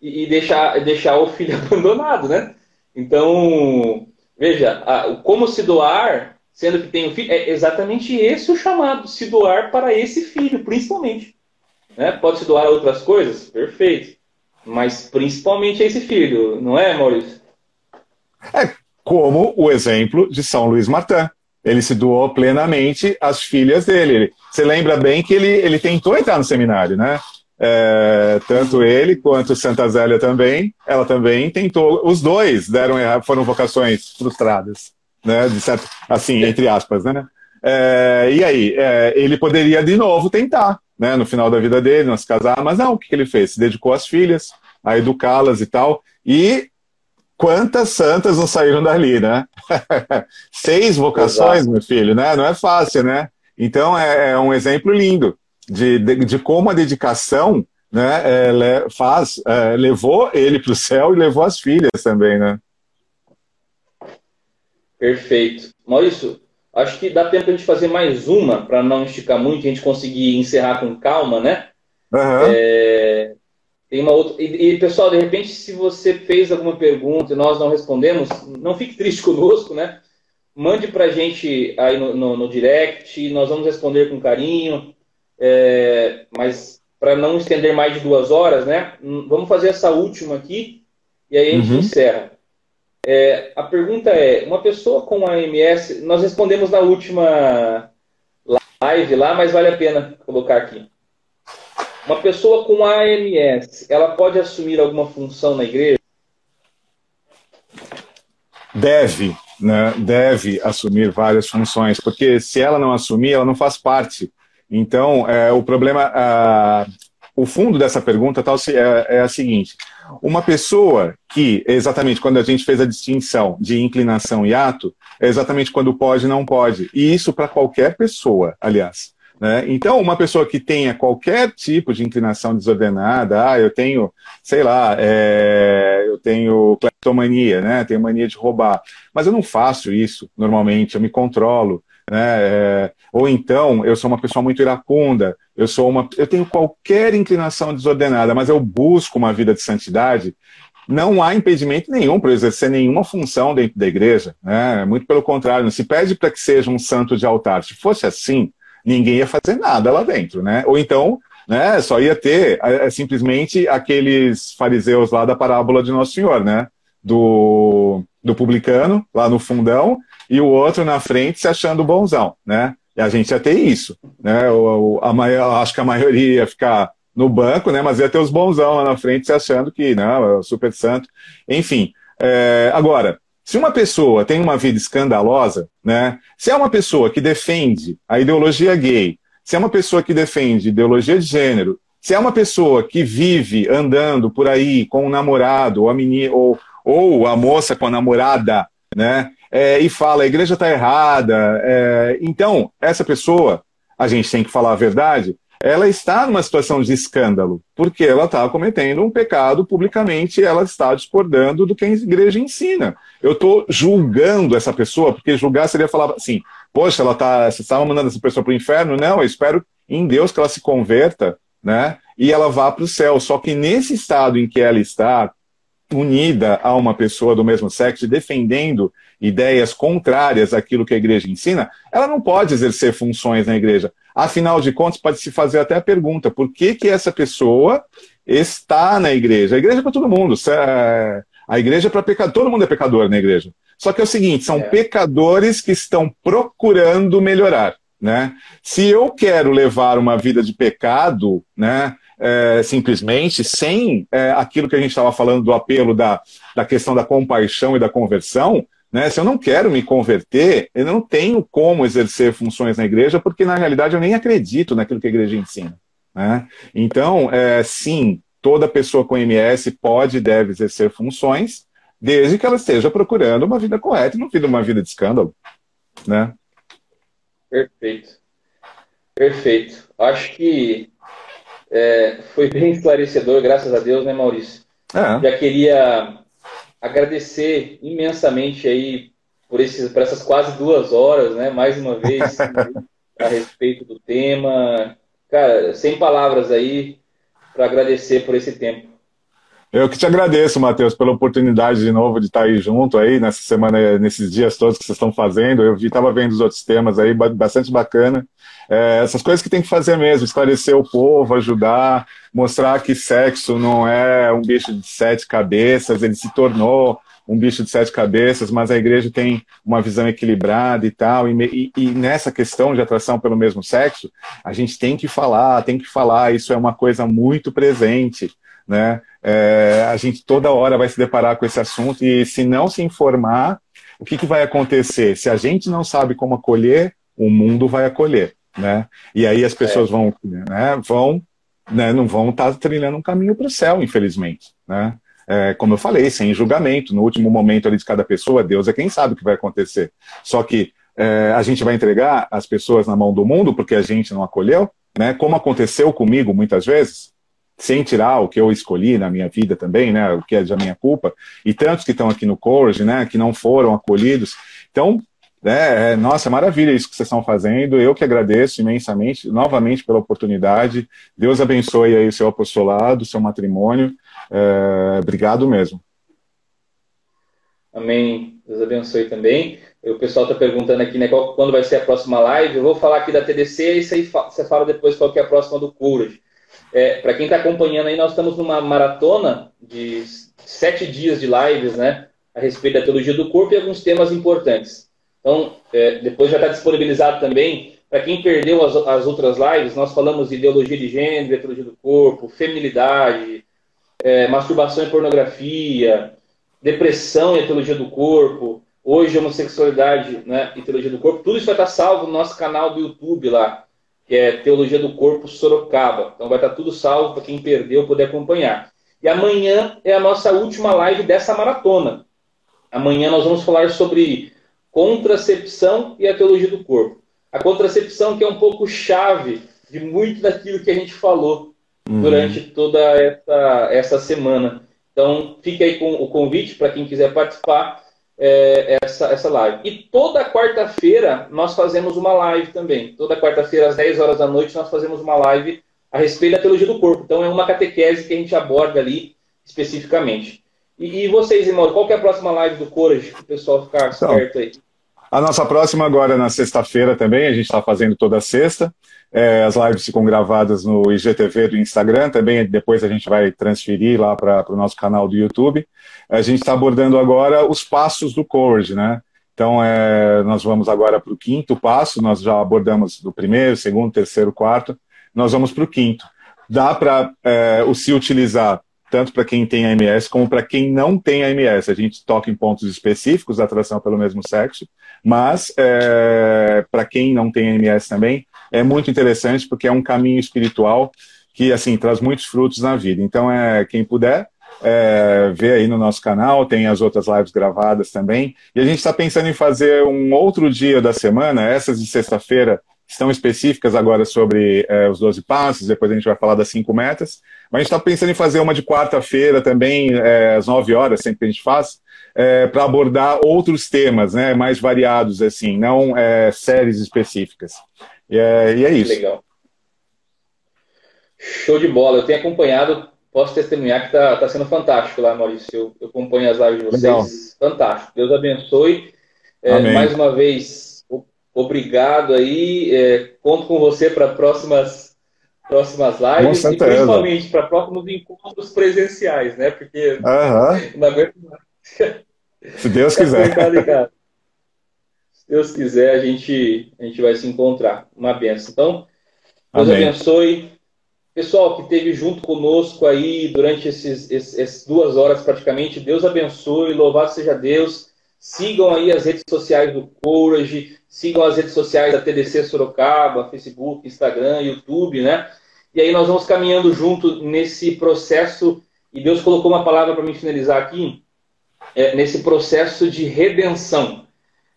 e, deixar, deixar o filho abandonado, né? Então, veja, a, como se doar, sendo que tem um filho, é exatamente esse o chamado, se doar para esse filho, principalmente. Né? Pode se doar a outras coisas? Perfeito. Mas principalmente a esse filho, não é, Maurício? É como o exemplo de São Luís Martin. Ele se doou plenamente às filhas dele. Você lembra bem que ele, ele tentou entrar no seminário, né? É, tanto ele quanto Santa Zélia também, ela também tentou. Os dois deram foram vocações frustradas, né? De certo, assim, entre aspas, né? É, e aí, é, ele poderia de novo tentar, né? No final da vida dele, não se casar, mas não, o que, que ele fez? Se dedicou às filhas, a educá-las e tal. E quantas santas não saíram dali, né? Seis vocações, Exato. meu filho, né? Não é fácil, né? Então é, é um exemplo lindo de, de, de como a dedicação né, é, faz, é, levou ele para o céu e levou as filhas também, né? Perfeito. Maurício, acho que dá tempo a gente fazer mais uma, para não esticar muito, a gente conseguir encerrar com calma, né? Uhum. É, tem uma outra. E, e, pessoal, de repente, se você fez alguma pergunta e nós não respondemos, não fique triste conosco, né? Mande para a gente aí no, no, no direct, nós vamos responder com carinho. É, mas para não estender mais de duas horas, né? Vamos fazer essa última aqui e aí a gente uhum. encerra. É, a pergunta é: uma pessoa com AMS, nós respondemos na última live lá, mas vale a pena colocar aqui. Uma pessoa com AMS, ela pode assumir alguma função na igreja? Deve, né? Deve assumir várias funções, porque se ela não assumir, ela não faz parte então, é, o problema, o fundo dessa pergunta tal, é, é a seguinte: uma pessoa que, exatamente quando a gente fez a distinção de inclinação e ato, é exatamente quando pode e não pode. E isso para qualquer pessoa, aliás. Né? Então, uma pessoa que tenha qualquer tipo de inclinação desordenada, ah, eu tenho, sei lá, é, eu tenho cleptomania, né? tenho mania de roubar, mas eu não faço isso normalmente, eu me controlo, né? É, ou então eu sou uma pessoa muito iracunda, eu sou uma, eu tenho qualquer inclinação desordenada, mas eu busco uma vida de santidade. Não há impedimento nenhum para exercer nenhuma função dentro da igreja, né? Muito pelo contrário, não se pede para que seja um santo de altar. Se fosse assim, ninguém ia fazer nada lá dentro, né? Ou então, né? Só ia ter é, é simplesmente aqueles fariseus lá da parábola de Nosso Senhor, né? Do, do publicano lá no fundão e o outro na frente se achando bonzão, né? E a gente ia ter isso, né? O, a maior, acho que a maioria ia ficar no banco, né? Mas ia ter os bonzão lá na frente se achando que, não, é super santo. Enfim, é, agora, se uma pessoa tem uma vida escandalosa, né? Se é uma pessoa que defende a ideologia gay, se é uma pessoa que defende ideologia de gênero, se é uma pessoa que vive andando por aí com um namorado, ou a menina, ou, ou a moça com a namorada, né? é, e fala a igreja está errada. É, então, essa pessoa, a gente tem que falar a verdade, ela está numa situação de escândalo, porque ela está cometendo um pecado publicamente, ela está discordando do que a igreja ensina. Eu estou julgando essa pessoa, porque julgar seria falar assim, poxa, ela tá, você estava mandando essa pessoa para o inferno? Não, eu espero em Deus que ela se converta, né? E ela vá para o céu. Só que nesse estado em que ela está, unida a uma pessoa do mesmo sexo, defendendo ideias contrárias àquilo que a igreja ensina, ela não pode exercer funções na igreja. Afinal de contas, pode se fazer até a pergunta: por que, que essa pessoa está na igreja? A igreja é para todo mundo. A igreja é para pecador. Todo mundo é pecador na igreja. Só que é o seguinte: são é. pecadores que estão procurando melhorar. Né? Se eu quero levar uma vida de pecado, né, é, simplesmente, sem é, aquilo que a gente estava falando do apelo da, da questão da compaixão e da conversão, né? Se eu não quero me converter, eu não tenho como exercer funções na igreja, porque na realidade eu nem acredito naquilo que a igreja ensina. Né? Então, é, sim, toda pessoa com MS pode e deve exercer funções, desde que ela esteja procurando uma vida correta e não viva uma vida de escândalo. Né? Perfeito. Perfeito. Acho que é, foi bem esclarecedor, graças a Deus, né, Maurício? É. Já queria agradecer imensamente aí por, esses, por essas quase duas horas, né? Mais uma vez, a respeito do tema. Cara, sem palavras aí para agradecer por esse tempo. Eu que te agradeço, Matheus, pela oportunidade de novo de estar aí junto aí nessa semana, nesses dias todos que vocês estão fazendo. Eu estava vendo os outros temas aí, bastante bacana. É, essas coisas que tem que fazer mesmo, esclarecer o povo, ajudar, mostrar que sexo não é um bicho de sete cabeças, ele se tornou um bicho de sete cabeças, mas a igreja tem uma visão equilibrada e tal. E, e, e, nessa questão de atração pelo mesmo sexo, a gente tem que falar, tem que falar, isso é uma coisa muito presente. Né? É, a gente toda hora vai se deparar com esse assunto e se não se informar, o que, que vai acontecer? Se a gente não sabe como acolher, o mundo vai acolher. Né? E aí as pessoas é. vão, né, vão né, não vão estar tá trilhando um caminho para o céu, infelizmente. Né? É, como eu falei, sem julgamento, no último momento ali de cada pessoa, Deus é quem sabe o que vai acontecer. Só que é, a gente vai entregar as pessoas na mão do mundo porque a gente não acolheu, né? como aconteceu comigo muitas vezes sem tirar o que eu escolhi na minha vida também, né, o que é da minha culpa, e tantos que estão aqui no Courage, né, que não foram acolhidos. Então, é, é, nossa, maravilha isso que vocês estão fazendo. Eu que agradeço imensamente, novamente, pela oportunidade. Deus abençoe aí o seu apostolado, o seu matrimônio. É, obrigado mesmo. Amém. Deus abençoe também. O pessoal está perguntando aqui, né, qual, quando vai ser a próxima live. Eu vou falar aqui da TDC e aí você fala depois qual que é a próxima do Courage. É, Para quem está acompanhando aí, nós estamos numa maratona de sete dias de lives, né? A respeito da teologia do corpo e alguns temas importantes. Então, é, depois já está disponibilizado também. Para quem perdeu as, as, outras lives, nós falamos de ideologia de gênero, teologia do corpo, feminilidade, é, masturbação e pornografia, depressão e teologia do corpo, hoje homossexualidade né, e teologia do corpo. Tudo isso vai estar salvo no nosso canal do YouTube lá que é Teologia do Corpo Sorocaba. Então vai estar tudo salvo para quem perdeu poder acompanhar. E amanhã é a nossa última live dessa maratona. Amanhã nós vamos falar sobre contracepção e a teologia do corpo. A contracepção que é um pouco chave de muito daquilo que a gente falou uhum. durante toda essa, essa semana. Então, fique aí com o convite para quem quiser participar é, essa, essa live. E toda quarta-feira nós fazemos uma live também. Toda quarta-feira, às 10 horas da noite, nós fazemos uma live a respeito da teologia do corpo. Então é uma catequese que a gente aborda ali especificamente. E, e vocês, irmãos, qual que é a próxima live do Courage? Para o pessoal ficar então, certo aí. A nossa próxima agora na sexta-feira também, a gente está fazendo toda sexta. É, as lives ficam gravadas no IGTV do Instagram, também depois a gente vai transferir lá para o nosso canal do YouTube. A gente está abordando agora os passos do Courage, né? Então, é, nós vamos agora para o quinto passo, nós já abordamos o primeiro, segundo, terceiro, quarto, nós vamos para o quinto. Dá para é, se utilizar tanto para quem tem AMS como para quem não tem AMS. A gente toca em pontos específicos da atração pelo mesmo sexo, mas é, para quem não tem AMS também, é muito interessante porque é um caminho espiritual que assim traz muitos frutos na vida. Então, é quem puder é, aí no nosso canal, tem as outras lives gravadas também. E a gente está pensando em fazer um outro dia da semana, essas de sexta-feira estão específicas agora sobre é, os 12 passos, depois a gente vai falar das cinco metas. Mas a gente está pensando em fazer uma de quarta-feira também, é, às 9 horas, sempre que a gente faz, é, para abordar outros temas né, mais variados, assim, não é, séries específicas. E é, e é isso. Legal. Show de bola. Eu tenho acompanhado, posso testemunhar que está tá sendo fantástico lá, Maurício. Eu, eu acompanho as lives de vocês. Legal. Fantástico. Deus abençoe. Mais uma vez, obrigado aí. É, conto com você para próximas próximas lives e principalmente para próximos encontros presenciais, né? Porque não aguento mais. Se Deus quiser. Se Deus quiser, a gente, a gente vai se encontrar. Uma benção. Então, Deus Amém. abençoe. Pessoal que esteve junto conosco aí durante esses, esses, essas duas horas praticamente, Deus abençoe, louvado seja Deus. Sigam aí as redes sociais do Courage, sigam as redes sociais da TDC Sorocaba, Facebook, Instagram, YouTube, né? E aí nós vamos caminhando junto nesse processo, e Deus colocou uma palavra para me finalizar aqui, é, nesse processo de redenção.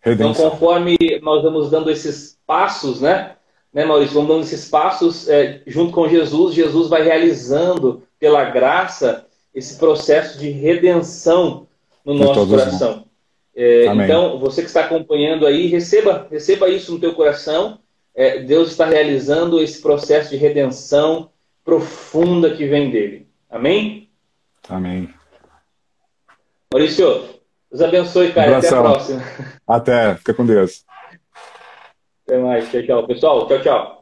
redenção. Então, conforme nós vamos dando esses passos, né? né, Maurício? Vamos dando esses passos é, junto com Jesus. Jesus vai realizando, pela graça, esse processo de redenção no nosso coração. É, então, você que está acompanhando aí, receba, receba isso no teu coração. É, Deus está realizando esse processo de redenção profunda que vem dele. Amém? Amém. Maurício, Deus abençoe, cara. Um Até a próxima. Até. Fica com Deus. Até mais. Tchau, tchau. Pessoal, tchau, tchau.